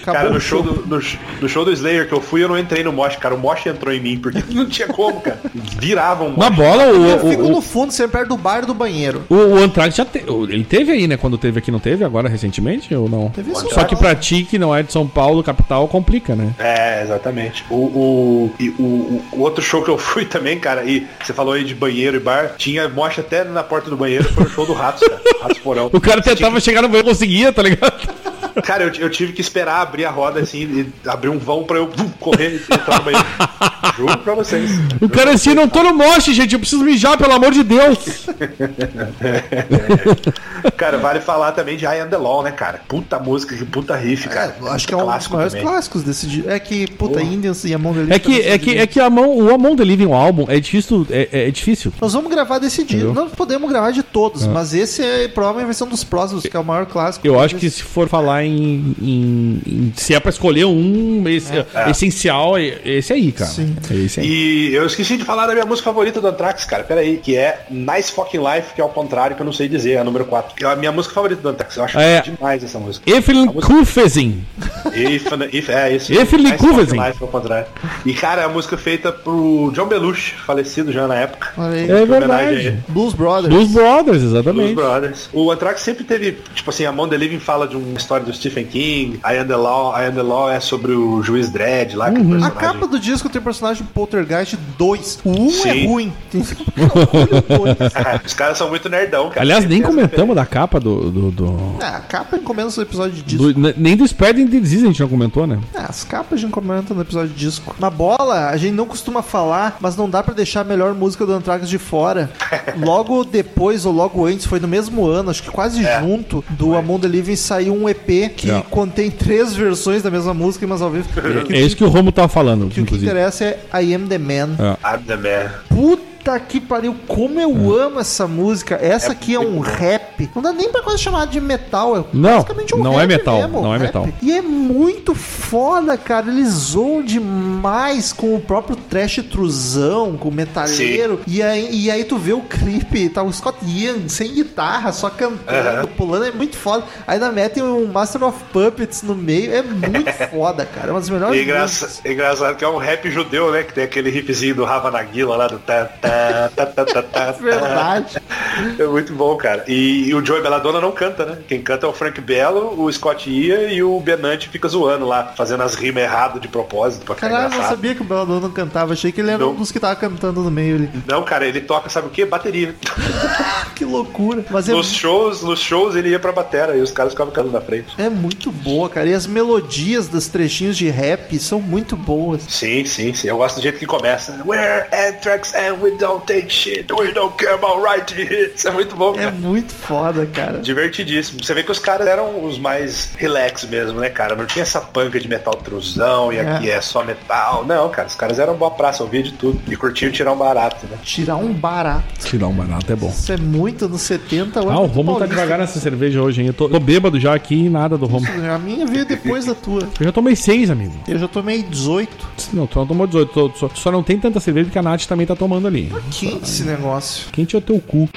Acabou Cara, o no show, do, no, no show do Slayer que eu fui, eu não entrei no Mosh, cara. O Mosh entrou em mim, porque não tinha como, cara. Viravam Na Mosh. bola, Eu o, fico o, no fundo, sempre perto do bar e do banheiro. o, o Anthrax já te, o- ele teve aí, né? Quando teve aqui, não teve? Agora, recentemente, ou não? Teve isso Só que pra ti, que não é de São Paulo, capital, complica, né? É, exatamente. O, o, e o, o- o outro show que eu fui também, cara, e você falou aí de banheiro e bar, tinha Mosh até na porta do banheiro, foi o show do Ratos, cara. Ratos Porão. O cara tentava chegar no banheiro e conseguia, tá ligado? Cara, eu, eu tive que esperar abrir a roda assim, e abrir um vão pra eu vum, correr e entrar no banheiro. Juro pra vocês. O cara assim, não tô no moche, gente, eu preciso mijar, pelo amor de Deus. Cara, vale falar também de I Am The Law, né, cara? Puta música, que puta riff, cara. Eu acho que é um dos maiores também. clássicos desse dia. É que, puta, Indians e a mão dele. É que, é que, é que a mão, o Among the Living, o álbum, é difícil, é, é difícil. Nós vamos gravar desse dia. Entendeu? Nós podemos gravar de todos, mas esse é provavelmente vai ser um dos próximos, que é o maior clássico. Eu acho que se for falar em, em- em- se é pra escolher um esse- essencial, é esse aí, cara. Sim. É esse aí. E eu esqueci de falar da minha música favorita do Anthrax, cara. Pera aí, que é Nice Fucking Life, que é o contrário, que eu não sei dizer, é a número 4. Que é a minha música favorita do Anthrax. Eu acho É. demais essa música. Eflin Kufezin. É isso. Eflin Nice Fucking Kufezin. Life, ao contrário. E, cara, é a música feita pro John Belushi, falecido já na época. É verdade. Blues Brothers. Dos Brothers, Blues exatamente. Brothers. O Anthrax sempre teve, tipo assim, a Mão Living fala de uma história do Stephen King, I Am The Law, I Am The Law é sobre o juiz Dredd lá, que é o A personagem. capa do disco tem o personagem Poltergeist 2. O 1 é Sim. ruim. Tem o dois. Os caras são muito nerdão, cara. Aliás, nem comentamos da capa do. do, do- Ah, a capa encomenda no episódio de disco. do- nem do Spreading the Disease a gente não comentou, né? Ah, as capas a gente comenta no episódio de disco. Na bola, a gente não costuma falar, mas não dá pra deixar a melhor música do Anthrax de fora. Logo depois ou logo antes, foi no mesmo ano, acho que quase junto, do Among the Living saiu um EP que É. contém três versões da mesma música, mas ao vivo. Que, É isso que o Romo tava falando, que o que interessa é I Am The Man. I'm the man. Puta que pariu, como eu amo essa música. Essa aqui é um rap. Não dá nem pra coisa chamada de metal. É Não, basicamente um não rap é metal, mesmo, não é rap. metal. E é muito foda, cara. Eles zoam demais com o próprio trash truzão, com o metalheiro. E aí, e aí tu vê o clipe, tá o Scott Ian sem guitarra, só cantando, Aham. pulando. É muito foda. Ainda metem um Master of Puppets no meio. É muito foda, cara. É uma das melhores E engraça- músicas. é engraçado que é um rap judeu, né? Que tem aquele riffzinho do Rava Nagila lá do tá, tá, tá, tá, tá, tá, tá. Verdade. É muito bom, cara. E, e o Joey Belladonna não canta, né? Quem canta é o Frank Bello, o Scott Ia e o Benante fica zoando lá, fazendo as rimas erradas de propósito pra ficar Caralho, eu não sabia que o Belladonna não cantava. Achei que ele era Não. um dos que tava cantando no meio ali. Não, cara, ele toca, sabe o quê? Bateria. Que loucura. Mas é, Nos shows, nos shows ele ia pra batera e os caras ficavam cantando na frente. é muito boa, cara. E as melodias dos trechinhos de rap são muito boas. Sim, sim, sim. Eu gosto do jeito que começa. We're Anthrax and we don't take shit. We don't care about right hits. É muito bom, É cara. muito foda, cara. Divertidíssimo. Você vê que os caras eram os mais relax mesmo, né, cara? Não tinha essa panca de metal truzão e aqui é só metal. Não, cara, os caras eram boa praça, ouvia de tudo. E curtiam tirar um barato, né? Tirar um barato. Tirar um barato é bom. Isso é muito nos 70. Ah, o Romulo tá devagar nessa cerveja hoje, hein? Eu tô, tô bêbado já aqui e nada do Romulo. A minha veio depois da tua. Eu já tomei seis, amigo. Eu já tomei 18. Não, tu não tomou 18. tu- Só, só não tem tanta cerveja que a Nath também tá tomando ali. Quente esse negócio. Quente é o teu cu.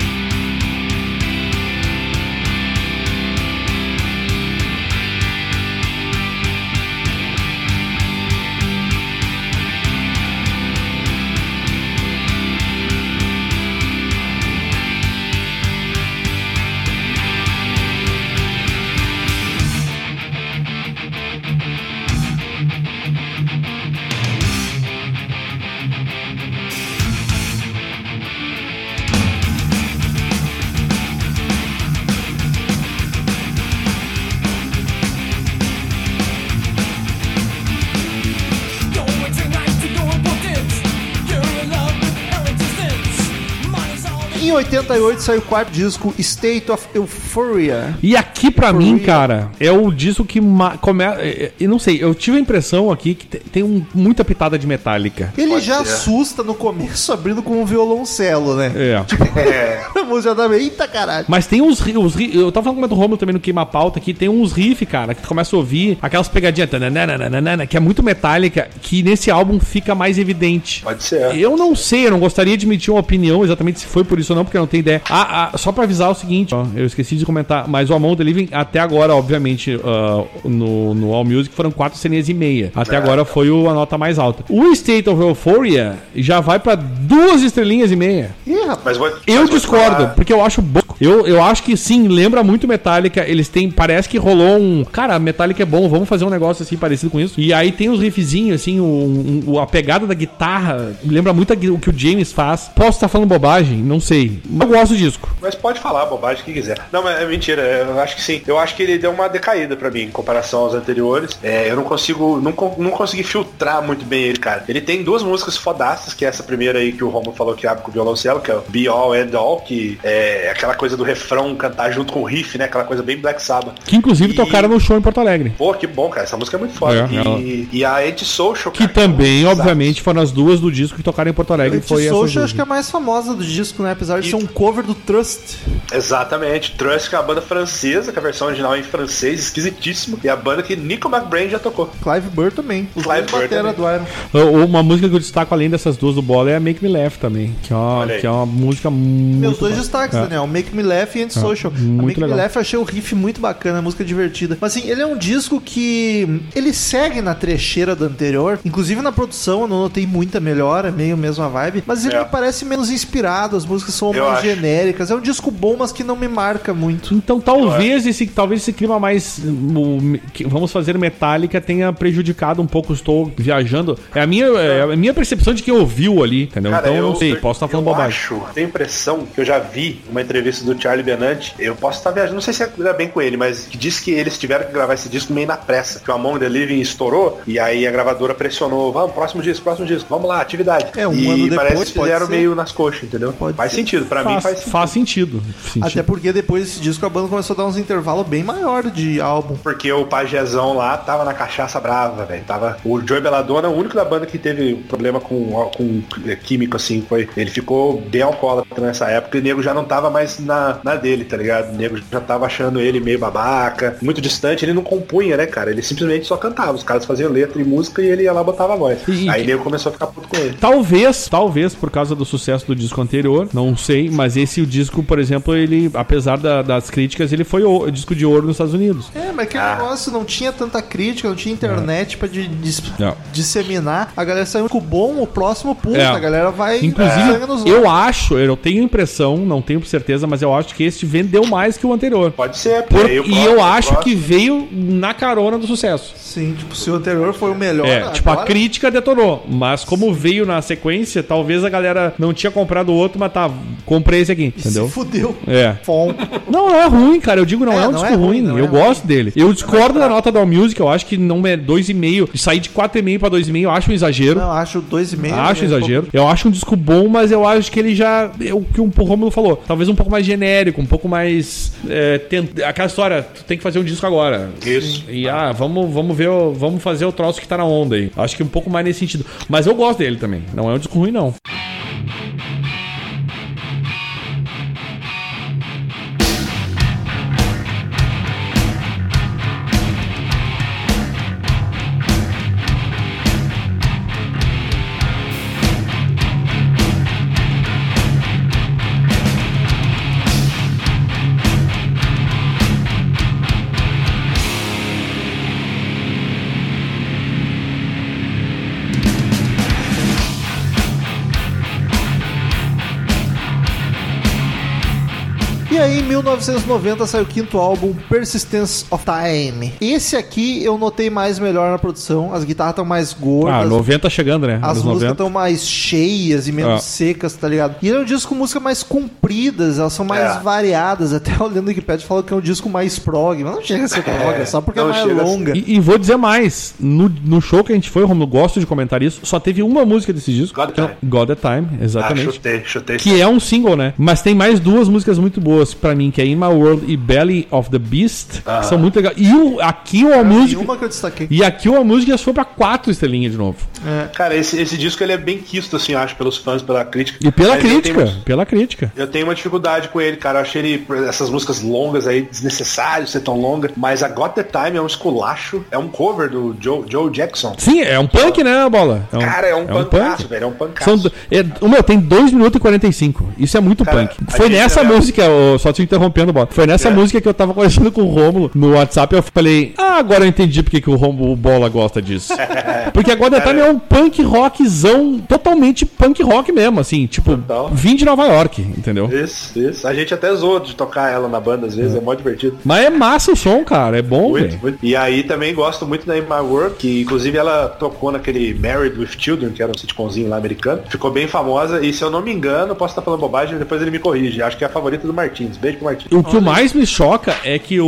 Em 88 saiu o quarto disco, State of Euphoria. E aqui pra mim, cara, é o disco que ma- come... é, é, Eu não sei, eu tive a impressão aqui que te- tem um- muita pitada de metálica. Ele Pode já ser. assusta no começo, abrindo com um violoncelo, né? É. É, A música já tá meio, eita caralho. Mas tem uns, ri- os ri- Eu tava falando com o Romulo também no Queima Pauta que tem uns riff, cara, que tu começa a ouvir aquelas pegadinhas que é muito metálica, que nesse álbum fica mais evidente. pode ser. Eu não sei, eu não gostaria de emitir uma opinião exatamente se foi por isso ou não, porque eu não tenho ideia. Ah, ah, só pra avisar o seguinte, ó, eu esqueci de comentar, mas o Among the Living até agora, obviamente, ah, no, no All Music foram quatro ceninhas e meia. Até É. agora foi o- a nota mais alta. O State of Euphoria já vai pra duas estrelinhas e meia. Ih, rapaz. Vou, Eu discordo, falar- porque eu acho bom. Eu, eu acho que sim, lembra muito Metallica. Eles têm. Parece que rolou um. Cara, Metallica é bom, vamos fazer um negócio assim parecido com isso. E aí tem os riffzinhos, assim, um, um- a pegada da guitarra. Lembra muito o que o James faz. Posso estar falando bobagem? Não sei. Eu gosto do disco. Mas pode falar bobagem que quiser. Não, mas é mentira. Eu acho que sim. Eu acho que ele deu uma decaída pra mim em comparação aos anteriores. É, eu não consigo, não, não consegui filtrar muito bem ele, cara. Ele tem duas músicas fodaças, que é essa primeira aí que o Romulo falou que abre com o violoncelo, que é o Be All and All, que é aquela coisa do refrão cantar junto com o riff, né? Aquela coisa bem Black Sabbath. Que inclusive E- tocaram no show em Porto Alegre. Pô, que bom, cara. Essa música é muito foda. É, e, ela- e a Antisocial, Que cara, também, é um obviamente, foram as duas do disco que tocaram em Porto Alegre. Antisocial acho que é a mais famosa do disco, né? Apesar de E- ser um cover do Trust. Exatamente. Trust, que é uma banda francesa, que a versão original é em francês, esquisitíssimo. E a banda que Nico McBrain já tocou. Clive Burr também. Os Clive Burr também. do Iron. Uma música que eu destaco além dessas duas do Bola é a Make Me Laugh também. Que é uma, que é uma música muito. Meus dois destaques, É. Daniel. Make Me Laugh e Antisocial. Ah, a muito Make Me legal. Laugh eu achei o riff muito bacana, a música divertida. Mas assim, ele é um disco que ele segue na trecheira do anterior. Inclusive na produção eu não notei muita melhora, meio mesma vibe. Mas ele É. me parece menos inspirado, as músicas são Eu mais acho. genéricas. É um disco bom, mas que não me marca muito. Então talvez esse, talvez esse clima mais o- que vamos fazer Metallica tenha prejudicado um pouco. Estou viajando. É a minha, é a minha percepção de quem ouviu ali, entendeu? Cara, então eu não sei, posso estar falando eu bobagem. acho, tenho a impressão que eu já vi uma entrevista do Charlie Benante. Eu posso estar viajando, não sei se é bem com ele, mas diz que eles tiveram que gravar esse disco meio na pressa. Que o Among the Living estourou e aí a gravadora pressionou: vamos, próximo disco, próximo disco, vamos lá, atividade. É, um e ano parece depois, que fizeram ser. meio nas coxas, entendeu? Pode faz ser. sentido, pra mim Faz, faz sentido. faz sentido. sentido. Até porque depois desse disco a banda começou a dar uns intervalos bem maior de álbum. Porque o pajezão lá tava na cachaça brava, velho. Tava o Joey Belladonna, o único da banda que teve problema com, com químico assim, foi ele ficou bem alcoólatra nessa época e o nego já não tava mais na, na dele, tá ligado? O nego já tava achando ele meio babaca, muito distante, ele não compunha, né, cara? Ele simplesmente só cantava. Os caras faziam letra e música e ele ia lá e botava a voz. E- Aí o nego começou a ficar puto com ele. Talvez, talvez por causa do sucesso do disco anterior, não sei, mas esse o disco, por exemplo, ele, apesar da- das críticas, ele foi o, disco de ouro nos Estados Unidos. É, mas aquele Ah. negócio não tinha tanta crítica, não tinha internet pra de- dis- Não. disseminar. A galera saiu com o bom, o próximo puta. É. A galera vai Inclusive, nos eu acho, eu tenho impressão, não tenho certeza, mas eu acho que este vendeu mais que o anterior. Pode ser, Por- aí o e próximo- eu acho próximo- que veio na carona do sucesso. Sim, tipo, se o anterior foi o melhor. É, tipo, a agora- crítica detonou. Mas como veio na sequência, talvez a galera não tinha comprado o outro, mas tá, comprei esse aqui, entendeu? Se fudeu. É. Fom. Não, não é ruim, cara. Eu digo, não é, É, um não disco é ruim. ruim, não eu é gosto ruim. dele. Eu discordo da nota da All Music. Eu acho que não é 2,5. De sair de 4,5 pra 2,5, eu acho um exagero. Não, acho dois e meio. Acho né? exagero. Eu acho um disco bom, mas eu acho que ele já. É o que o Romulo falou. Talvez um pouco mais genérico, um pouco mais. é, tent- Aquela história, tu tem que fazer um disco agora. Isso. E ah, vamos, vamos ver, vamos fazer o troço que tá na onda aí. Acho que um pouco mais nesse sentido. Mas eu gosto dele também. Não é um disco ruim, não. Aí, em 1990, saiu o quinto álbum, Persistence of Time. Esse aqui eu notei mais melhor na produção. As guitarras estão mais Ah, gordas. 90 chegando, né? As músicas 90. estão mais cheias e menos Ah. secas, tá ligado? E ele é um disco com músicas mais compridas, elas são mais É. variadas. Até olhando no Wikipedia falou que é um disco mais prog, mas não chega a ser prog, é só porque é não mais a ser. longa. E, e vou dizer mais, no, no show que a gente foi, Romulo, gosto de comentar isso, só teve uma música desse disco. God que é Time. God the Time, Ah, exatamente. chutei, chutei. que é um single, né? Mas tem mais duas músicas muito boas pra mim, que é In My World e Belly of the Beast, que são muito legais. E o, aqui o E música uma que eu destaquei. e aqui o música já foi pra quatro estrelinhas de novo. Cara, esse, esse disco ele é bem quisto, assim, eu acho, pelos fãs, pela crítica. E pela Mas crítica, uma- pela crítica. Eu tenho uma dificuldade com ele, cara. Eu achei ele, essas músicas longas aí, desnecessário ser tão longa. Mas a Got the Time é um esculacho. É um cover do Joe, Joe Jackson. Sim, é um punk, né, bola? É Cara, é um pancaço, velho. É um pancaço. São, é, o meu, tem 2 minutos e 45. Isso é muito Cara, punk. a Foi nessa é- música, só te interrompendo, Bola. Foi nessa É. música que eu tava conversando com o Rômulo no WhatsApp. Eu falei, ah, agora eu entendi porque que o Rômulo Bola gosta disso. porque agora The Time é um punk rockzão, totalmente punk rock mesmo, assim, tipo, Total. vim de Nova York, entendeu? Isso, isso. A gente até zoou de tocar ela na banda às vezes, é, mó divertido. Mas é massa o som, cara, é bom, Muito, muito. E aí também gosto muito da In My World, que inclusive ela tocou naquele Married with Children, que era um sitcomzinho lá americano. Ficou bem famosa e se eu não me engano, posso estar falando bobagem, depois ele me corrige. Acho que é a favorita do Martins. Beijo pro Martins. O que mais me choca é que o,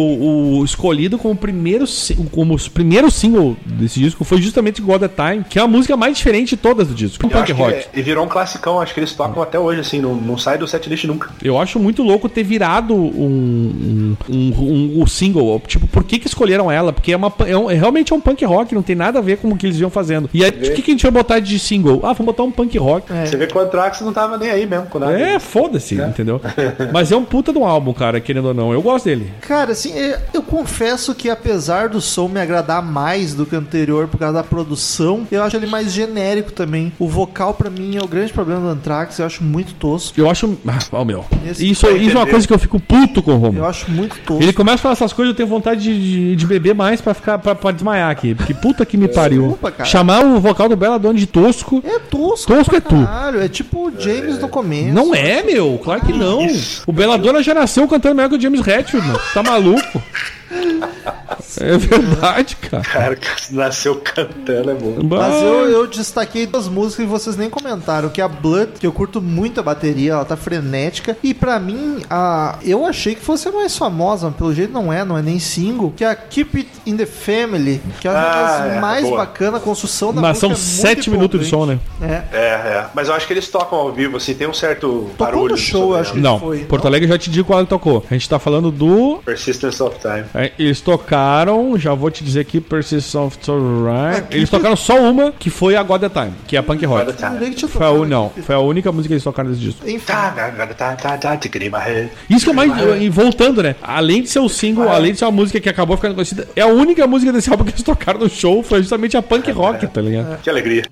o escolhido como primeiro, como o primeiro single desse disco foi justamente God the Time, que é a música mais diferente de todas do disco. Um punk rock. é- e virou um classicão, acho que eles tocam até hoje, assim, não, não sai do setlist nunca. Eu acho muito louco ter virado um, um, um, um- um single. Tipo, por que, que escolheram ela? Porque é, uma, é, um- é realmente é um punk rock, não tem nada a ver com o que eles iam fazendo. E aí, o que, que a gente vai botar de single? Ah, vamos botar um punk rock. Você vê que o Anthrax não tava nem aí mesmo com nada. É, foda-se, entendeu? Mas é um puta de um álbum, cara, querendo ou não. Eu gosto dele. Cara, assim, eu, eu confesso que apesar do som me agradar mais do que o anterior por causa da produção, eu acho ele mais genérico também. O vocal pra mim é o grande problema do Anthrax, eu acho muito tosco. Eu acho. Ah, ó, meu. Esse- Isso, isso é uma coisa que eu fico puto com o Romulo. Eu acho muito tosco. Ele começa a falar essas coisas, eu tenho vontade de, de, de beber mais pra ficar pra, pra desmaiar aqui. Porque puta que me pariu. Desculpa, cara. Chamar o vocal do Bela Dona de tosco. É tosco. Tosco é tu. Caralho, é tipo o James no começo. Não é, meu. Claro que não. O Belladonna já nasceu cantando melhor que o James Hetfield, mano. Tá maluco? É verdade, cara. Cara, nasceu cantando, é bom. Mas eu, eu destaquei duas músicas e vocês nem comentaram, que é a Blood, que eu curto muito a bateria, ela tá frenética. E pra mim, a, eu achei que fosse a mais famosa, mas pelo jeito não é, não é nem single, que é a Keep It in the Family, que é uma Ah, das é, mais boa. bacanas, a construção da Mas são música é muito sete minutos de som, né? É. É, é. Mas eu acho que eles tocam ao vivo, assim, tem um certo Tocou barulho. no show, acho que-. Não, foi, Porto não? Alegre já te digo qual ele tocou. A gente tá falando do. Persistence of Time. é, Eles tocaram, já vou te dizer aqui, Persistence of Right. Aqui Eles tocaram só uma, que foi a God the Time, que é a punk rock. Foi a, un- não, foi a única música que eles tocaram nesse disco. Tá, tá, tá. Isso que é mais. E voltando, né? Além de ser o single, além de ser uma música que acabou ficando conhecida, é a única música desse álbum que eles tocaram no show foi justamente a punk rock, tá ligado? Que alegria.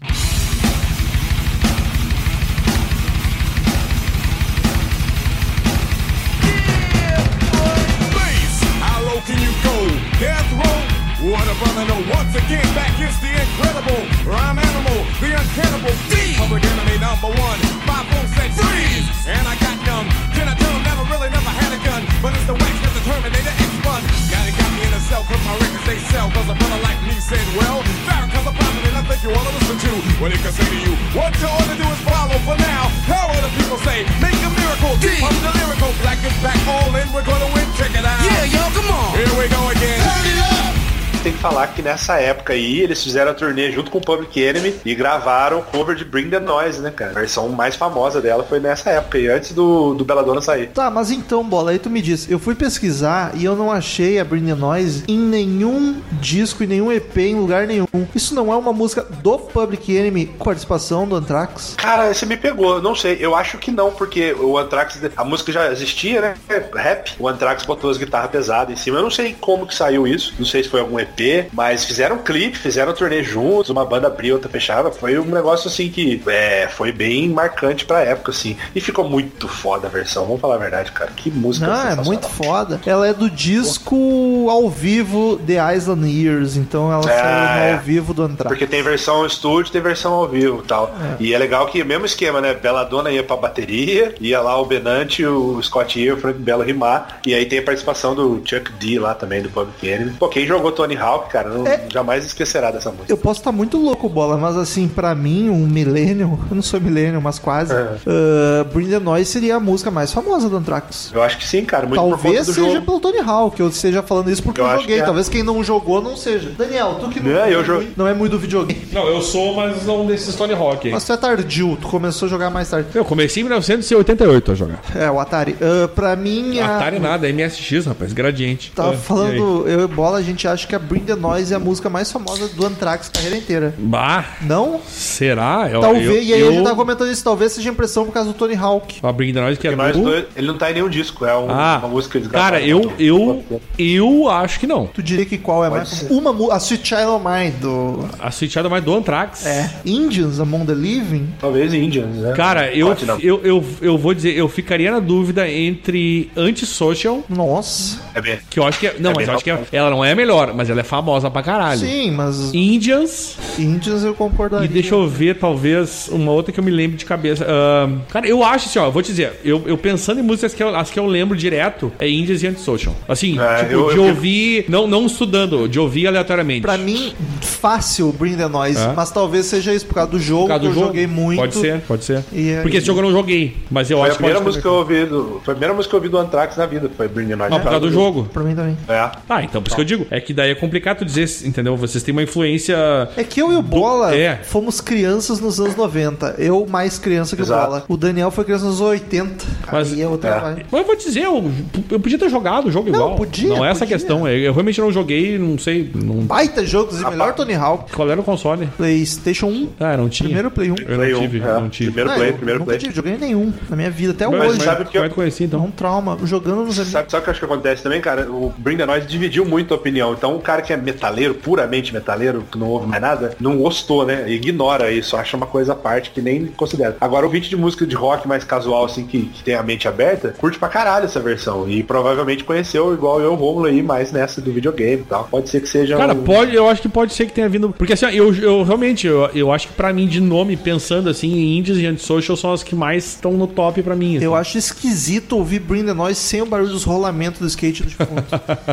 Said, well, Farrakhan's a prophet and I think you to listen to what he can say to you. What you ought to do is follow for now. How will the people say? Make a miracle. I'm the lyrical. Black is back all in. We're gonna win. Check it out. Yeah, yo, come on. Here we go again. Tem que falar que nessa época aí, eles fizeram a turnê junto com o Public Enemy e gravaram o cover de Bring the Noise, né, cara? A versão mais famosa dela foi nessa época aí, antes do, do Belladonna sair. Tá, mas então, bola, aí tu me diz, eu fui pesquisar e eu não achei a Bring the Noise em nenhum disco, em nenhum EP, em lugar nenhum. Isso não é uma música do Public Enemy com participação do Anthrax? Cara, você me pegou, eu não sei. Eu acho que não, porque o Anthrax, a música já existia, né? Rap. O Anthrax botou as guitarras pesadas em cima. Eu não sei como que saiu isso. Não sei se foi algum EP, turnê, mas fizeram um clipe, fizeram um turnê juntos, uma banda abriu, outra fechava. Foi um negócio assim que é, foi bem marcante pra época, assim. E ficou muito foda a versão, vamos falar a verdade, cara. Que música Não, é muito foda. Ela é do disco ao vivo The Island Years, então ela É, saiu é. no ao vivo do Anthrax. Porque tem versão estúdio, tem versão ao vivo e tal. E é legal que, mesmo esquema, né? Belladonna ia pra bateria, ia lá o Benante, o Scott Ian, o Frank Belo rimar. E aí tem a participação do Chuck D lá também, do Public Enemy. Pô, quem jogou Tony Hawk, cara, não, É. jamais esquecerá dessa música. Eu posso estar muito louco, bola, mas assim, pra mim, um milênio, eu não sou milênio, mas quase. É. Uh, Bring the Noise seria a música mais famosa do Anthrax. Eu acho que sim, cara, muito por Talvez seja jogo. pelo Tony Hawk, eu esteja falando isso porque Eu eu, joguei. que é. Talvez quem não jogou não seja. Daniel, tu que não, É, eu é, jogo- muito- não é muito do videogame. Não, eu sou, mas não desses Tony Hawk. Mas tu é tardio, tu começou a jogar mais tarde. Eu comecei em 1988 a jogar. É, o Atari. Uh, pra mim, a... Atari nada, MSX, rapaz, gradiente. Tava Ah, falando, eu e Bola, a gente acha que a Bring the Noise é a música mais famosa do Anthrax carreira inteira. Bah, Não? será? Eu, Talvez, eu, e aí eu, a gente tava comentando isso, talvez seja impressão por causa do Tony Hawk. A Bring the Noise que é nós do... dois, ele não tá em nenhum disco, é um- Ah, uma música eles cara, eu, eu, eu acho que não. Tu diria que qual é Pode mais ser. famosa? Uma, a Sweet Child of Mine do A Switchada mais do Anthrax. é, Indians Among the Living. Talvez Indians, né? Cara, eu, Pode eu, eu, eu vou dizer, eu ficaria na dúvida entre Antisocial, Nossa. É bem. que eu acho que é. Não, É mas eu acho que é- ela não é a melhor, mas ela é famosa pra caralho. Sim, mas Indians, Indians eu concordaria. e deixa eu ver, talvez, uma outra que eu me lembre de cabeça. Ahn, cara, eu acho assim, ó, vou te dizer, eu, eu pensando em músicas que eu, as que eu lembro direto, é Indians e Antisocial. Assim, É, tipo, eu- de eu- ouvir, não, não estudando, de ouvir aleatoriamente. Pra mim, fácil Bring the Noise, É. mas talvez seja isso por causa do jogo, Por causa que eu do jogo. joguei muito. Pode ser, pode ser. E aí- Porque esse jogo eu não joguei, mas eu Foi a acho que primeira pode música que eu ouvi do, foi a primeira música que eu ouvi do Anthrax na vida, foi Bring the Noise. Não, por causa do jogo. Pra mim também. É. Ah, então por isso que eu digo. É que daí é complicado tu dizer, entendeu? Vocês têm uma influência. É que eu e o Bola é. fomos crianças nos anos 90. Eu mais criança que Exato. o Bola. O Daniel foi criança nos 80. Mas- Aí é outra É. vibe. Mas eu vou dizer, eu, eu podia ter jogado o jogo Não, igual. podia, Não é essa a podia. questão. Eu, eu realmente não joguei, não sei. Não... Baita jogo, inclusive, melhor Tony Hawk. Qual era o console? PlayStation 1. Ah, não tinha. Primeiro Play 1. Eu Play não tive, é. não tive. Primeiro Não, play, eu primeiro nunca play. tive joguei nenhum na minha vida, até Mas, hoje. mas sabe o que eu- é eu conheci, É então? um trauma. Jogando nos amigos. Sabe, sabe o que eu acho que acontece também, cara? O Bring the Noise dividiu muito a opinião. Então, o cara que é metaleiro, puramente metaleiro, que não ouve mais nada, não gostou, né? Ignora isso, acha uma coisa à parte que nem considera. Agora, o vídeo de música de rock mais casual, assim, que, que tem a mente aberta, curte pra caralho essa versão. E provavelmente conheceu, igual eu, Romulo aí, mais nessa do videogame e tal. Pode ser que seja. Cara, um- pode, eu acho que pode ser que tenha vindo. Porque assim, eu, eu realmente, eu, eu acho que pra mim, de nome, pensando assim, Indies e Antisocial são as que mais estão no top pra mim. assim. Eu acho esquisito ouvir Bring the Noise sem o barulho dos rolamentos do skate do fundo.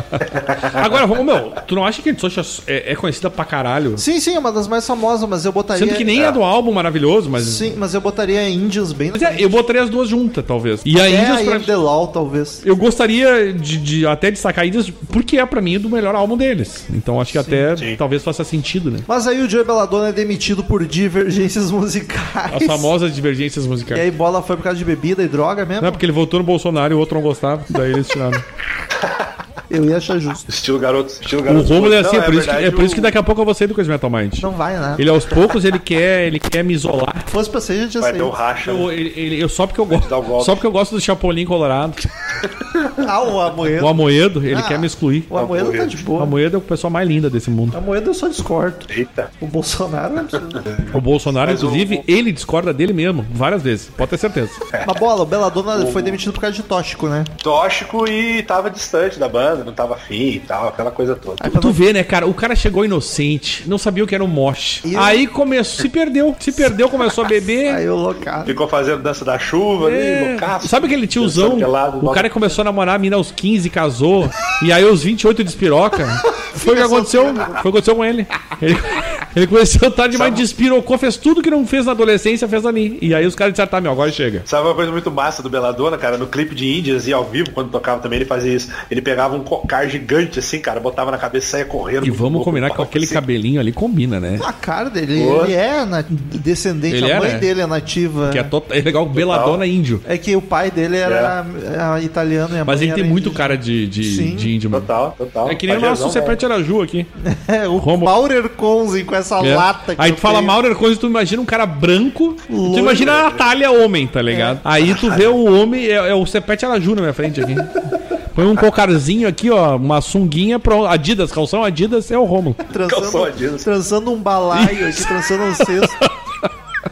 Agora, vamos, meu, tu não acha que Antisocial é, é conhecida pra caralho? sim, sim, é uma das mais famosas, mas eu botaria. Sendo que nem é do álbum maravilhoso, mas. Sim, mas eu botaria Indians bem Mas é, eu botaria as duas juntas, talvez. E a É, Indians I pra The Law, talvez. Eu gostaria de, de até destacar Indians, porque é pra mim do melhor álbum deles. Então acho que até sim. talvez faça sentido, né? Mas aí o Joey Belladonna é demitido por divergências musicais. As famosas divergências E musicais. aí bola foi por causa de bebida e droga mesmo? Não é porque ele votou no Bolsonaro e o outro não gostava, daí eles tiraram. Eu ia achar justo. Estilo garoto. Estilo O garoto. Romulo é assim, Não, é por, isso que, é por isso que o- daqui a pouco eu vou sair do Crazy Metal Mind. Não vai, né? Ele aos poucos ele quer, ele quer me isolar. Se fosse pra ser, já tinha Vai ter um saído. racha. Eu, ele- ele- eu- só porque eu gosto, o só porque eu gosto do Chapolin Colorado. Ah, o Amoedo. O Amoedo, ele Ah. quer me excluir. O Amoedo tá de O boa. Amoedo é a pessoa mais linda desse mundo. O Amoedo eu só discordo. Eita. O Bolsonaro precisa. O Bolsonaro, Mas o- inclusive, ele discorda dele mesmo, várias vezes. Pode ter certeza. Uma bola, o Belladonna foi demitido por causa de tóxico, né? Tóxico e tava distante da banda, não tava afim e tal, aquela coisa toda. Aí Tu não- vê, né, cara? O cara chegou inocente, não sabia o que era um mosh. E- Aí começou, se perdeu. Se perdeu, começou a beber. Aí o loucado. Ficou fazendo dança da chuva É. ali, loucaço. Sabe aquele tiozão? Pelado, o cara começou a namorar a mina aos 15, casou, e aí aos 28 despiroca. Foi o que aconteceu. Foi o que aconteceu com ele. Ele, ele conheceu tarde demais, despirocou, fez tudo que não fez na adolescência, fez ali. E aí os caras disseram, tá, meu, agora chega. Sabe uma coisa muito massa do Beladona, cara? No clipe de Índias e ao vivo, quando tocava também, ele fazia isso. Ele pegava um cocar gigante assim, cara, botava na cabeça e saia correndo. E vamos combinar com aquele assim. cabelinho ali combina, né? A cara dele, ele é na- descendente, Ele a é, mãe né? dele é nativa. Que é, tota- é legal, Beladona índio. É que o pai dele era é, italiano e a Mas mãe ele tem muito indígena. cara de, de, Sim. de índio, mano. Total, total. É que nem o nosso Sepete Araju aqui. É, o Romo- Maurer Konzen com essa É. lata que Aí tu fala tenho. Maurer Coisa, tu imagina um cara branco, Loiro. tu imagina a Natália homem, tá ligado? É. Aí tu vê o homem, é, é o Sepete Araju na minha frente aqui. Põe um cocarzinho aqui, ó, uma sunguinha pro Adidas, calção Adidas, é o Romulo. Calção Adidas. trançando um balaio aqui, trançando um cesto.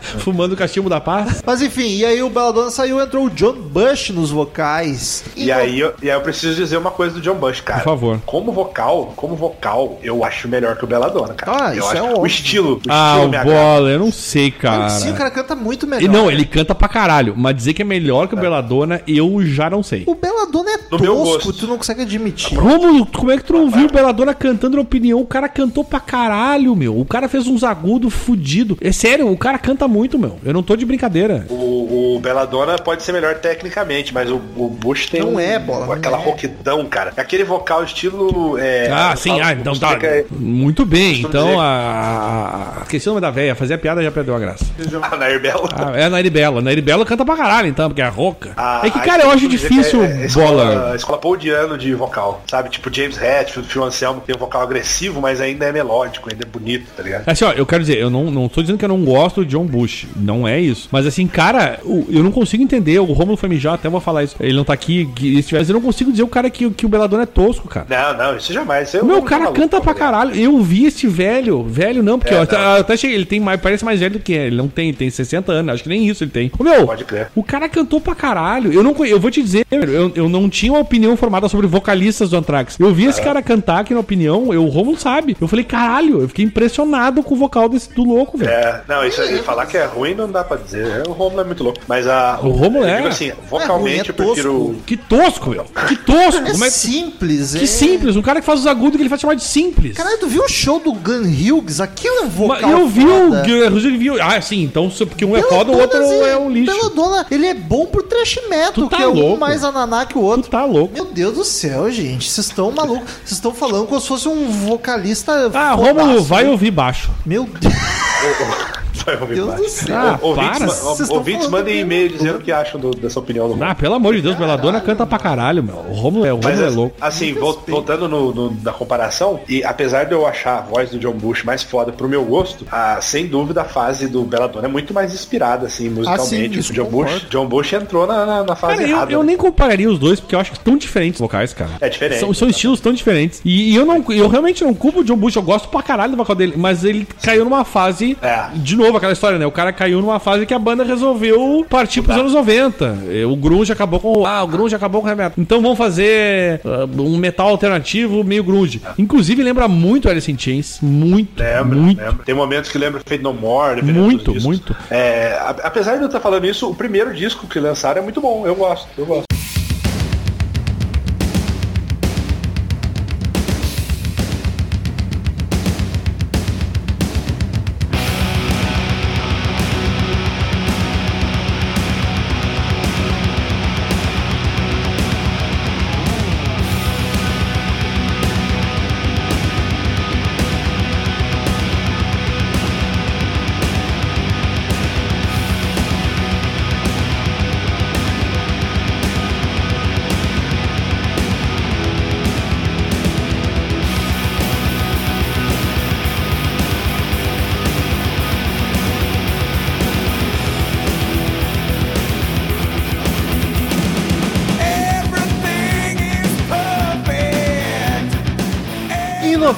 Fumando o cachimbo da paz. Mas enfim, e aí o Belladonna saiu, entrou o John Bush nos vocais. E aí, eu, e aí eu preciso dizer uma coisa do John Bush, cara. Por favor. Como vocal, como vocal, eu acho melhor que o Belladonna, cara. Ah, eu isso é acho óbvio. o estilo, o Ah, estilo o bola, eu não sei, cara. Sim, o cara canta muito melhor. E não, ele canta pra caralho, mas dizer que é melhor que o Belladonna, eu já não sei. O Belladonna é tosco, tu não consegue admitir. Romulo, como é que tu não viu o Belladonna cantando na opinião? O cara cantou pra caralho, meu. O cara fez uns agudos fudido. É sério, o cara canta muito, meu. Eu não tô de brincadeira. O, o Belladonna pode ser melhor tecnicamente, mas o, o Bush tem Não um- é, bola, não aquela é. rouquidão, cara. Aquele vocal estilo. É, Ah, sim, falo- ah, então tá. Muito bem, então dizer- a. a- Esqueci o nome da velha, fazer a piada já perdeu a graça. É, a Nair Bela. Ah, é a Nairi Bela. A Nairi Bela canta pra caralho, então, porque é. A- é que, a cara, eu acho difícil é- é bola. escola paudiano de vocal, sabe? Tipo James Hetfield, Phil Anselmo, tem um vocal agressivo, mas ainda é melódico, ainda é bonito, tá ligado? Assim, ó, eu quero dizer, eu não, não tô dizendo que eu não gosto do John Bush. Não é isso. Mas assim, cara, o- eu não consigo entender. O Romulo foi mijar, até vou falar isso. Ele não tá aqui, tivesse, eu não consigo dizer o cara que, que o Beladona é tosco, cara. Não, não, isso jamais. Eu O meu tô cara maluco, canta pra tá ligado? caralho. Eu vi esse velho. Velho não, porque É, eu até, não. eu até cheguei, ele tem mais, parece mais velho do que é. Ele não tem, tem 60 anos. Acho que nem isso ele tem. O meu, Pode crer. o cara cantou pra caralho. Eu não eu vou te dizer, eu, eu não tinha uma opinião formada sobre vocalistas do Anthrax. Eu vi esse cara cantar aqui na opinião, eu, o Romulo sabe. Eu falei, caralho, eu fiquei impressionado com o vocal desse do louco, velho. É, não, isso aí, falar que é ruim não dá pra dizer. O Romulo é muito louco. Mas a. O Romulo eu é. digo assim, É vocalmente ruim, é eu prefiro. Que tosco, meu. Que tosco. É Como é- simples, é. Que simples. Um cara que faz os agudos que ele faz chamar de simples. Caralho, tu viu o show do Gun Hughes? Aquilo é um vocal Mas eu vi o viu. Ah, sim, então porque um é foda, o outro assim, é um lixo. Belladonna, ele é bom pro trash metal, Tu tá que é um louco. mais ananá que o Tu outro. tá louco. Meu Deus do céu, gente. Vocês estão malucos. Vocês estão falando como se fosse um vocalista. Ah. Romulo, vai ouvir baixo. Meu Deus Vai ouvir do céu. Ah, Ouvintes, para. ouvintes mandem que- e-mail dizendo o que acham do- dessa opinião do Ah, Romulo. pelo amor de Deus, Beladona canta pra caralho, meu. O Romulo é, o Mas Romulo é louco. assim, vol- voltando no, no- na comparação, e apesar de eu achar a voz do John Bush mais foda pro meu gosto, a, sem dúvida a fase do Belladonna é muito mais inspirada, assim, musicalmente. Ah, isso o John concordo. Bush, John Bush entrou na, na, na fase Cara, eu, errada. eu né? nem compararia os dois, porque eu acho que tão diferentes os vocais, cara. É diferente. São, são estilos tão diferentes. E, e eu não eu realmente não culpo o John Bush, eu gosto pra caralho do vocal dele, mas ele caiu numa fase. É. De novo, aquela história, né? O cara caiu numa fase que a banda resolveu partir pros anos 90. E O Grunge acabou com. Ah, o Grunge acabou com o Remeto. Então vamos fazer ah, um metal alternativo meio Grunge. Inclusive lembra muito Alice in Chains. Muito. Lembra, muito. lembra. Tem momentos que lembra Fate No More, Muito, muito. É, apesar de eu estar falando isso, o primeiro disco que lançaram é muito bom. Eu gosto, eu gosto.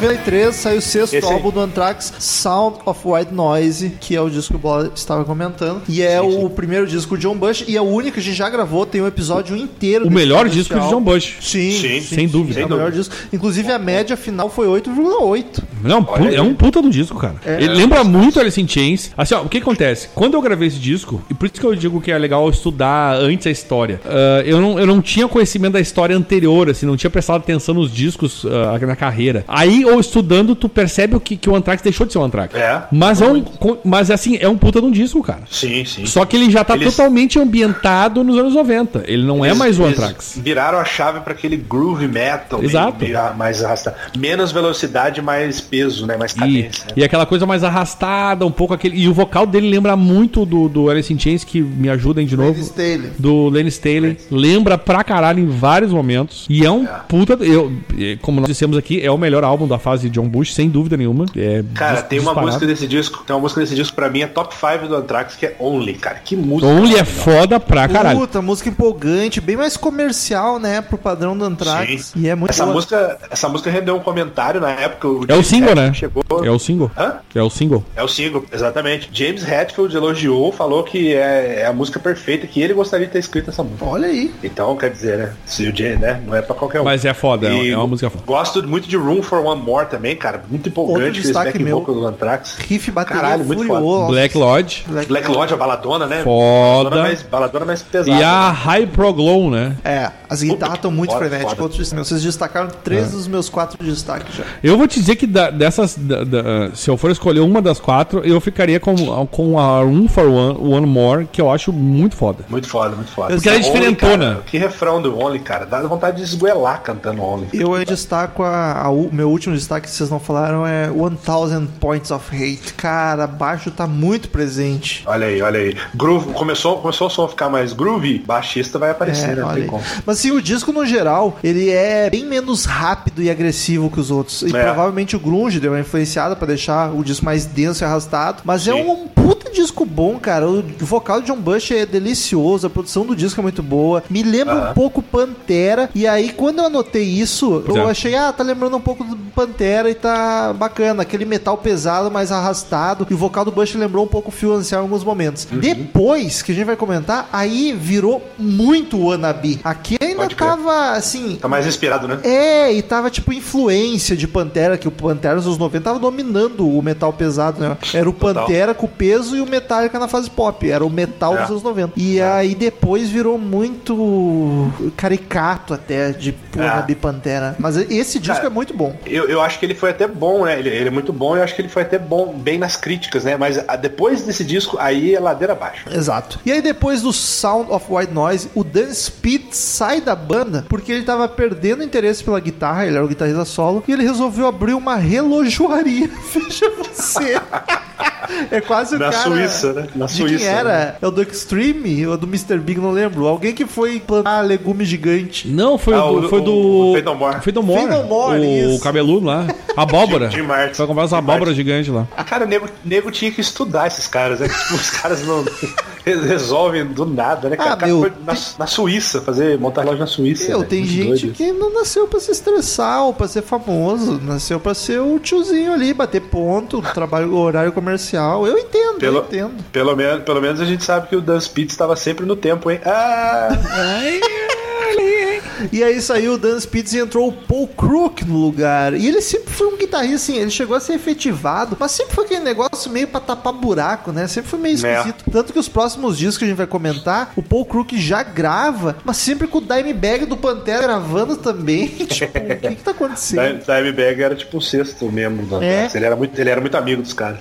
93 saiu o sexto Esse aí. álbum do Anthrax, Sound of White Noise, que é o disco que o Bola estava comentando. E é o primeiro disco de John Bush e é o único que a gente já gravou, tem um episódio inteiro. O melhor desse disco de. John Bush. Sim, Sim, sem dúvida. É o melhor disco. Inclusive a média final foi 8,8. Não, pu- Olha é aí. um puta do disco, cara. É. Ele lembra muito Alice in Chains. Assim, ó, o que acontece? Quando eu gravei esse disco, e por isso que eu digo que é legal estudar antes a história, ah, eu, não, eu não tinha conhecimento da história anterior, assim, não tinha prestado atenção nos discos ah, na carreira. Aí, ou estudando, tu percebe o que, que o Anthrax deixou de ser o Anthrax. É. Mas, é um, mas assim, é um puta de um disco, cara. Sim, sim. Só que ele já tá Eles- totalmente ambientado nos anos 90. Ele não é Eles- mais o Anthrax. Viraram a chave para aquele groove metal. meio- Exato. meio mais arrastado. Menos velocidade, mais peso, né? Mais E, cadência. e aquela coisa mais arrastada, um pouco aquele. E o vocal dele lembra muito do, do Alice in Chains, que me ajudem de novo. Staley. Do Lenny Staley. Lembra pra caralho em vários momentos. E é um puta. Eu, e como nós dissemos aqui, é o melhor álbum da fase John Bush, sem dúvida nenhuma. É Cara, dis- tem uma disparado. música desse disco, tem uma música desse disco pra mim, é top 5 do Anthrax, que é Only, cara. Que música. Only é foda pra caralho. Puta, música empolgante, bem mais comercial, né? Pro padrão do Anthrax. Sim. E é muito essa boa. música, essa música rendeu um comentário na época. É o single, né? Hetfield Chegou... É o single. Hã? É o single. É o single, exatamente. James Hetfield elogiou, falou que é, é a música perfeita, que ele gostaria de ter escrito essa música. Olha aí. Então, quer dizer, né? Se o James, né? Não é pra qualquer um. Mas é foda, é- E é uma música foda. Gosto muito de Room for One More também, cara. Muito Outro empolgante esse destaque back meu. vocal do Anthrax. Riff bateria Caralho, muito furioso. Black Lodge. Black Lodge, a baladona, né? Foda. Baladona mais, baladona mais pesada. E a High Pro Glow, né? É, as guitarras estão muito foda, frenéticas. foda. Outros- Vocês destacaram três É. dos meus quatro destaques já. Eu vou te dizer que da- dessas. da- da- se eu for escolher uma das quatro, eu ficaria com, com a Room for One, One More, que eu acho muito foda. Muito foda, muito foda. Porque ela é Only, diferentona. cara, Que refrão do Only, cara. Dá vontade de esgoelar cantando Only. Eu destaco a, a u- meu último destaque que vocês não falaram é 1000 Points of Hate. Cara, baixo tá muito presente. Olha aí, olha aí. Groove, começou, começou o som a ficar mais groovy, baixista vai aparecer, É, né? Mas assim, o disco no geral, ele é bem menos rápido e agressivo que os outros. E É. provavelmente o grunge deu uma influenciada pra deixar o disco mais denso e arrastado. Mas é Sim. um puta disco bom, cara. O vocal de John Bush é delicioso, a produção do disco é muito boa. Me lembra um Aham. pouco Pantera. E aí, quando eu anotei isso, eu É. achei, ah, tá lembrando um pouco do Pantera e tá bacana. Aquele metal pesado, mais arrastado. E o vocal do Bush lembrou um pouco o Phil Anselmo em alguns momentos. Uhum. Depois, que a gente vai comentar, aí virou muito wannabe. Aqui ainda Pode tava, assim... Tá mais inspirado, né? É, e tava tipo influência de Pantera, que o Pantera nos anos 90 tava dominando o metal pesado, né? Era o Total. Pantera com o peso e o Metallica na fase pop. Era o metal É. dos anos 90. E aí depois virou muito caricato até de porra É. Pantera. Mas esse disco Cara, é muito bom. Eu, eu acho que ele foi até bom, né? Ele, ele é muito bom, eu acho que ele foi até bom, bem nas críticas, né? Mas ah, depois desse disco, aí é ladeira abaixo. Exato. E aí depois do Sound of White Noise, o Dan Speed sai da banda porque ele tava perdendo interesse pela guitarra, ele era o guitarrista solo, e ele resolveu abrir uma relojoaria. Veja você. É quase o Na cara... Suíça, né? Na de Suíça. quem era? É o do Extreme ou do Mr. Big, não lembro. Alguém que foi plantar legume gigante. Não, foi Ah, do. o- foi o- do. o Fade No More. Fade No More. Fade No More, o isso. Lá. Abóbora. Jim Martin. Foi comprar Martin. gigantes lá. Ah, cara, o nego, nego tinha que estudar esses caras, né? Tipo, os caras não resolvem do nada, né? Ah, cara meu, na, na Suíça, fazer montar loja na Suíça. Meu, né? tem Muito gente doido. que não nasceu pra se estressar ou pra ser famoso. Nasceu pra ser o tiozinho ali, bater ponto, trabalho, horário comercial. Eu entendo, eu Pelo, entendo. pelo, menos, pelo menos a gente sabe que o Dan Spitz estava sempre no tempo, hein? Ah! E aí saiu o Dan Spitz e entrou o Paul Crook no lugar. E ele sempre foi um guitarrista, assim, ele chegou a ser efetivado, mas sempre foi aquele negócio meio pra tapar buraco, né? Sempre foi meio É. esquisito. Tanto que os próximos discos que a gente vai comentar, o Paul Crook já grava, mas sempre com o Dimebag do Pantera gravando também. tipo, o que que tá acontecendo? Di- Dimebag era tipo o sexto membro do É. Anthrax. Ele, era muito, ele era muito amigo dos caras.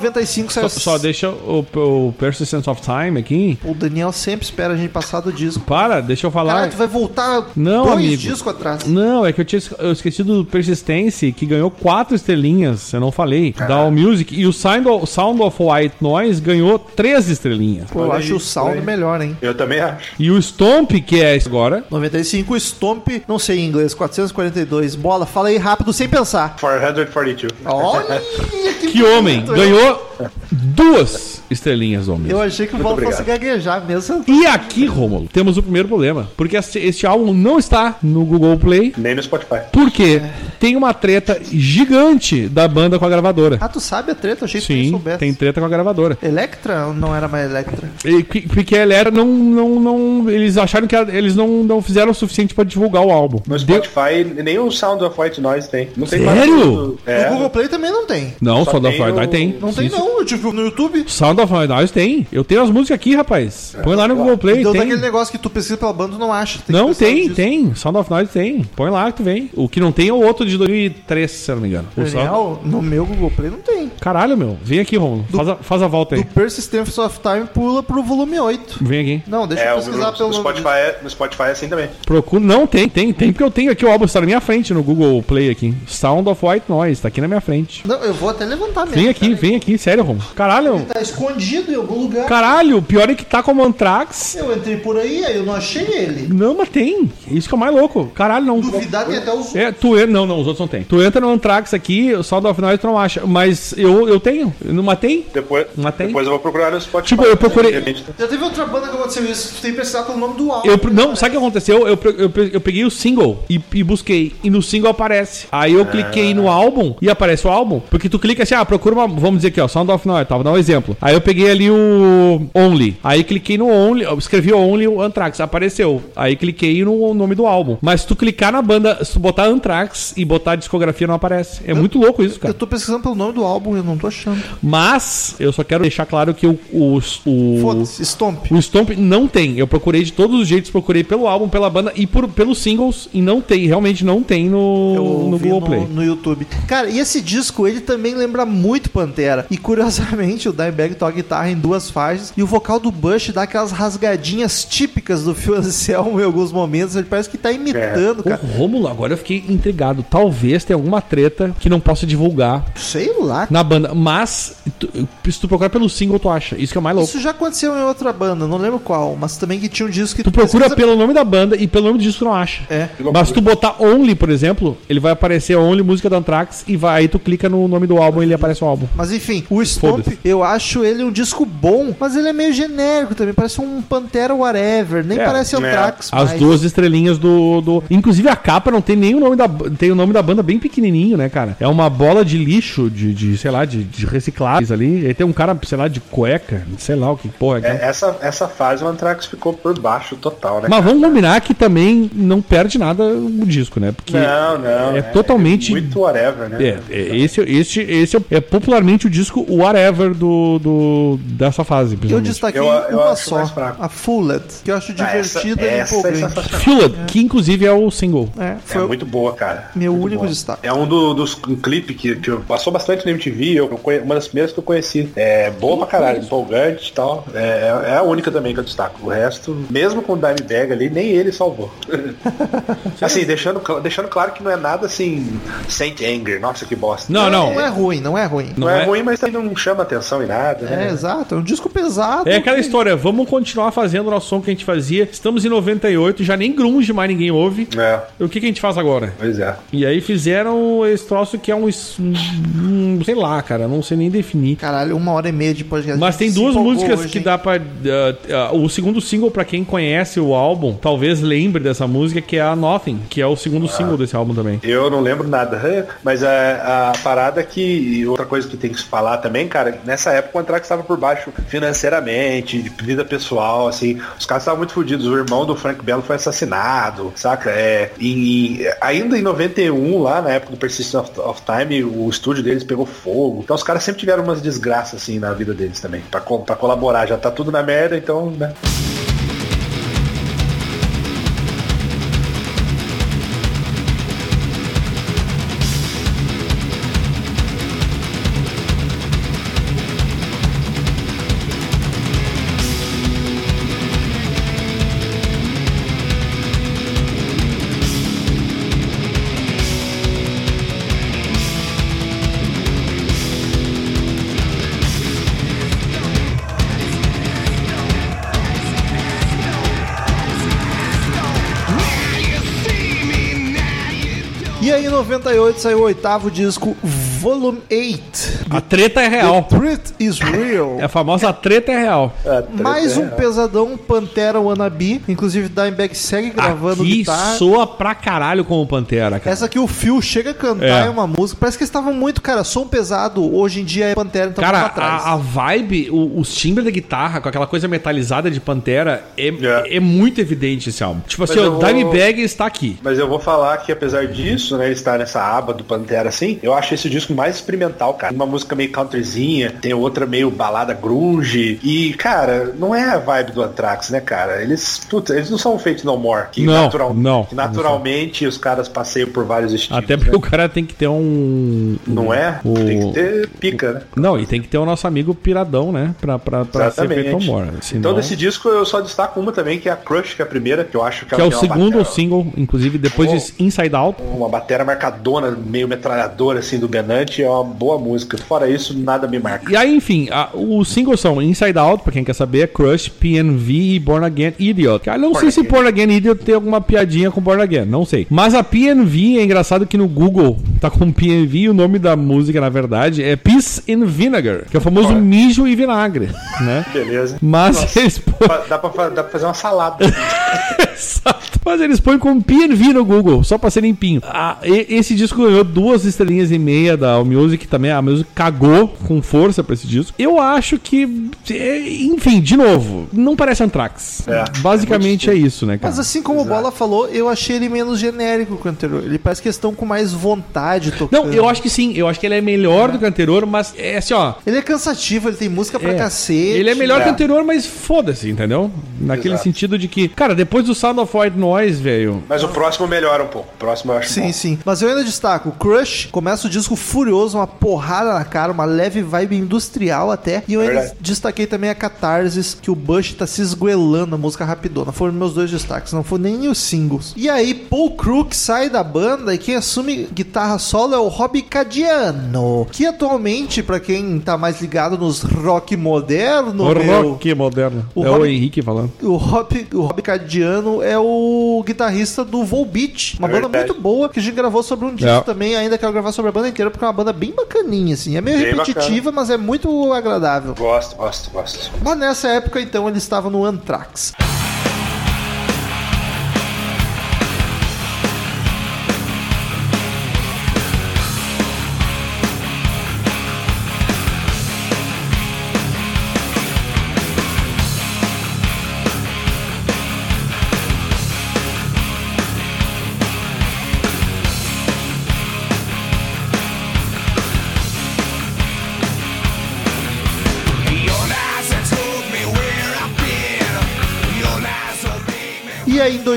95 Só, saiu. só deixa o, o Persistence of Time aqui. O Daniel sempre espera a gente passar do disco. Para, deixa eu falar. Caralho, tu vai voltar Não, dois amigo. discos atrás. Não, é que eu tinha eu esqueci do Persistence, que ganhou quatro estrelinhas, eu não falei, da All Music, e o Sound of, Sound of White Noise ganhou três estrelinhas. Pô, eu acho aí, o sound aí. melhor, hein? Eu também acho. E o Stomp, que é esse agora, 95, Stomp, não sei em inglês, 442. Bola, fala aí rápido, sem pensar. 442. Olha que homem, bonito, hein? Duas estrelinhas, homem. Eu achei que o obrigado. fosse gaguejar mesmo. E aqui, Rômulo, temos o primeiro problema, porque este, álbum não está no Google Play, Nem no Spotify. porque tem uma treta gigante da banda com a gravadora. Ah, tu sabe a treta? Achei que tu não Sim, soubesse. tem treta com a gravadora. Electra ou não era mais Electra? E que- Porque ela era não, não, não. Eles acharam que eles não, não fizeram o suficiente pra divulgar o álbum. No Deu- Spotify, nem o Sound of White Noise tem. Não tem Sério? tudo. É. No Google Play também não tem. Não, Só só da tem Friday o- tem. Não tem Sim, não, eu tive no YouTube. Sound of Noise tem. Eu tenho as músicas aqui, rapaz. Põe lá no Google Play. Então tem. daquele negócio que tu pesquisa pela banda, tu não acha. que Não, o tem, tem. Sound of Noise tem. Põe lá que tu vem. O que não tem é o outro de 2003, se eu não me engano. O Real, no meu Google Play não tem. Caralho, meu. Vem aqui, Romulo. Faz a, faz a volta aí. Do Persistence of Time pula pro volume 8. Vem aqui. Não, deixa É, eu o, pesquisar no, pelo no Spotify é, no Spotify é assim também. Procura. Não, tem, tem, tem, porque eu tenho aqui o álbum, está na minha frente no Google Play aqui. Sound of White Noise, tá aqui na minha frente. Não, eu vou até levantar mesmo. Vem aqui, vem aqui, sério, Romulo. Caralho. Tá escondido em algum lugar. Caralho, o pior é que tá como Anthrax. Eu entrei por aí, aí eu não achei ele. Não, mas tem. Isso que é o mais louco. Caralho, não. Duvidar tem até os. É, tu entra. Não, não, os outros não tem. Tu entra no Anthrax aqui, o Sound of Noise tu não acha. Mas eu, eu tenho. Não matei? Depois, Mas tem? depois eu vou procurar no Spotify. Tipo, eu procurei- Já teve outra banda que aconteceu isso. Tu tem que pesquisar pelo nome do álbum. Eu, não, sabe o que aconteceu? Eu, eu, eu peguei o single e, e busquei. E no single aparece. Aí eu cliquei no álbum e aparece o álbum. Porque tu clica assim, ah, procura uma. Vamos dizer aqui, ó, Sound of Noise, tá? Vou dar um exemplo. Aí eu peguei ali o Only. Aí cliquei no Only, eu escrevi Only o Anthrax, apareceu. Aí cliquei no nome do álbum. Mas se tu clicar na banda, se tu botar Anthrax e botar discografia, não aparece. É muito louco isso, Eu cara. tô pesquisando pelo nome do álbum e eu não tô achando. Mas eu só quero deixar claro que o. o, o Foda-se, Stomp. o Stomp não tem. Eu procurei de todos os jeitos, procurei pelo álbum, pela banda e por, pelos singles e não tem. Realmente não tem no, Eu no Google no, Play. no YouTube. Cara, e esse disco, ele também lembra muito Pantera. E curiosamente, o Dimebag toca guitarra em duas faixas. E o vocal do Bush dá aquelas rasgadinhas típicas do Phil Anselmo em alguns momentos. Ele parece que tá imitando, Ô, cara. Rômulo, agora eu fiquei intrigado. Talvez tenha alguma treta que não possa divulgar Sei lá. na banda. Mas, tu- se tu procurar pelo single, tu acha. Isso que é o mais louco. Isso já aconteceu em outra banda, não lembro qual, mas também que tinha um disco que Tu procura pesquisa- pelo nome da banda e pelo nome do disco tu não acha. É. Mas se tu botar Only, por exemplo, ele vai aparecer Only música da Anthrax e vai, aí tu clica no nome do álbum e ele aparece o álbum. Mas enfim, o Stomp, Foda-se. eu acho ele um disco bom, mas ele é meio genérico também. Parece um Pantera Whatever, nem É, parece Anthrax. As mais. duas estrelinhas do, do. Inclusive a capa não tem nem o nome da. Tem o nome da banda bem pequenininho, né, cara? É uma bola de lixo, de, de sei lá, de, de recicláveis ali. E aí tem um cara, sei lá, de cueca, sei lá o que porra é. é, essa, essa fase o Anthrax ficou por baixo total, né? Mas vamos combinar que também não perde nada o disco, né? Porque não, não. é totalmente- Muito whatever, né? É, é, esse, esse, esse é, é popularmente o disco Whatever do, do, dessa fase. Eu destaquei Eu- eu uma só, a Fulled, que eu acho Ah, essa- divertida e essa é empolgante. sensacional. Fueled, que inclusive é o single. É, É foi muito boa, cara. meu Muito único boa. destaque. É um do- dos um clipe que, que passou bastante na MTV, eu, conhe- uma das primeiras que eu conheci. É boa pra caralho, empolgante e tal. É, é a única também que eu destaco. O resto, mesmo com o Dimebag ali, nem ele salvou. assim, deixando, deixando claro que não é nada assim, Saint Anger, nossa que bosta. Não, não. Não é ruim, não é ruim. Não, não é, é- ruim, mas também não chama atenção em nada, É, né? exato, é um disco pesado. É aquela que- história, vamos continuar fazendo o nosso som que a gente fazia. Estamos em 98, já nem grunge mais ninguém ouve. É, O que, que a gente faz agora? pois é. E aí fizeram esse troço que é um, um- sei lá, cara, não sei nem definir. Caralho, uma hora e meia de podcast. Mas tem duas músicas hoje, que hein? dá pra. ah, ah, o segundo single, pra quem conhece o álbum, talvez lembre dessa música, que é a Nothing, que é o segundo single desse álbum também. Eu não lembro nada, mas a, a parada que. e outra coisa que tem que se falar também, cara, nessa época o Anthrax estava por baixo financeiramente, de vida pessoal, assim. Os caras estavam muito fodidos. O irmão do Frank Bello foi assassinado, saca? É, e, ainda em 91, lá na época do Persistence of, of Time, o estúdio deles pegou fogo. Então os caras sempre tiveram umas desgraças assim na vida deles também. Pra colaborar. Já tá tudo na merda, então, né? Saiu o oitavo disco, Volume 8. A treta é real. Truth is Real. É a famosa treta é real. É, treta Mais é um real. pesadão Pantera Wannabe. Inclusive, Dimebag segue gravando Aqui guitarra. soa pra caralho como Pantera, cara. Essa aqui o Phil chega a cantar É. é. uma música. Parece que eles estavam muito, cara, som pesado. Hoje em dia é Pantera, então Cara, pra trás. a, a vibe, o, os timbres da guitarra, com aquela coisa metalizada de Pantera, é, É. é muito evidente esse álbum. Tipo assim, o vou- Dimebag está aqui. Mas eu vou falar que apesar disso, isso, né? Ele está nessa aba do Pantera, assim. Eu acho esse disco mais experimental, cara. Uma música meio countryzinha, tem outra meio balada grunge. E, cara, não é a vibe do Anthrax, né, cara? Eles, puta, eles não são feitos no more. Que Não, natural- não. que naturalmente os caras passeiam por vários estilos. Até porque né? o cara tem que ter um. Não é? O... Tem que ter pica, né? Não, e tem que ter o nosso amigo piradão, né? Pra, pra, pra ser feito amor. Senão... Então desse disco eu só destaco uma também, que é a Crush, que é a primeira, que eu acho que, Que é o segundo batera- single, inclusive, depois de Inside Out. Uma batera marcadona, meio metralhadora assim do Benante, é uma boa música. Fora isso, nada me marca. E aí, enfim, a- os singles são Inside Out, pra quem quer saber, Crush, PNV e Born Again Idiot. Cara, não sei se Born Again Idiot tem alguma piadinha com Born Again, não sei. Mas a PNV é engraçado que no Google tá com PNV e o nome da música, na verdade, é Peace in Vinegar, que é o famoso Olha. mijo e vinagre, né? Beleza. Mas Nossa, eles. Dá pra, dá pra fazer uma salada. Mas eles põem com PNV no Google, só pra ser limpinho. Ah, e- esse disco ganhou duas estrelinhas e meia da Allmusic também. A Allmusic cagou com força pra esse disco. Eu acho que, é, enfim, de novo, não parece Anthrax. É, Basicamente é, isso, né, cara? Mas assim como o Bola falou, eu achei ele menos genérico que o anterior. Ele parece que eles estão com mais vontade tocando. Não, eu acho que sim. Eu acho que ele é melhor do que o anterior, mas é assim, ó. Ele é cansativo, ele tem música pra É. cacete. Ele é melhor É. que o anterior, mas foda-se, entendeu? Naquele Exato. sentido de que, cara, depois do Sound of White Velho. Mas o próximo melhora um pouco. O próximo eu acho Sim, bom. sim. Mas eu ainda destaco, o Crush começa o disco furioso, uma porrada na cara, uma leve vibe industrial até. E eu ainda Verdade. destaquei também a Catarsis, que o Bush tá se esguelando a música rapidona. Foram meus dois destaques, não foram nem os singles. E aí, Paul Crook sai da banda e quem assume guitarra solo é o Rob Cadiano, que atualmente, pra quem tá mais ligado nos rock moderno, O meu, rock moderno. O é Rob- o Henrique falando. o Rob, o Rob Cadiano é o guitarrista do Volbeat, uma banda Verdade. muito boa que a gente gravou sobre um disco É. também. Ainda quero gravar sobre a banda inteira porque é uma banda bem bacaninha, assim. É meio Bem repetitiva, mas é muito agradável. Gosto, gosto, gosto. Mas nessa época, então, ele estava no Anthrax.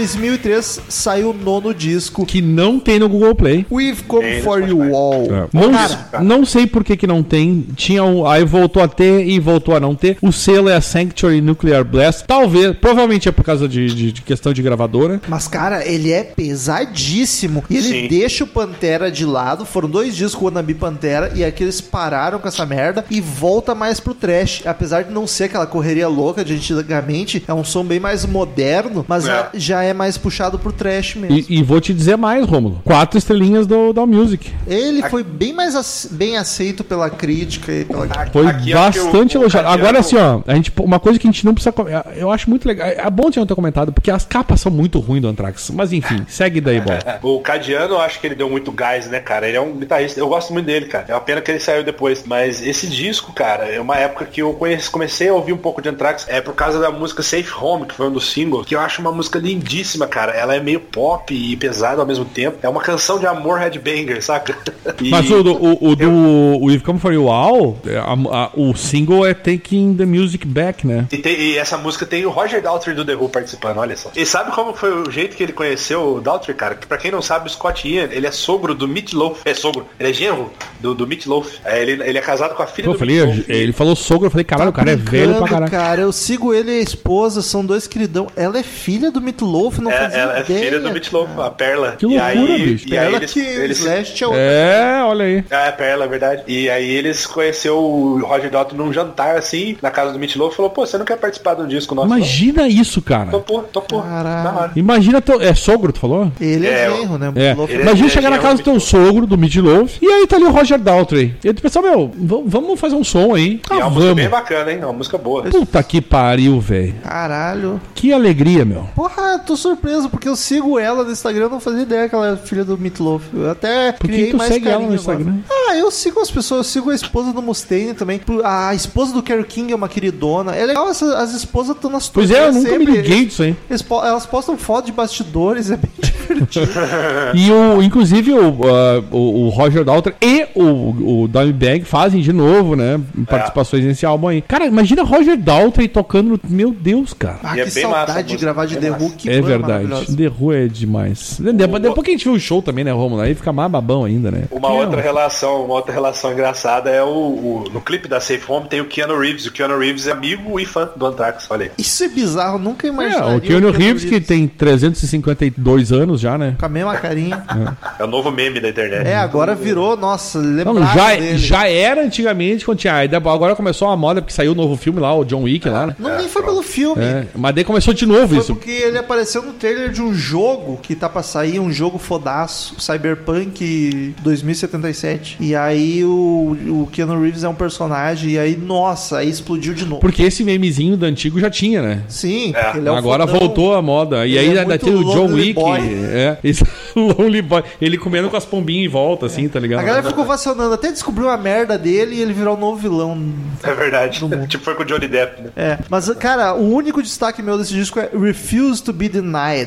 2003, saiu o nono disco, Que não tem no Google Play. We've Come Tem For You Spotify. All. Não, Cara, não sei por que, que não tem. Tinha um, aí voltou a ter e voltou a não ter. O selo é a Sanctuary Nuclear Blast. Talvez, provavelmente é por causa de, de- de questão de gravadora. Mas, cara, ele é pesadíssimo. E ele Sim. deixa o Pantera de lado. Foram dois discos com o Wannabe Pantera. E aqui eles pararam com essa merda. E volta mais pro trash. Apesar de não ser aquela correria louca de antigamente, é um som bem mais moderno. Mas É. é- já é mais puxado pro trash mesmo. E, e vou te dizer mais, Rômulo. Quatro estrelinhas do, da Music. Ele foi bem mais ace- bem aceito pela crítica e pela. Foi Aqui é bastante o- o elogiado. Agora, assim, ó, a gente, uma coisa que a gente não precisa. Eu acho muito legal. É bom de não ter comentado, porque as capas são muito ruins do Anthrax. Mas enfim, segue daí, bola. O Cadiano, eu acho que ele deu muito gás, né, cara? Ele é um guitarrista. Eu gosto muito dele, cara. É uma pena que ele saiu depois. Mas esse disco, cara, é uma época que eu conheci- comecei a ouvir um pouco de Anthrax. É por causa da música Safe Home, que foi um dos singles, que eu acho uma música lindíssima, cara. Ela é meio pop e pesada ao mesmo tempo. É uma canção de amor headbanger, saca? E- Mas o, do- o, o do o We've Come For You All, é, a- a- o single é Taking the Music Back, né? E, tem- e essa música tem o Roger Daltrey do The Who participando, olha só. E sabe como foi o jeito que ele conheceu o Daltrey, cara? Que pra quem não sabe, o Scott Ian, ele é sogro do Meat Loaf. É sogro, ele é genro do, do Meat Loaf. É, ele, ele é casado com a filha Pô, eu do falei, Meat Loaf. ele falou sogro, eu falei, caralho, o cara é velho pra caralho. cara, eu sigo ele e a esposa, são dois queridão. Ela é filha do Meatloaf, não É, fazia ela é ideia. filha do Meat Loaf, a Perla. Que e loucura, aí, bicho. E aí Ela eles, que eles, Slash é o... É, olha aí. É, a Perla, é verdade. E aí eles conheceu o Roger Daltrey num jantar, assim, na casa do Meat Loaf e falou, pô, você não quer participar de um disco nosso? Imagina isso, cara. não? Topou, topou. Caralho. Imagina teu. É sogro, tu falou? Ele é, É, genro, né? É. Meatloaf Ele é- Imagina ele é chegar na casa do do teu sogro, do Midloaf, e aí tá ali o Roger Daltrey. E tu pensou, meu, vamos fazer um som aí. E é Ah, uma música bem vamos. bacana, hein? É uma música boa. Puta que pariu, velho. Caralho. Que alegria, meu. Porra, Cara, tô surpreso, porque eu sigo ela no Instagram, eu não fazia ideia que ela é filha do Meatloaf. Eu até Por que criei tu mais segue ela no Instagram? agora. Ah, eu sigo as pessoas, eu sigo a esposa do Mustaine também. A esposa do Kerry King é uma queridona. É legal, essa- as esposas estão nas Pois é, eu nunca me sempre. liguei disso aí. Elas postam foto de bastidores, é bem divertido. E o, inclusive o, ah, o, o Roger Daltrey e o, o Dimebag fazem de novo, né? Participações nesse álbum aí. Cara, imagina Roger Daltrey tocando no. Meu Deus, cara. Ah, é que bem massa a saudade de música, gravar de The Who, massa. que é verdade. maravilhosa. The Who é demais. Depois, depois que a gente viu o show também, né, Romulo? Aí fica mais babão ainda, né? Uma Que, outra ó, relação, uma outra relação engraçada é o, o- no clipe da Safe Home tem o Keanu Reeves. O Keanu Reeves é amigo e fã do Anthrax, olha aí. Isso é bizarro, nunca É, imaginaria. o Keanu Reeves, que tem 352 anos já, né? Com a mesma carinha. É o novo meme da internet. É, agora virou, nossa, Não, lembrava já, dele. já era antigamente quando tinha. aí Agora começou a moda porque saiu o novo filme lá, o John Wick lá, né? Não nem foi pelo filme. É, mas daí começou de novo Foi isso. porque ele apareceu no trailer de um jogo que tá pra sair, um jogo fodaço, Cyberpunk 2077. E aí o, o Keanu Reeves é um personagem, e aí, nossa, aí explodiu de novo. Porque esse memezinho do antigo já tinha, né? Sim, É. ele é o Agora fodão. voltou a moda. E Ele aí é ainda tem o John Wick. Boy. É, esse Lonely Boy. Ele comendo com as pombinhas em volta, assim, tá ligado? A galera ficou vacionando até descobriu a merda dele e ele virou o novo vilão. É verdade. tipo foi com o Johnny Depp, né? É, mas cara, o único destaque meu desse disco é Refuse to be Denied,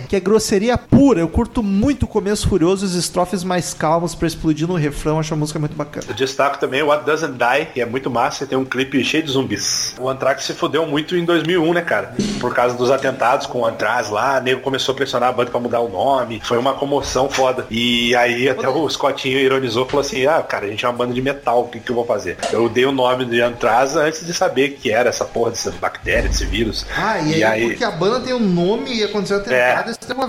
que é grosseria pura. Eu curto muito o começo furioso e os estrofes mais calmos pra explodir no refrão. Acho a música muito bacana. Eu destaco também o What Doesn't Die, que é muito massa, e tem um clipe cheio de zumbis. O Anthrax se fudeu muito em 2001, né, cara? Por causa dos atentados com o Anthrax lá, o nego começou a pressionar a banda pra mudar o nome, foi uma comoção foda. E aí até o Scottinho ironizou, falou assim, ah, cara, a gente é uma banda de metal, o que, que eu vou fazer? Eu dei o nome de Anthrax antes de saber que era essa porra dessa bactéria, desse vírus. Ah, e aí, porque a banda tem um nome e aconteceu isso tem uma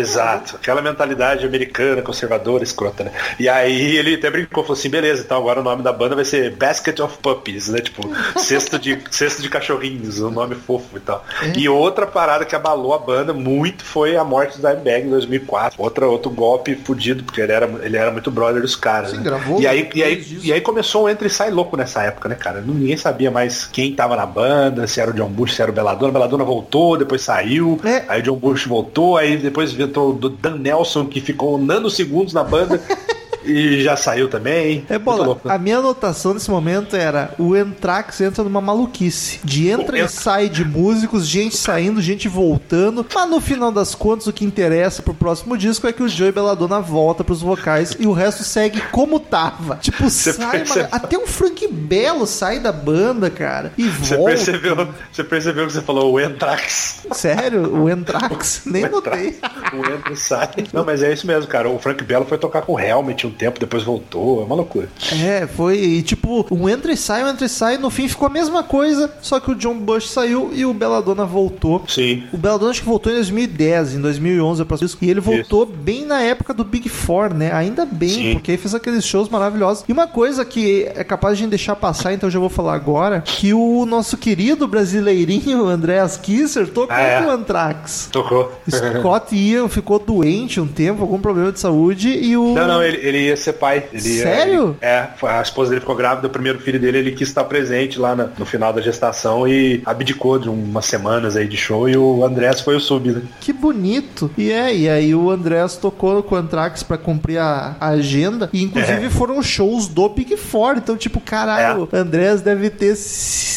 Exato. Aquela mentalidade americana, conservadora, escrota, né? E aí ele até brincou, falou assim, beleza, então agora o nome da banda vai ser Basket of Puppies, né? Tipo, cesto de, cesto de cachorrinhos, um nome fofo e tal. É. E outra parada que abalou a banda muito foi a morte do Dimebag em 2004. Outra, outro golpe fudido, porque ele era, ele era muito brother dos caras. Sim, né? gravou e aí, e, aí, e aí começou um entra e sai louco nessa época, né, cara? Ninguém sabia mais quem tava na banda, se era o John Bush, se era o Belladonna. Belladonna voltou, depois saiu. É. Aí o John Bush voltou, aí depois entrou o Dan Nelson, que ficou nanosegundos na banda e já saiu também. É bola. louco, né? A minha anotação nesse momento era o Entrax entra numa maluquice. De entra e sai de músicos, gente saindo, gente voltando. Mas no final das contas, o que interessa pro próximo disco é que o Joey Belladonna volta pros vocais e o resto segue como tava. Tipo, sai, percebe- mano, até o Frank Belo sai da banda, cara. E Você volta. percebeu, você percebeu que você falou o Entrax. Sério? O Entrax? Nem O notei. Entrax. O entra e sai. Não, mas é isso mesmo, cara. O Frank Bello foi tocar com o Helmet um tempo, depois voltou. É uma loucura. É, foi e, tipo, um entra e sai, um entra e sai, no fim ficou a mesma coisa, só que o John Bush saiu e o Belladonna voltou. Sim. O Belladonna acho que voltou em 2010, em 2011 eu disco, e ele voltou bem na época do Big Four, né? Ainda bem, Sim. porque aí fez aqueles shows maravilhosos. E uma coisa que é capaz de a gente deixar passar, então eu já vou falar agora, que o nosso querido brasileirinho Andreas Kisser tocou Ah, é? com o Anthrax. Tocou. Scott Ian ficou doente um tempo, algum problema de saúde, e o... Não, não, ele, ele ia ser pai. Ele Sério? ele- é, a esposa dele ficou grávida, o primeiro filho dele, ele quis estar presente lá na- no final da gestação e abdicou de umas semanas aí de show e o Andrés foi o sub, né? Que bonito. E é, e aí o Andrés tocou com o Anthrax pra cumprir a, a agenda. E inclusive É. foram shows do Big Four. Então, tipo, caralho, o Andrés deve ter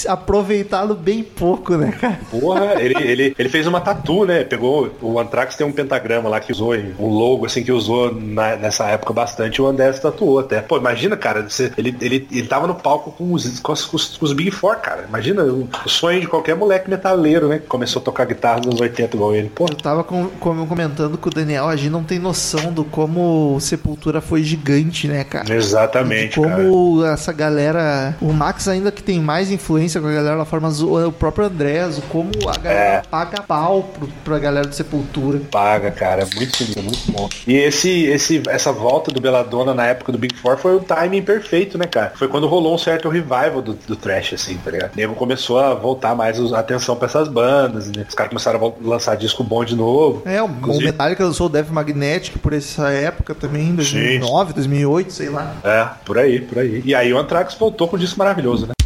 aproveitado bem pouco, né, cara? Porra, ele, ele, ele fez uma tatu, né? Pegou. O Anthrax tem um pentagrama lá que usou, um logo assim que usou na- nessa época bastante. O Andrés tatuou até. Pô, imagina, cara, você- ele, ele, ele tava no palco com os, com os, com os- com os Big Four, cara. Imagina o, sonho de qualquer moleque metaleiro, né? Que começou a tocar guitarra nos anos 80 igual ele. Pô, Eu tava com, com- comentando com o Daniel, a gente não tem noção do como o Sepultura foi gigante, né, cara? exatamente, De cara. como essa galera. O Max ainda que tem mais influência com a galera lá fora, mas o, próprio Andrés, como a galera É. paga pau pro, pra galera do Sepultura. Paga, cara, é muito feliz, é muito bom. E esse, esse, essa volta do Belladonna na época do Big Four foi o timing perfeito, né, cara? Foi quando rolou um certo revival do, do trash, assim, tá ligado? O nego começou a voltar mais a atenção pra essas bandas, né? Os caras começaram a lançar disco bom de novo. É, o, o Metallica lançou o Death Magnetic por essa época também, em 2009, 2008, sei lá. É, por aí, por aí. E aí o Anthrax voltou com um disco maravilhoso, né?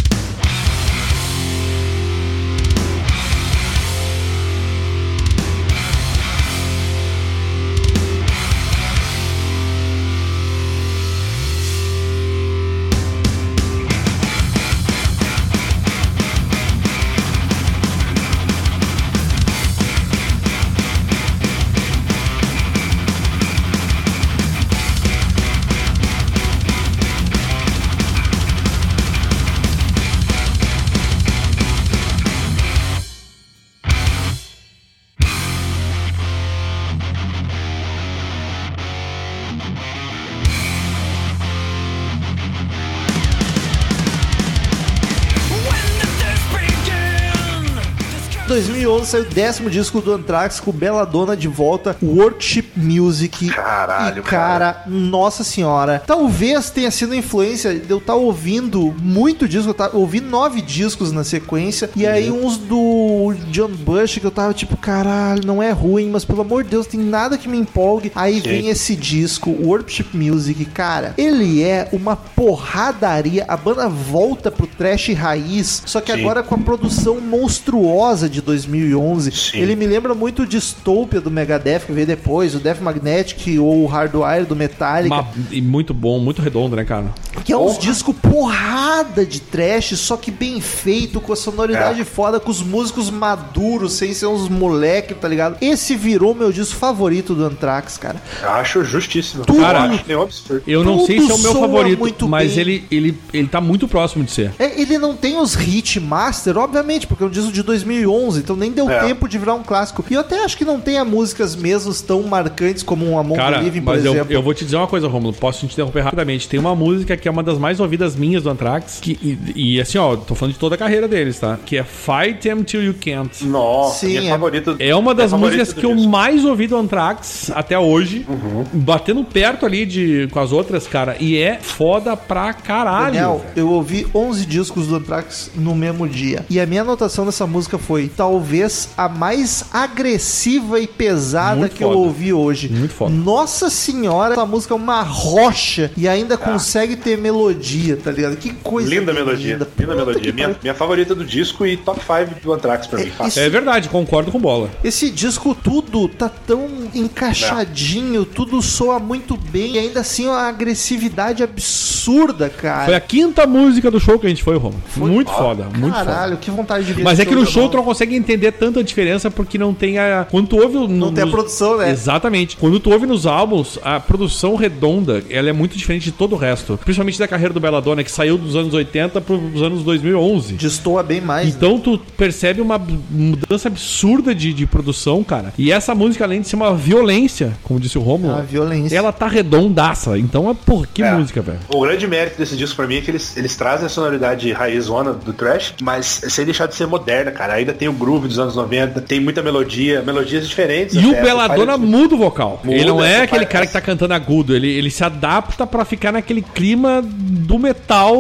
2011 saiu o décimo disco do Anthrax com Belladonna de volta, Worship Music. Caralho, e, cara, nossa senhora. Talvez tenha sido influência de eu estar ouvindo muito disco, eu tava, ouvi nove discos na sequência, e aí Uhum. uns do John Bush que eu tava tipo, caralho, não é ruim, mas pelo amor de Deus, tem nada que me empolgue. Aí Sim. vem esse disco, Worship Music, cara, ele é uma porradaria. A banda volta pro trash raiz, só que Sim. agora com a produção monstruosa de 2011. Sim. Ele me lembra muito o Dystopia do Megadeth, que veio depois, o Death Magnetic ou o Hardwire do Metallica. Uma- e muito bom, muito redondo, né, cara? Que é uns discos porrada de trash, só que bem feito, com a sonoridade É. foda, com os músicos maduros, sem ser uns moleque, tá ligado? Esse virou meu disco favorito do Anthrax, cara. Eu acho justíssimo. Tudo. Cara, acho nenhum absurdo. Eu não sei se é o meu favorito, muito mas bem. ele, ele, ele tá muito próximo de ser. É, ele não tem os hit master, obviamente, porque é um disco de 2011, então nem deu É. tempo de virar um clássico. E eu até acho que não tenha músicas mesmo tão marcantes como um Among Cara, Living, por mas eu, exemplo. eu vou te dizer uma coisa, Romulo. Posso te interromper rapidamente. Tem uma música que é uma das mais ouvidas minhas do Anthrax. Que, e, e assim, ó, tô falando de toda a carreira deles, tá? Que é Fight Them Till You Can't. Nossa, Sim, minha é. favorita. É uma das favorita músicas que eu disco. mais ouvi do Anthrax até hoje. Batendo perto ali de, com as outras, cara. E é foda pra caralho. Daniel, eu ouvi 11 discos do Anthrax no mesmo dia. E a minha anotação dessa música foi talvez a mais agressiva e pesada Muito que eu foda. ouvi hoje. Muito foda. Nossa senhora, essa música é uma rocha e ainda consegue ter melodia, tá ligado? Que coisa Linda melodia. Linda Puta melodia. Minha, minha favorita do disco e top 5 do Anthrax pra mim. É, fácil. isso- É verdade, concordo com bola. Esse disco tudo tá tão encaixadinho, tudo soa muito bem, e ainda assim uma agressividade absurda, cara. Foi a quinta música do show que a gente foi, Romulo. Muito foda, muito foda. Caralho, que vontade de ver Mas esse é que no show tu não consegue entender tanta diferença porque não tem a. Quando tu ouve. No, Não tem a produção, né? Exatamente. Quando tu ouve nos álbuns, a produção redonda, ela é muito diferente de todo o resto. Principalmente da carreira do Belladonna, que saiu dos anos 80 pros anos 2011. Destoa bem mais. né? Então tu percebe uma mudança absurda de, de produção, cara. E essa música, além de ser uma violência, como disse o Romulo, A violência. ela tá redondaça. Então é por que É. música, velho? O grande mérito desse disco pra mim é que eles, eles trazem a sonoridade raizona do trash, mas sem deixar de ser moderna, cara. Ainda tem o groove dos anos 90, tem muita melodia, melodias diferentes. E até. o Belladonna Faz- muda o vocal. Muda, ele não é aquele faz- cara que tá cantando agudo. Ele, ele se adapta pra ficar naquele clima do metal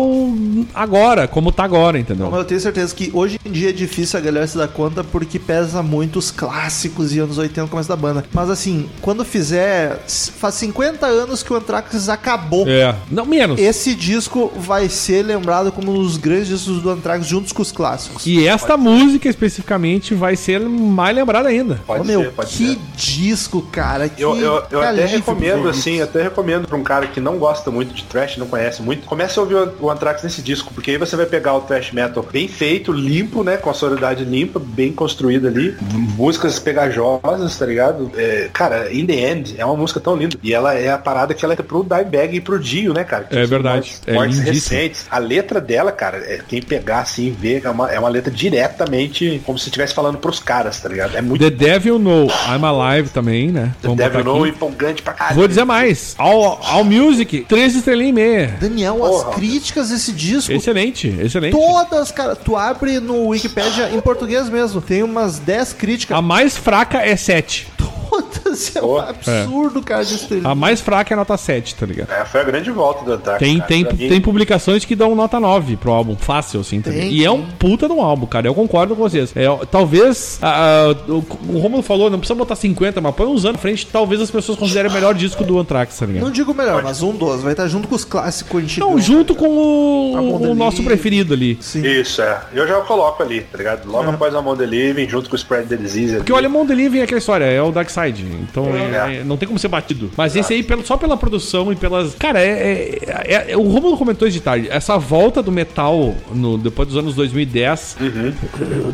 agora, como tá agora, entendeu? Mas eu tenho certeza que hoje em dia é difícil a galera se dar conta porque pesa muito os clássicos e anos 80 começo da banda. Mas assim, quando fizer. Faz 50 anos que o Anthrax acabou. É. Não, menos. Esse disco vai ser lembrado como um dos grandes discos do Anthrax juntos com os clássicos. E esta música especificamente vai ser mais lembrada ainda. Pode Ô, meu, ser, pode que ser. disco, cara. Que Eu, eu, eu até recomendo, assim, até recomendo pra um cara que não gosta muito de trash, não conhece muito, comece a ouvir o, Anthrax nesse disco, porque aí você vai pegar o trash metal bem feito, limpo, né, com a sonoridade limpa, bem construída ali, músicas pegajosas, tá ligado? É, cara, In The End é uma música tão linda, e ela é a parada que ela é pro Dimebag e pro Dio, né, cara? Que É verdade, mortes- é recentes. A letra dela, cara, é, quem pegar assim, ver, é uma, é uma letra diretamente, como se estivesse falando pros caras, tá ligado? É muito The Devil Know I'm Alive também, né? The Vamos Devil botar Know aqui. empolgante pra caralho. Vou dizer mais. All, All Music, 3 estrelinhas e meia. Daniel, Porra. as críticas desse disco. Excelente, excelente. Todas, cara, tu abre no Wikipedia em português mesmo. Tem umas 10 críticas. A mais fraca é 7. Todas é um absurdo, cara, de estrelinha. A mais fraca é nota 7, tá ligado? É, foi a grande volta do Anthrax. Tem, cara. tem, Pra mim, tem publicações que dão nota 9 pro álbum, fácil, assim, também. Tem, E é um puta de um álbum, cara. Eu concordo com vocês. É, talvez. ah, ah, o, o Romulo falou, não precisa botar 50, mas põe uns anos na frente, talvez as pessoas considerem o melhor disco do Anthrax, tá ligado? Não digo melhor, mas um dos. Vai estar junto com os clássicos antigos. Não, junto com o, A o nosso preferido ali. Sim. Isso, é. Eu já coloco ali, tá ligado? Logo após a Mão The Living, junto com o Spread the Disease. Porque o Alemão Delivery é aquela história, é o Dark Side. Então é- É. é- não tem como ser batido. Mas esse aí, pelo, só pela produção e pelas. Cara, é, é- é- O Romulo comentou isso de tarde. Essa volta do metal no, depois dos anos 2010.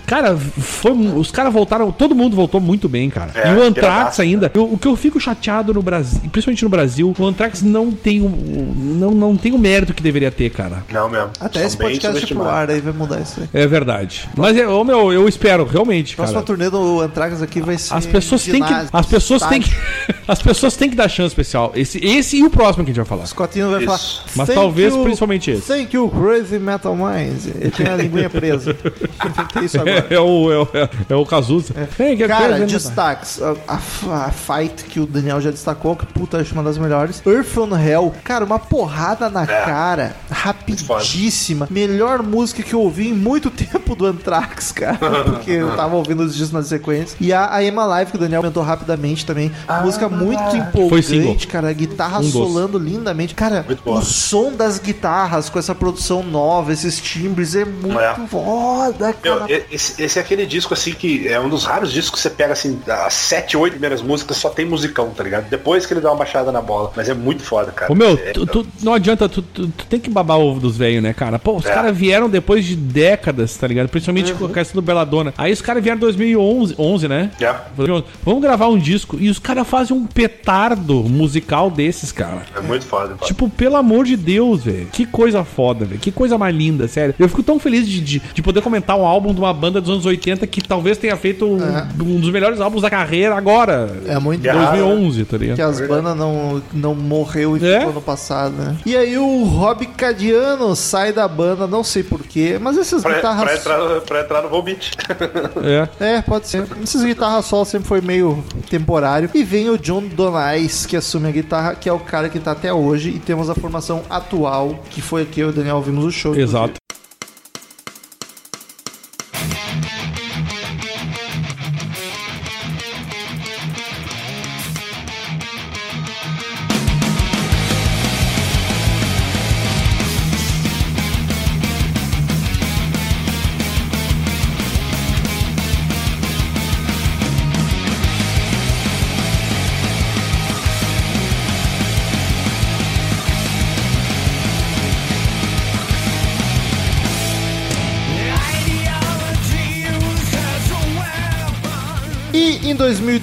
Cara, foi, os caras voltaram. Todo mundo voltou muito bem, cara. É, e o Anthrax piradaço, ainda. eu- o que eu fico chateado no Brasil, principalmente no Brasil, o Anthrax não tem o, não, não tem o mérito que deveria ter, cara. Não mesmo. Até São esse podcast pro ar aí vai mudar isso aí. É verdade. Mas, é, ô, meu, eu espero, realmente, Próxima cara. turnê do Anthrax aqui vai ser. As pessoas têm que, as pessoas pessoas têm que. As pessoas têm que dar chance especial. Esse, esse e o próximo que a gente vai falar. Scottinho vai Isso. falar. Mas "Thank talvez you- principalmente esse. Thank you, Crazy Metal Minds. Ele tem a linguinha presa. Tem que isso agora. É, o, é, o, é o Cazuza. É. que é Cara, coisa, né? destaques. A, a- a fight que o Daniel já destacou, que puta, acho uma das melhores. Earth on Hell. Cara, uma porrada na cara. Rapidíssima. Melhor música que eu ouvi em muito tempo do Anthrax, cara. Porque eu tava ouvindo os discos na sequência. E a, a Emma Live, que o Daniel comentou rapidamente também. música muito empolgante, cara. A guitarra Um solando lindamente. Cara, o som das guitarras com essa produção nova, esses timbres, é muito É. foda, Meu, cara. e- esse, esse é aquele disco assim que é um dos raros discos que você pega assim, as sete, oito primeiras músicas só tem musicão, tá ligado? Depois que ele dá uma baixada na bola. Mas é muito foda, cara. Ô meu, É, tu, tu- não adianta, tu, tu- tu tem que babar o ovo dos velhos, né, cara? Pô, os É. caras vieram depois de décadas, tá ligado? Principalmente Uhum. com a questão do Belladonna. Aí os caras vieram em 2011, 11, né? É. 2011. Vamos gravar um disco e os caras fazem um petardo musical desses, cara. é muito foda. foda. Tipo, pelo amor de Deus, velho. Que coisa foda, velho. Que coisa mais linda, sério. Eu fico tão feliz de, de, de poder comentar um álbum de uma banda dos anos 80 que talvez tenha feito um, um dos melhores álbuns da carreira agora. É muito É. 2011, tá Que ligado? as bandas não, não morreu e É? ficou no passado, né? E aí o Rob Cadiano sai da banda, não sei porquê, mas essas Pra, guitarras. pra entrar, pra entrar no Volbeat. É. É, pode ser. Essas guitarras solo sempre foi meio temporário. E vem o John Donais, que assume a guitarra, que é o cara que tá até hoje. E temos a formação atual, que foi aqui eu e o Daniel vimos o show. Exato.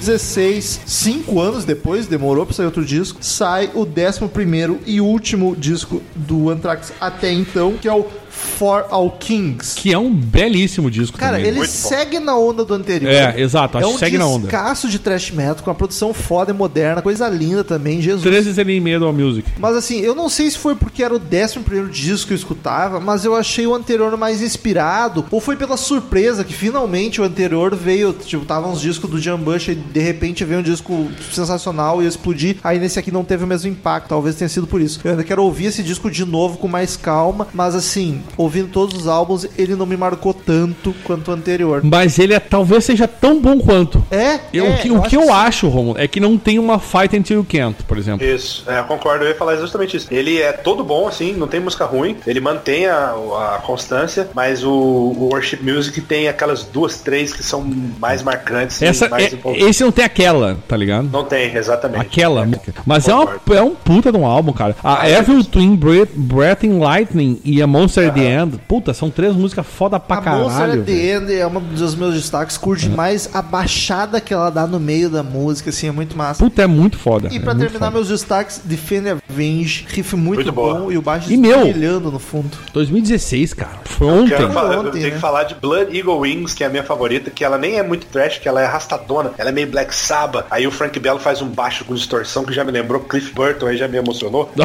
2016, cinco anos depois, demorou pra sair outro disco, sai o 11 e último disco do Anthrax até então, que é o For All Kings. Que é um belíssimo disco Cara, também. ele Muito bom. segue na onda do anterior. É, exato, acho é que um segue na onda. descasso de thrash metal, com uma produção foda e moderna, coisa linda também, Jesus. 13 seria em meio ao music. Mas assim, eu não sei se foi porque era o 11 primeiro disco que eu escutava, mas eu achei o anterior mais inspirado, ou foi pela surpresa que finalmente o anterior veio, tipo, tava uns discos do Jam Bush e de repente veio um disco sensacional e explodir, aí nesse aqui não teve o mesmo impacto, talvez tenha sido por isso. Eu ainda quero ouvir esse disco de novo com mais calma, mas assim, ouvindo todos os álbuns, ele não me marcou tanto quanto o anterior. Mas ele é, talvez seja tão bom quanto. É, Eu- é, o que, o acho que eu acho, Romulo, é que não tem uma Fight Until You Can't, por exemplo. Isso, é, eu concordo, eu ia falar justamente isso. Ele é todo bom, assim, não tem música ruim, ele mantém a, a constância, mas o, o Worship Music tem aquelas duas, três que são mais marcantes. e Essa, mais é- esse não tem aquela, tá ligado? Não tem, exatamente. Aquela. Mas é, uma, é um puta de um álbum, cara. A Ah, é. Evil Twin Breath, Breath in Lightning e a Monster at the End. Puta, são três músicas foda pra a Monster caralho. at the. End é um dos meus destaques. Curte mais a baixada que ela dá no meio da música, assim, é muito massa. Puta, é muito foda. E é pra muito terminar meus destaques, Defend and Avenge, riff muito, Muito boa. bom e o baixo E meu? brilhando no fundo. 2016, cara. Foi Quero ontem. falar- eu ontem, tenho né? que falar de Blood Eagle Wings, que é a minha favorita, que ela nem é muito trash, que ela é arrastadona, ela é meio Black Sabbath. Aí o Frank Bello faz um baixo com distorção que já me lembrou Cliff Burton, aí já me emocionou.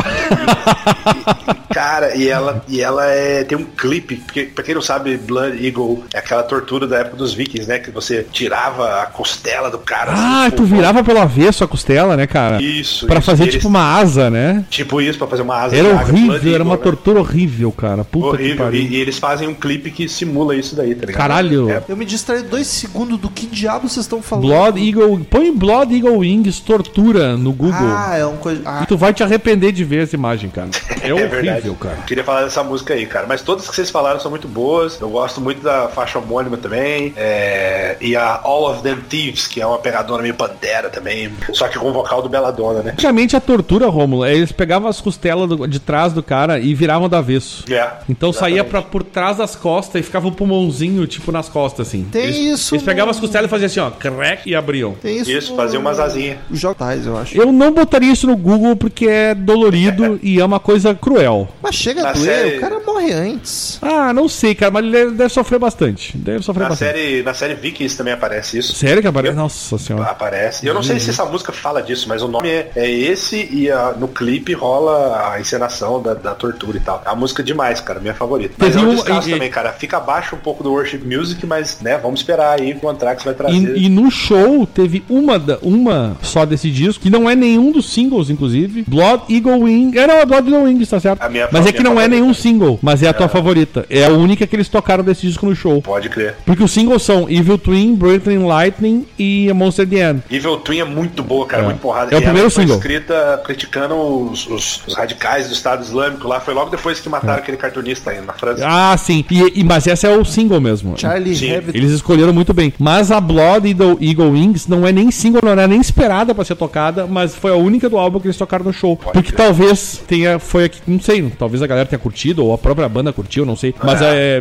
E, cara, e ela, e ela é, tem um clipe, porque pra quem não sabe, Blood Eagle é aquela tortura da época dos vikings, né? Que você tirava a costela do cara. Ah, assim, tu virava pelo avesso a costela, né, cara? Isso, Pra isso. fazer E eles- tipo uma asa, né? Tipo isso, pra fazer uma asa Era horrível, era uma Eagle, né? tortura horrível, cara. Puta que Horrível. pariu. E, e eles fazem um clipe que simula isso daí, tá ligado? Caralho. É, Eu me distraí dois segundos do que diabo vocês estão falando. Blood Eagle. Põe Blood Eagle Wings tortura no Google. Ah, é um coisa. Ah, E tu vai te arrepender de ver essa imagem, cara. É, É horrível, verdade. cara. Queria falar dessa música aí, cara. Mas todas que vocês falaram são muito boas. Eu gosto muito da faixa homônima também. É, E a All of Them Thieves, que é uma pegadona meio pantera também. Só que com o vocal do Belladonna, né? Antigamente a tortura, Rômulo, é eles pegavam as costelas do- de trás do cara e viravam do avesso. É, Então saía pra, por trás das costas e ficava o pulmãozinho, tipo, nas costas, assim. Tem eles, isso Eles pegavam no- as costelas e faziam assim, ó, crack e abriam. tem isso. Isso, no- fazia umas asinhas. Os Jotais, eu acho. Eu não botaria isso no Google porque é dolorido e é uma coisa cruel. Mas chega a doer, série- o cara morre foi antes. Ah, não sei, cara, mas ele deve, sofrer bastante. Deve sofrer Na bastante. série, na série Vikings também aparece isso. Sério que aparece? Eu- Nossa senhora. Aparece. Eu não sei se essa música fala disso, mas o nome é, é esse e a- no clipe rola a encenação da, da tortura e tal. É uma música demais, cara, minha favorita. Mas Teve é um um- descasso e- também, cara. Fica abaixo um pouco do worship music, mas, né, vamos esperar aí que o Anthrax vai trazer. E, e no show teve uma, da- uma só desse disco, que não é nenhum dos singles, inclusive. Blood Eagle Wing. É, não, é Blood Eagle Wing, tá certo. A minha mas é que não é nenhum single, mas é a tua favorita. É a única que eles tocaram desse disco no show. Pode crer. Porque os singles são Evil Twin, Breathing Lightning e A Monster the End. Evil Twin é muito boa, cara, É. muito porrada. É o E primeiro ela foi single. escrita criticando os, os- os radicais do Estado Islâmico lá. Foi logo depois que mataram aquele cartunista aí na França. É. Ah, sim. E, e- mas essa é o single mesmo. Charlie Sim, Hebdo. Eles escolheram muito bem. Mas a Blood Eagle, Eagle Wings não é nem single, não era nem esperada pra ser tocada, mas foi a única do álbum que eles tocaram no show. Porque talvez tenha, foi aqui, não sei, talvez a galera tenha curtido, ou a própria banda curtiu, não sei. Mas é,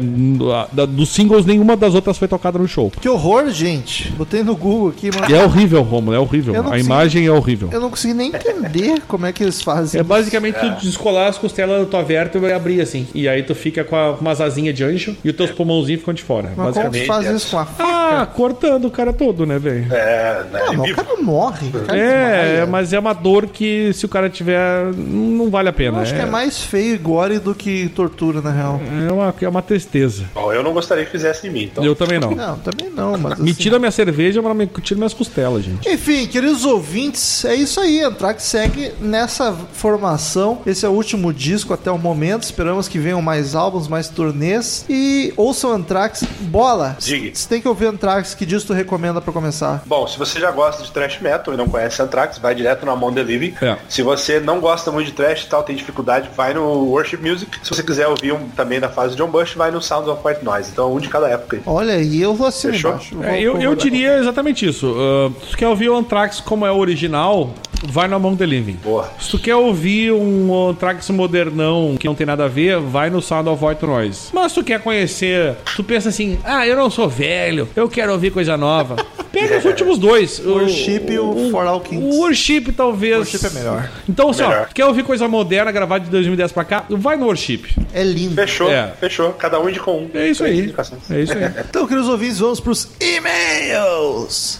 da- dos singles, nenhuma das outras foi tocada no show. Que horror, gente. Botei no Google aqui, mas E é horrível, Romulo, é horrível. Eu não A consigo- imagem é horrível. eu não consegui nem entender como é que eles fazem. É basicamente tu descolar as costelas da tua vértebra e abrir assim. E aí tu fica com a- umas asinhas de anjo e os teus pulmãozinhos ficam de fora. Mas como que faz isso com a faca? Ah, cortando o cara todo, né, velho? É, né, mas o cara morre. O cara É, desmaia. mas é uma dor que se o cara tiver, não vale a Eu pena. acho que é mais feio e gore do que tortura, na real. é uma, é uma tristeza. Bom, eu não gostaria que fizesse em mim, então. Eu também não. Não, também não, mas Me assim- tira minha cerveja, mas me tira minhas costelas, gente. Enfim, queridos ouvintes, é isso aí. Anthrax segue nessa formação. Esse é o último disco até o momento. Esperamos que venham mais álbuns, mais turnês. E ouçam Anthrax. Bola, Diga. você tem que ouvir Anthrax. Que disco tu recomenda pra começar? Bom, se você já gosta de thrash metal e não conhece Anthrax, vai direto the Living. É. Se você não gosta muito de thrash e tal, tem dificuldade, vai no Worship Music. Se você quiser ouvir um também da fase de John Bush, vai no Sounds of White Noise. Então, um de cada época. Olha aí, eu vou assim Fechou? embaixo. Vou É, eu, eu diria exatamente isso. Se tu quer ouvir o Anthrax como é o original, vai no Among the Living. Boa. Se tu quer ouvir um Anthrax modernão que não tem nada a ver, vai no Sound of White Noise. Mas se tu quer conhecer, tu pensa assim, ah, eu não sou velho, eu quero ouvir coisa nova. Pega os últimos dois. O Worship e o For All Kings. O Worship talvez. Worship é melhor. Então, assim, ó, Melhor. quer ouvir coisa moderna gravada de 2010 pra cá, vai no Worship. É lindo. Fechou, É. fechou. Cada um indicou um. É isso aí. Indicações. É isso aí. Então, queridos ouvintes, vamos pros e-mails.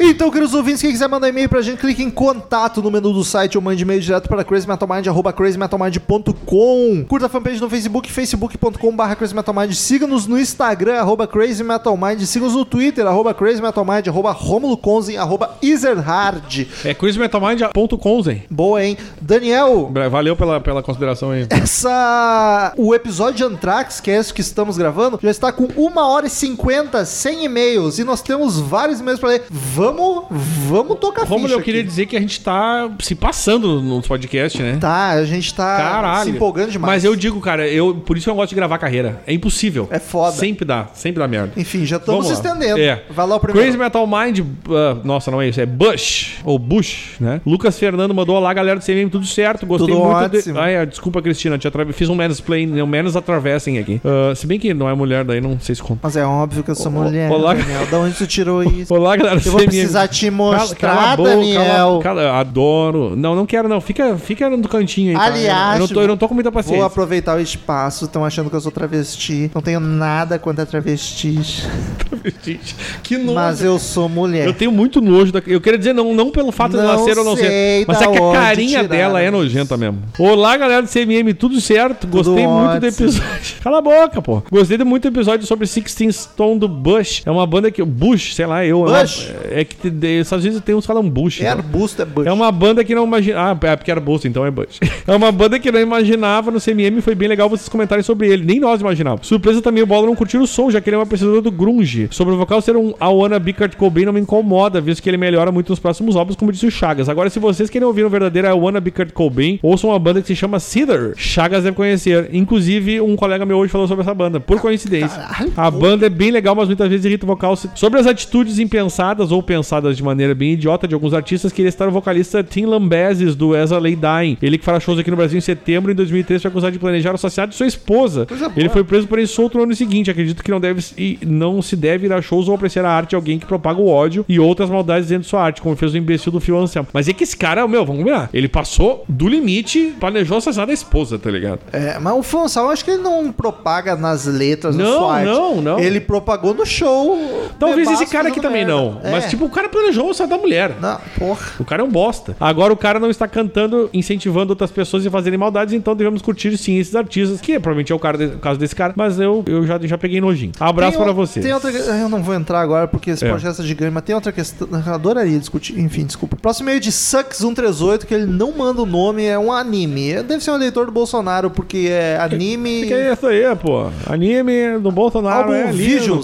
Então, queridos ouvintes, quem quiser mandar e-mail pra gente, clique em contato no menu do site ou mande e-mail direto para crazymetalmind, arroba crazymetalmind.com. Curta a fanpage no Facebook, facebook.com barra crazymetalmind. Siga-nos no Instagram, arroba crazymetalmind. Siga-nos no Twitter, arroba crazymetalmind, arroba romulo Conzen, arroba ezerhard. É cruisemetalmind.com, Zen. Boa, hein? Daniel, Valeu pela, pela consideração aí. essa... O episódio de Anthrax, que é esse que estamos gravando, já está com 1 hora e 50 sem e-mails. E nós temos vários e-mails pra ler. Vamos, vamos tocar Romulo, ficha eu queria aqui. dizer que a gente tá se passando no podcast, né? Tá, a gente tá Caralho. se empolgando demais. Mas eu digo, cara, eu, por isso que eu gosto de gravar carreira. É impossível. É foda. Sempre dá, sempre dá merda. Enfim, já estamos se Vamos estendendo. É. Vai lá o primeiro. Crazy Metal Mind, ah, nossa, não é isso, é Bush, ou Bush, né? Lucas Fernando mandou olá, galera do CMM, tudo certo, gostei Tudo muito ótimo. de... Ah, é, desculpa, Cristina, te atra... fiz um mansplain, um menos atravessem aqui. Ah, se bem que não é mulher, daí não sei se conta. Mas é óbvio que eu sou Ô, mulher, olá. Daniel. Da onde tu tirou isso? Olá, galera do CMM. Precisar te Cala- mostrar, cala a boca, Daniel. cala- cala- adoro. Não, não quero não. Fica, fica no cantinho aí. tá? Aliás, eu não, tô, eu não tô com muita Vou paciência. aproveitar o espaço. Estão achando que eu sou travesti. Não tenho nada contra travestis. Gente, que nojo. Mas eu sou mulher. Eu tenho muito nojo da. Eu queria dizer, não, não pelo fato de ela Não ser ou não ser. Mas da é que a carinha dela é nojenta mesmo. Olá, galera do CMM, tudo certo? Gostei muito do ótimo. episódio. Cala a boca, pô. Gostei muito do episódio sobre Sixteen Stone do Bush. É uma banda que. Bush, sei lá, eu. Bush? É, que de- às vezes tem uns falam Bush. É né? arbusto, é bush. É uma banda que não imagina. Ah, é porque era Bush, então é Bush. É uma banda que não imaginava no CMM. Foi bem legal vocês comentarem sobre ele. Nem nós imaginávamos. Surpresa também o Bola não curtir o som, já que ele é um apreciador do Grunge. Sobre o vocal ser um Be Kurt Cobain não me incomoda, visto que ele melhora muito nos próximos álbuns, como disse o Chagas. Agora, se vocês querem ouvir um verdadeiro Be Kurt Cobain, ouçam uma banda que se chama Cedar. Chagas deve conhecer. Inclusive, um colega meu hoje falou sobre essa banda, por coincidência. Caralho. A banda é bem legal, mas muitas vezes irrita o vocal. Sobre as atitudes impensadas ou pensadas lançadas de maneira bem idiota de alguns artistas, queria estar o vocalista Tim Lambezes do As a Lay Dying. Ele que fará shows aqui no Brasil em setembro em 2003 foi acusado de planejar o assassinato de sua esposa. Ele foi preso porém solto no ano seguinte. Acredito que não, deve, e não se deve ir a shows ou apreciar a arte de alguém que propaga o ódio e outras maldades dentro de sua arte, como fez o imbecil do Phil Anselmo. Mas é que esse cara, meu, vamos combinar, ele passou do limite, planejou o assassinato da esposa, tá ligado? É, mas o Fonsal, acho que ele não propaga nas letras Não, sua arte. não, não. Ele propagou no show. Talvez esse cara aqui também merda. não. É. Mas, tipo, o cara planejou o assassinato da mulher. Não, porra. O cara é um bosta. Agora o cara não está cantando, incentivando outras pessoas a fazerem maldades, então devemos curtir sim esses artistas, que provavelmente é o, cara de- o caso desse cara, mas eu, eu já, já peguei nojinho. Abraço Tem para você. Tem outra, eu não vou entrar agora porque esse É. podcast é gigante, mas tem outra questão. Eu adoraria discutir. Enfim, desculpa. Próximo e-mail de Sucks138, que ele não manda o nome, é um anime. Deve ser um eleitor do Bolsonaro, porque é anime. Que é isso aí, pô? Anime do Bolsonaro Álbum é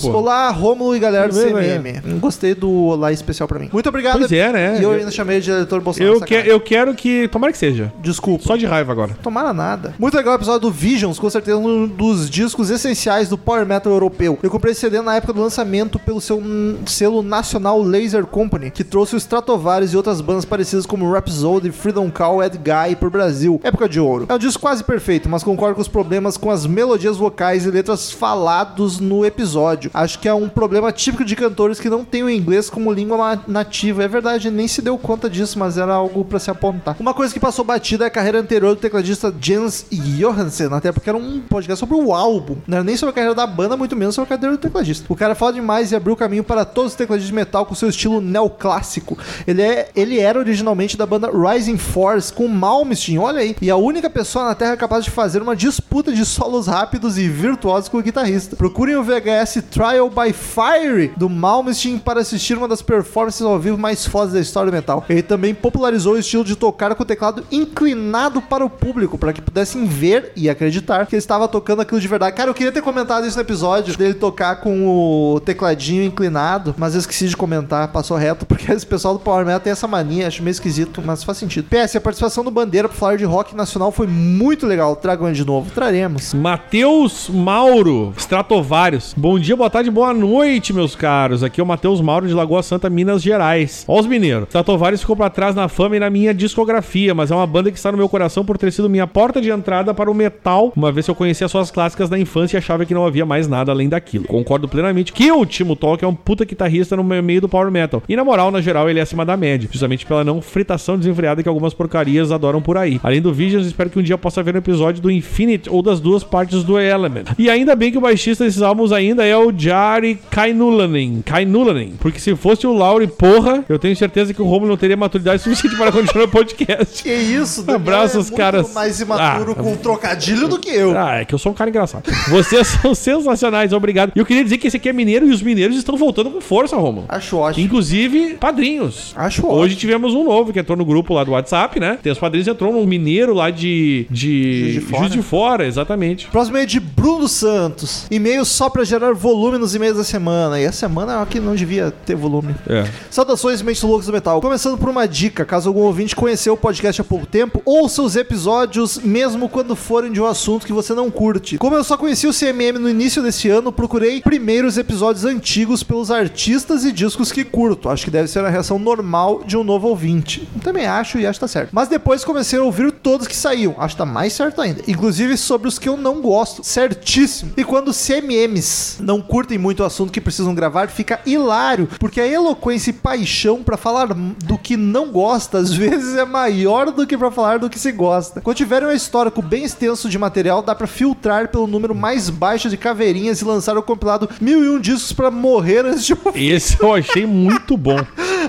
pô. Olá, Rômulo e galera do Tudo bem, CMM. Gostei do Olá especial pra mim. Muito obrigado. Pois é, né? E eu Eu- ainda chamei de do Bolsonaro. Eu, que, eu quero que. Tomara que seja. Desculpa. Só de raiva agora. Tomara nada. Muito legal o episódio do Visions, com certeza um dos discos essenciais do Power Metal europeu. Eu comprei esse CD na época do lançamento pelo seu hum, selo nacional Laser Company, que trouxe o Stratovarius e outras bandas parecidas como Rhapsody, Freedom Call, Ed Guy pro Brasil. Época de ouro. É um disco quase perfeito, mas concordo com os problemas com as melodias vocais e letras falados no episódio. Acho que é um problema típico de cantores que não têm o inglês como língua nativa. É verdade, nem se deu conta disso, mas era algo pra se apontar. Uma coisa que passou batida é a carreira anterior do tecladista Jens Johansen, até porque era um podcast sobre o álbum. Não era nem sobre a carreira da banda, muito menos sobre a carreira do tecladista. O cara fala demais e abriu o caminho para todos os tecladistas de metal com seu estilo neoclássico. Ele, é, ele era originalmente da banda Rising Force com Malmsteen, olha aí. E a única pessoa na Terra capaz de fazer uma disputa de solos rápidos e virtuosos com o guitarrista. Procurem o VHS Trial by Fire do Malmsteen para assistir uma das performances ao vivo mais fodas da história do metal. Ele também popularizou o estilo de tocar com o teclado inclinado para o público, para que pudessem ver e acreditar que ele estava tocando aquilo de verdade. Cara, eu queria ter comentado isso no episódio, dele tocar com o tecladinho inclinado, mas eu esqueci de comentar, passou reto, porque esse pessoal do Power Metal tem essa mania, acho meio esquisito, mas faz sentido. PS, a participação do Bandeira pro Flyer de Rock Nacional foi muito legal. Tragam de novo. Traremos. Matheus Mauro, Stratovarius. Bom dia, boa tarde, boa noite, meus caros. Aqui é o Matheus Mauro de Lagoa Santa, Minas Gerais. Ó os mineiros. Stratovarius ficou pra trás na fama e na minha discografia, mas é uma banda que está no meu coração por ter sido minha porta de entrada para o metal, uma vez que eu conhecia suas clássicas da infância e achava que não havia mais nada além daquilo. Concordo plenamente que o Timo Tolk é um puta guitarrista no meio do power metal. E na moral, na geral, ele é acima da média, justamente pela não fritação desenfreada que algumas porcarias adoram por aí. Além do Visions, espero que um dia possa ver um episódio do Infinite ou das duas partes do Element. E ainda bem que o baixista desses álbuns ainda é o Jari Kainulanen. Kainulanen. Porque se fosse o Lauri, porra, eu tenho certeza que o Romulo não teria maturidade suficiente para continuar o podcast. Que isso, Daniel Abraço é os caras. mais imaturo Ah, com trocadilho do que eu. Ah, é que eu sou um cara engraçado. Vocês são sensacionais, obrigado. E eu queria dizer que esse aqui é mineiro e os mineiros estão voltando com força, Romulo. Acho ótimo. Inclusive, padrinhos. Acho Hoje ótimo. tivemos um novo que entrou no grupo lá do WhatsApp, né? Tem os padrinhos, entrou um mineiro lá de. de. Juiz de Fora. Juiz de Fora, exatamente. Próximo e-mail de Bruno Santos. E-mail só pra gerar volume nos e-mails da semana. E a semana é uma que não devia ter volume. É. Saudações, mentes do metal. Começando por uma dica, caso algum ouvinte conheceu o podcast há pouco tempo, ouça os episódios mesmo quando forem de um assunto que você não curte. Como eu só conheci o CMM no início desse ano, procurei primeiro os episódios antigos pelos artistas e discos que curto. Acho que deve ser a reação normal de um novo ouvinte. Também acho e acho que tá certo. Mas depois comecei a ouvir todos que saíam. Acho que tá mais certo ainda. Inclusive sobre os que eu não gosto. Certíssimo. E quando CMMs não curtem muito o assunto que precisam gravar, fica hilário, porque a eloquência e paixão pra falar do que não gosta às vezes é maior do que pra falar do que se gosta. Quando tiverem um histórico bem extenso de material, dá pra filtrar pelo número mais baixo de caveirinhas e lançar o compilado mil e um discos pra morrer antes de. Esse eu achei muito bom.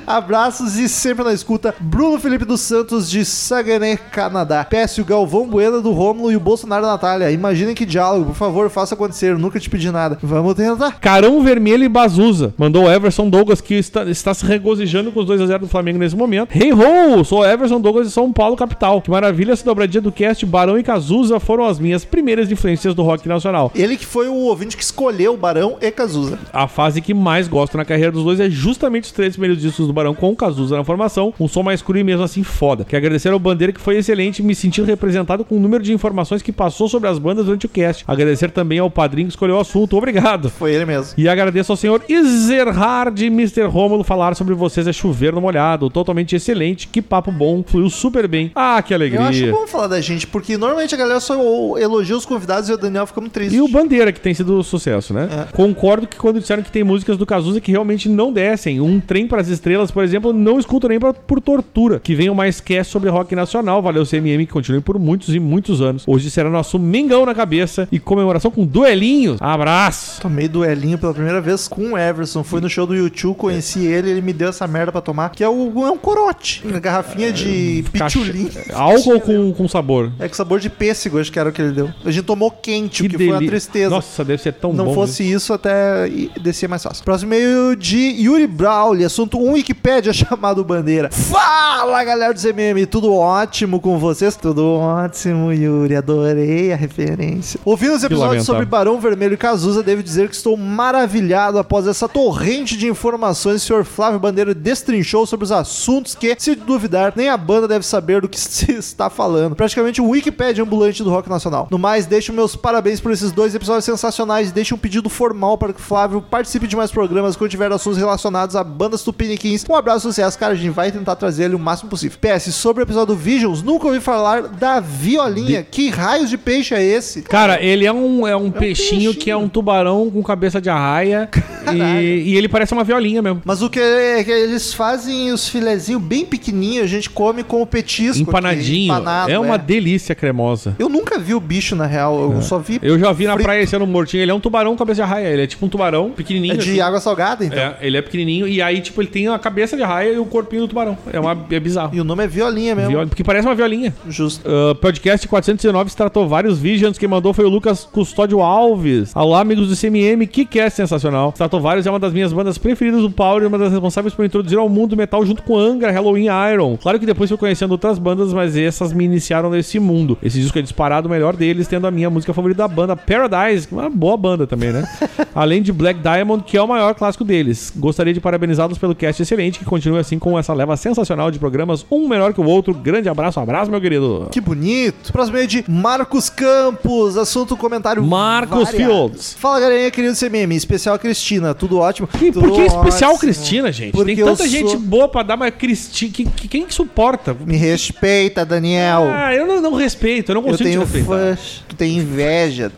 Abraços e sempre na escuta, Bruno Felipe dos Santos de Saguenay, Canadá. PS o Galvão Bueno do Rômulo e o Bolsonaro da Natália. Imaginem que diálogo, por favor, faça acontecer. Nunca te pedi nada. Vamos tentar. Carão Vermelho e Bazuza. Mandou o Everson Douglas, que está, está se regozijando com os 2x0 do Flamengo nesse momento. Hey ho! Sou Everson Douglas de São Paulo, capital. Que maravilha essa dobradinha do cast. Barão e Cazuza foram as minhas primeiras influências do rock nacional. Ele que foi o ouvinte que escolheu o Barão e Cazuza. A fase que mais gosto na carreira dos dois é justamente os três primeiros discos do Barão com Cazuza na formação, um som mais cru e mesmo assim foda. Quero agradecer ao Bandeira que foi excelente, me sentindo representado com o número de informações que passou sobre as bandas durante o cast. Agradecer também ao padrinho que escolheu o assunto, obrigado. Foi ele mesmo. E agradeço ao senhor Ezerhard e Mr. Rômulo falar sobre vocês é chover no molhado, totalmente excelente, que papo bom, fluiu super bem. Ah, que Eu acho alegria. bom falar da gente, porque normalmente a galera só elogia os convidados e o Daniel fica muito triste. E o Bandeira, que tem sido sucesso, né? É. Concordo que quando disseram que tem músicas do Cazuza que realmente não descem. Um Trem para as Estrelas, por exemplo, não escuto nem pra- por tortura. Que venham mais cast sobre rock nacional. Valeu, CMM, que continue por muitos e muitos anos. Hoje será nosso Mengão na cabeça e comemoração com duelinhos. Abraço! Tomei duelinho pela primeira vez com o Everson. Fui no show do YouTube, conheci ele, ele me deu essa merda pra tomar, que é, o, é um corote. Uma garrafinha de Caixa- pitulim. Álcool com, com sabor. É com sabor de pêssego, acho que era o que ele deu. A gente tomou quente, o que foi uma deli- tristeza. Nossa, deve ser tão não bom. fosse isso, até descia mais fácil. Próximo e-mail de Yuri Brawley, assunto 1 Wikipédia chamado Bandeira. Fala, galera do CMM, tudo ótimo com vocês? Tudo ótimo, Yuri, adorei a referência. Ouvindo os episódios sobre Barão Vermelho e Cazuza, devo dizer que estou maravilhado após essa torrente de informações que o senhor Flávio Bandeira destrinchou sobre os assuntos que, se duvidar, nem a banda deve saber do que se está falando. Praticamente um Wikipédia ambulante do rock nacional. No mais, deixo meus parabéns por esses dois episódios sensacionais e deixo um pedido formal para que o Flávio participe de mais programas quando tiver assuntos relacionados a bandas tupiniquins. Um abraço, sucesso, cara. A gente vai tentar trazer ele o máximo possível. PS, sobre o episódio do Visions, nunca ouvi falar da violinha. Que raios de peixe é esse? Cara, ele é um, é um peixinho, que é um tubarão com cabeça de arraia. E, e ele parece uma violinha mesmo. Mas o que é que eles fazem os filezinhos bem pequenininhos, a gente come com o petisco. aqui, Empanadinho. empanado, é uma delícia cremosa. Eu nunca vi o bicho, na real. Eu só vi. Eu já vi na frito. praia esse ano mortinho. Ele é um tubarão com cabeça de arraia. Ele é tipo um tubarão pequenininho. É de assim. água salgada, então. É, ele é pequenininho. E aí, tipo, ele tem a cabeça de arraia e o corpinho do tubarão. É, uma, é bizarro. E o nome é violinha mesmo. Viola- porque parece uma violinha. Justo. Uh, podcast 419 se tratou vários Visions. Quem mandou foi o Lucas Custódio Alves. Olá, amigos do CMM, que que é sensacional. Se tratou vários é uma das minhas bandas preferidas do Power e uma das responsáveis por introduzir ao mundo do metal junto com Angra, Halloween e Iron. Claro que depois fui conhecendo outras bandas, mas essas me iniciaram nesse mundo. Esse disco é disparado o melhor deles, tendo a minha música favorita da banda, Paradise, é uma boa banda também, né? Além de Black Diamond, que é o maior clássico deles. Gostaria de parabenizá-los pelo cast excelente, que continue assim com essa leva sensacional de programas, um melhor que o outro. Grande abraço, um abraço, meu querido. Que bonito. Próximo é de Marcos Campos. Assunto comentário. Marcos variado. Fields. Fala, galerinha, querido CMM. Especial Cristina. Tudo ótimo. Tudo por que especial ótimo. Cristina, gente? Porque Tem tanta eu gente sou- boa pra dar, mas Cristina. que- que- Quem que suporta? Me respeita, Daniel. Ah, eu não, não respeito, eu não eu consigo te tenho respeitar. fãs. Tu tem inveja.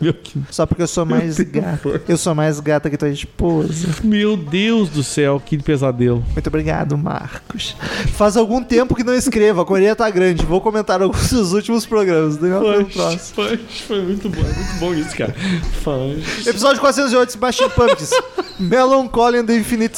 Só porque eu sou mais gata. Eu sou mais gata que tua esposa. meu Deus do céu, que pesadelo. Muito obrigado, Marcos. Faz algum tempo que não escrevo, a correria tá grande. Vou comentar alguns dos últimos programas. Daniel próximo. Fãs, foi muito bom, é muito bom isso, cara. Fãs. Episódio 408, Smashing Pumpkins. Melancholy and the Infinite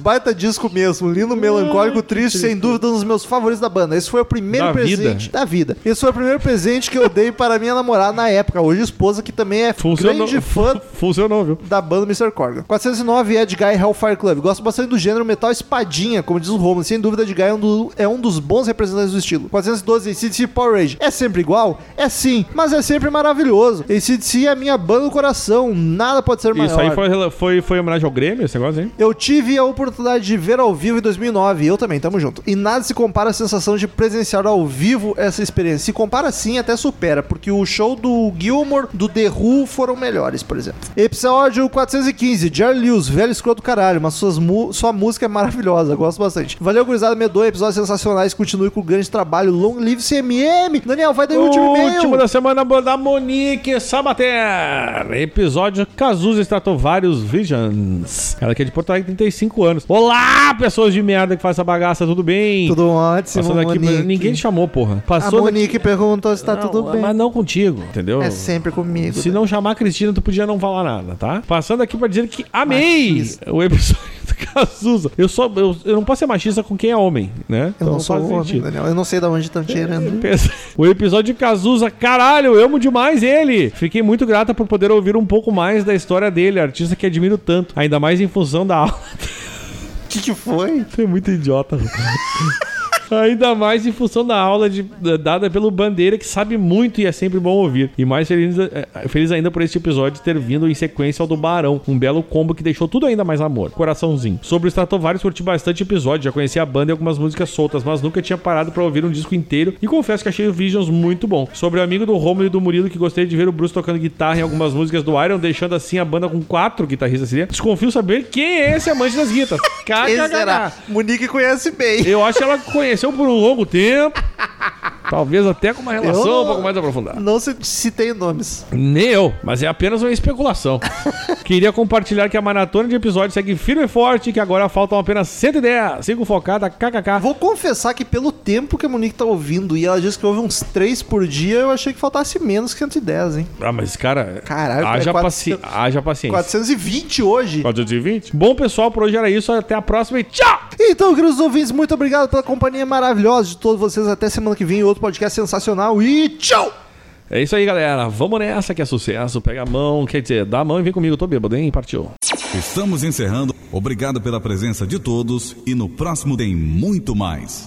Baita disco mesmo. Lindo, melancólico, triste, sem dúvida um dos meus favoritos da banda. Esse foi o primeiro Da presente vida. da vida. Esse foi o primeiro presente que eu dei para minha namorada na época, hoje esposa, que também é Funcionou. grande fã Funcionou, viu? da banda Mr. Corgan. 409 Ed Guy Hellfire Club. Gosto bastante do gênero metal espadinha, como diz o Romulo. Sem dúvida, Ed Guy é um, do- é um dos bons representantes do estilo. 412 ACDC Power Rage. É sempre igual? É sim, mas é sempre maravilhoso. ACDC é a minha banda do coração. Nada pode ser maior. Isso aí foi, foi, foi homenagem ao Grêmio, esse negócio, hein? Eu tive a oportunidade de ver ao vivo em 2009, eu também, tamo junto. E nada se compara à sensação de presenciar ao vivo essa experiência. Se compara sim, até supera, porque o show do Gilmore, do The Who foram melhores, por exemplo. Episódio 415, Jerry Lewis, velho escroto do caralho, mas suas mu- sua música é maravilhosa, gosto bastante. Valeu, gurizada, medonha, episódios sensacionais, continue com o grande trabalho, long live CMM. Daniel, vai daí o último e-mail. Último da semana da Monique Sabater. Episódio Cazuza tratou vários Visions. Ela que é de Porto Alegre, 35 anos. Olá, pessoas de merda que faz essa bagaça, tudo bem? Tudo ótimo, Passando aqui, Monique. ninguém te chamou, porra. A Passou Monique perguntou se tá Não, tudo bem. Mas não contigo, entendeu? É sempre comigo. Se não chamar a Cristina, tu podia não falar nada, tá? Passando aqui pra dizer que amei Machista. o episódio Cazuza. Eu, só, eu, eu não posso ser machista com quem é homem, né? Eu não sou homem, sentido. Daniel. Eu não sei de onde estão tirando. O episódio de Cazuza, caralho, eu amo demais ele. Fiquei muito grata por poder ouvir um pouco mais da história dele, artista que admiro tanto, ainda mais em função da aula. O que, que foi? Tu é muito idiota. Ainda mais em função da aula de- dada pelo Bandeira, que sabe muito e é sempre bom ouvir. E mais feliz, eh, feliz ainda por este episódio ter vindo em sequência ao do Barão, um belo combo que deixou tudo ainda mais amor. Coraçãozinho. Sobre o Stratovarius, curti bastante episódio, já conhecia a banda e algumas músicas soltas, mas nunca tinha parado pra ouvir um disco inteiro e confesso que achei o Visions muito bom. Sobre o amigo do Romulo e do Murilo, que gostei de ver o Bruce tocando guitarra em algumas músicas do Iron, deixando assim a banda com quatro guitarristas. seria. Desconfio saber quem é esse amante das guitas. Quem será? KKK. Monique conhece bem. Eu acho que ela conheceu por um longo tempo. Talvez até com uma relação Eu- um pouco mais aprofundada. Não se citei nomes. Nem eu, mas é apenas uma especulação. Queria compartilhar que a maratona de episódios segue firme e forte que agora faltam apenas 110. Sigo focada, kkk. Vou confessar que pelo tempo que a Monique tá ouvindo e ela disse que ouve uns 3 por dia, eu achei que faltasse menos que 110, hein? Ah, mas cara, Caralho, haja, é paci... 400 haja paciência. 420 hoje. 420? Bom, pessoal, por hoje era isso. Até a próxima e tchau! Então, queridos ouvintes, muito obrigado pela companhia maravilhosa de todos vocês. Até semana que vem, outro podcast sensacional e tchau! É isso aí, galera. Vamos nessa que é sucesso. Pega a mão, quer dizer, dá a mão e vem comigo. Eu tô bêbado, hein? Partiu. Estamos encerrando. Obrigado pela presença de todos e no próximo tem muito mais.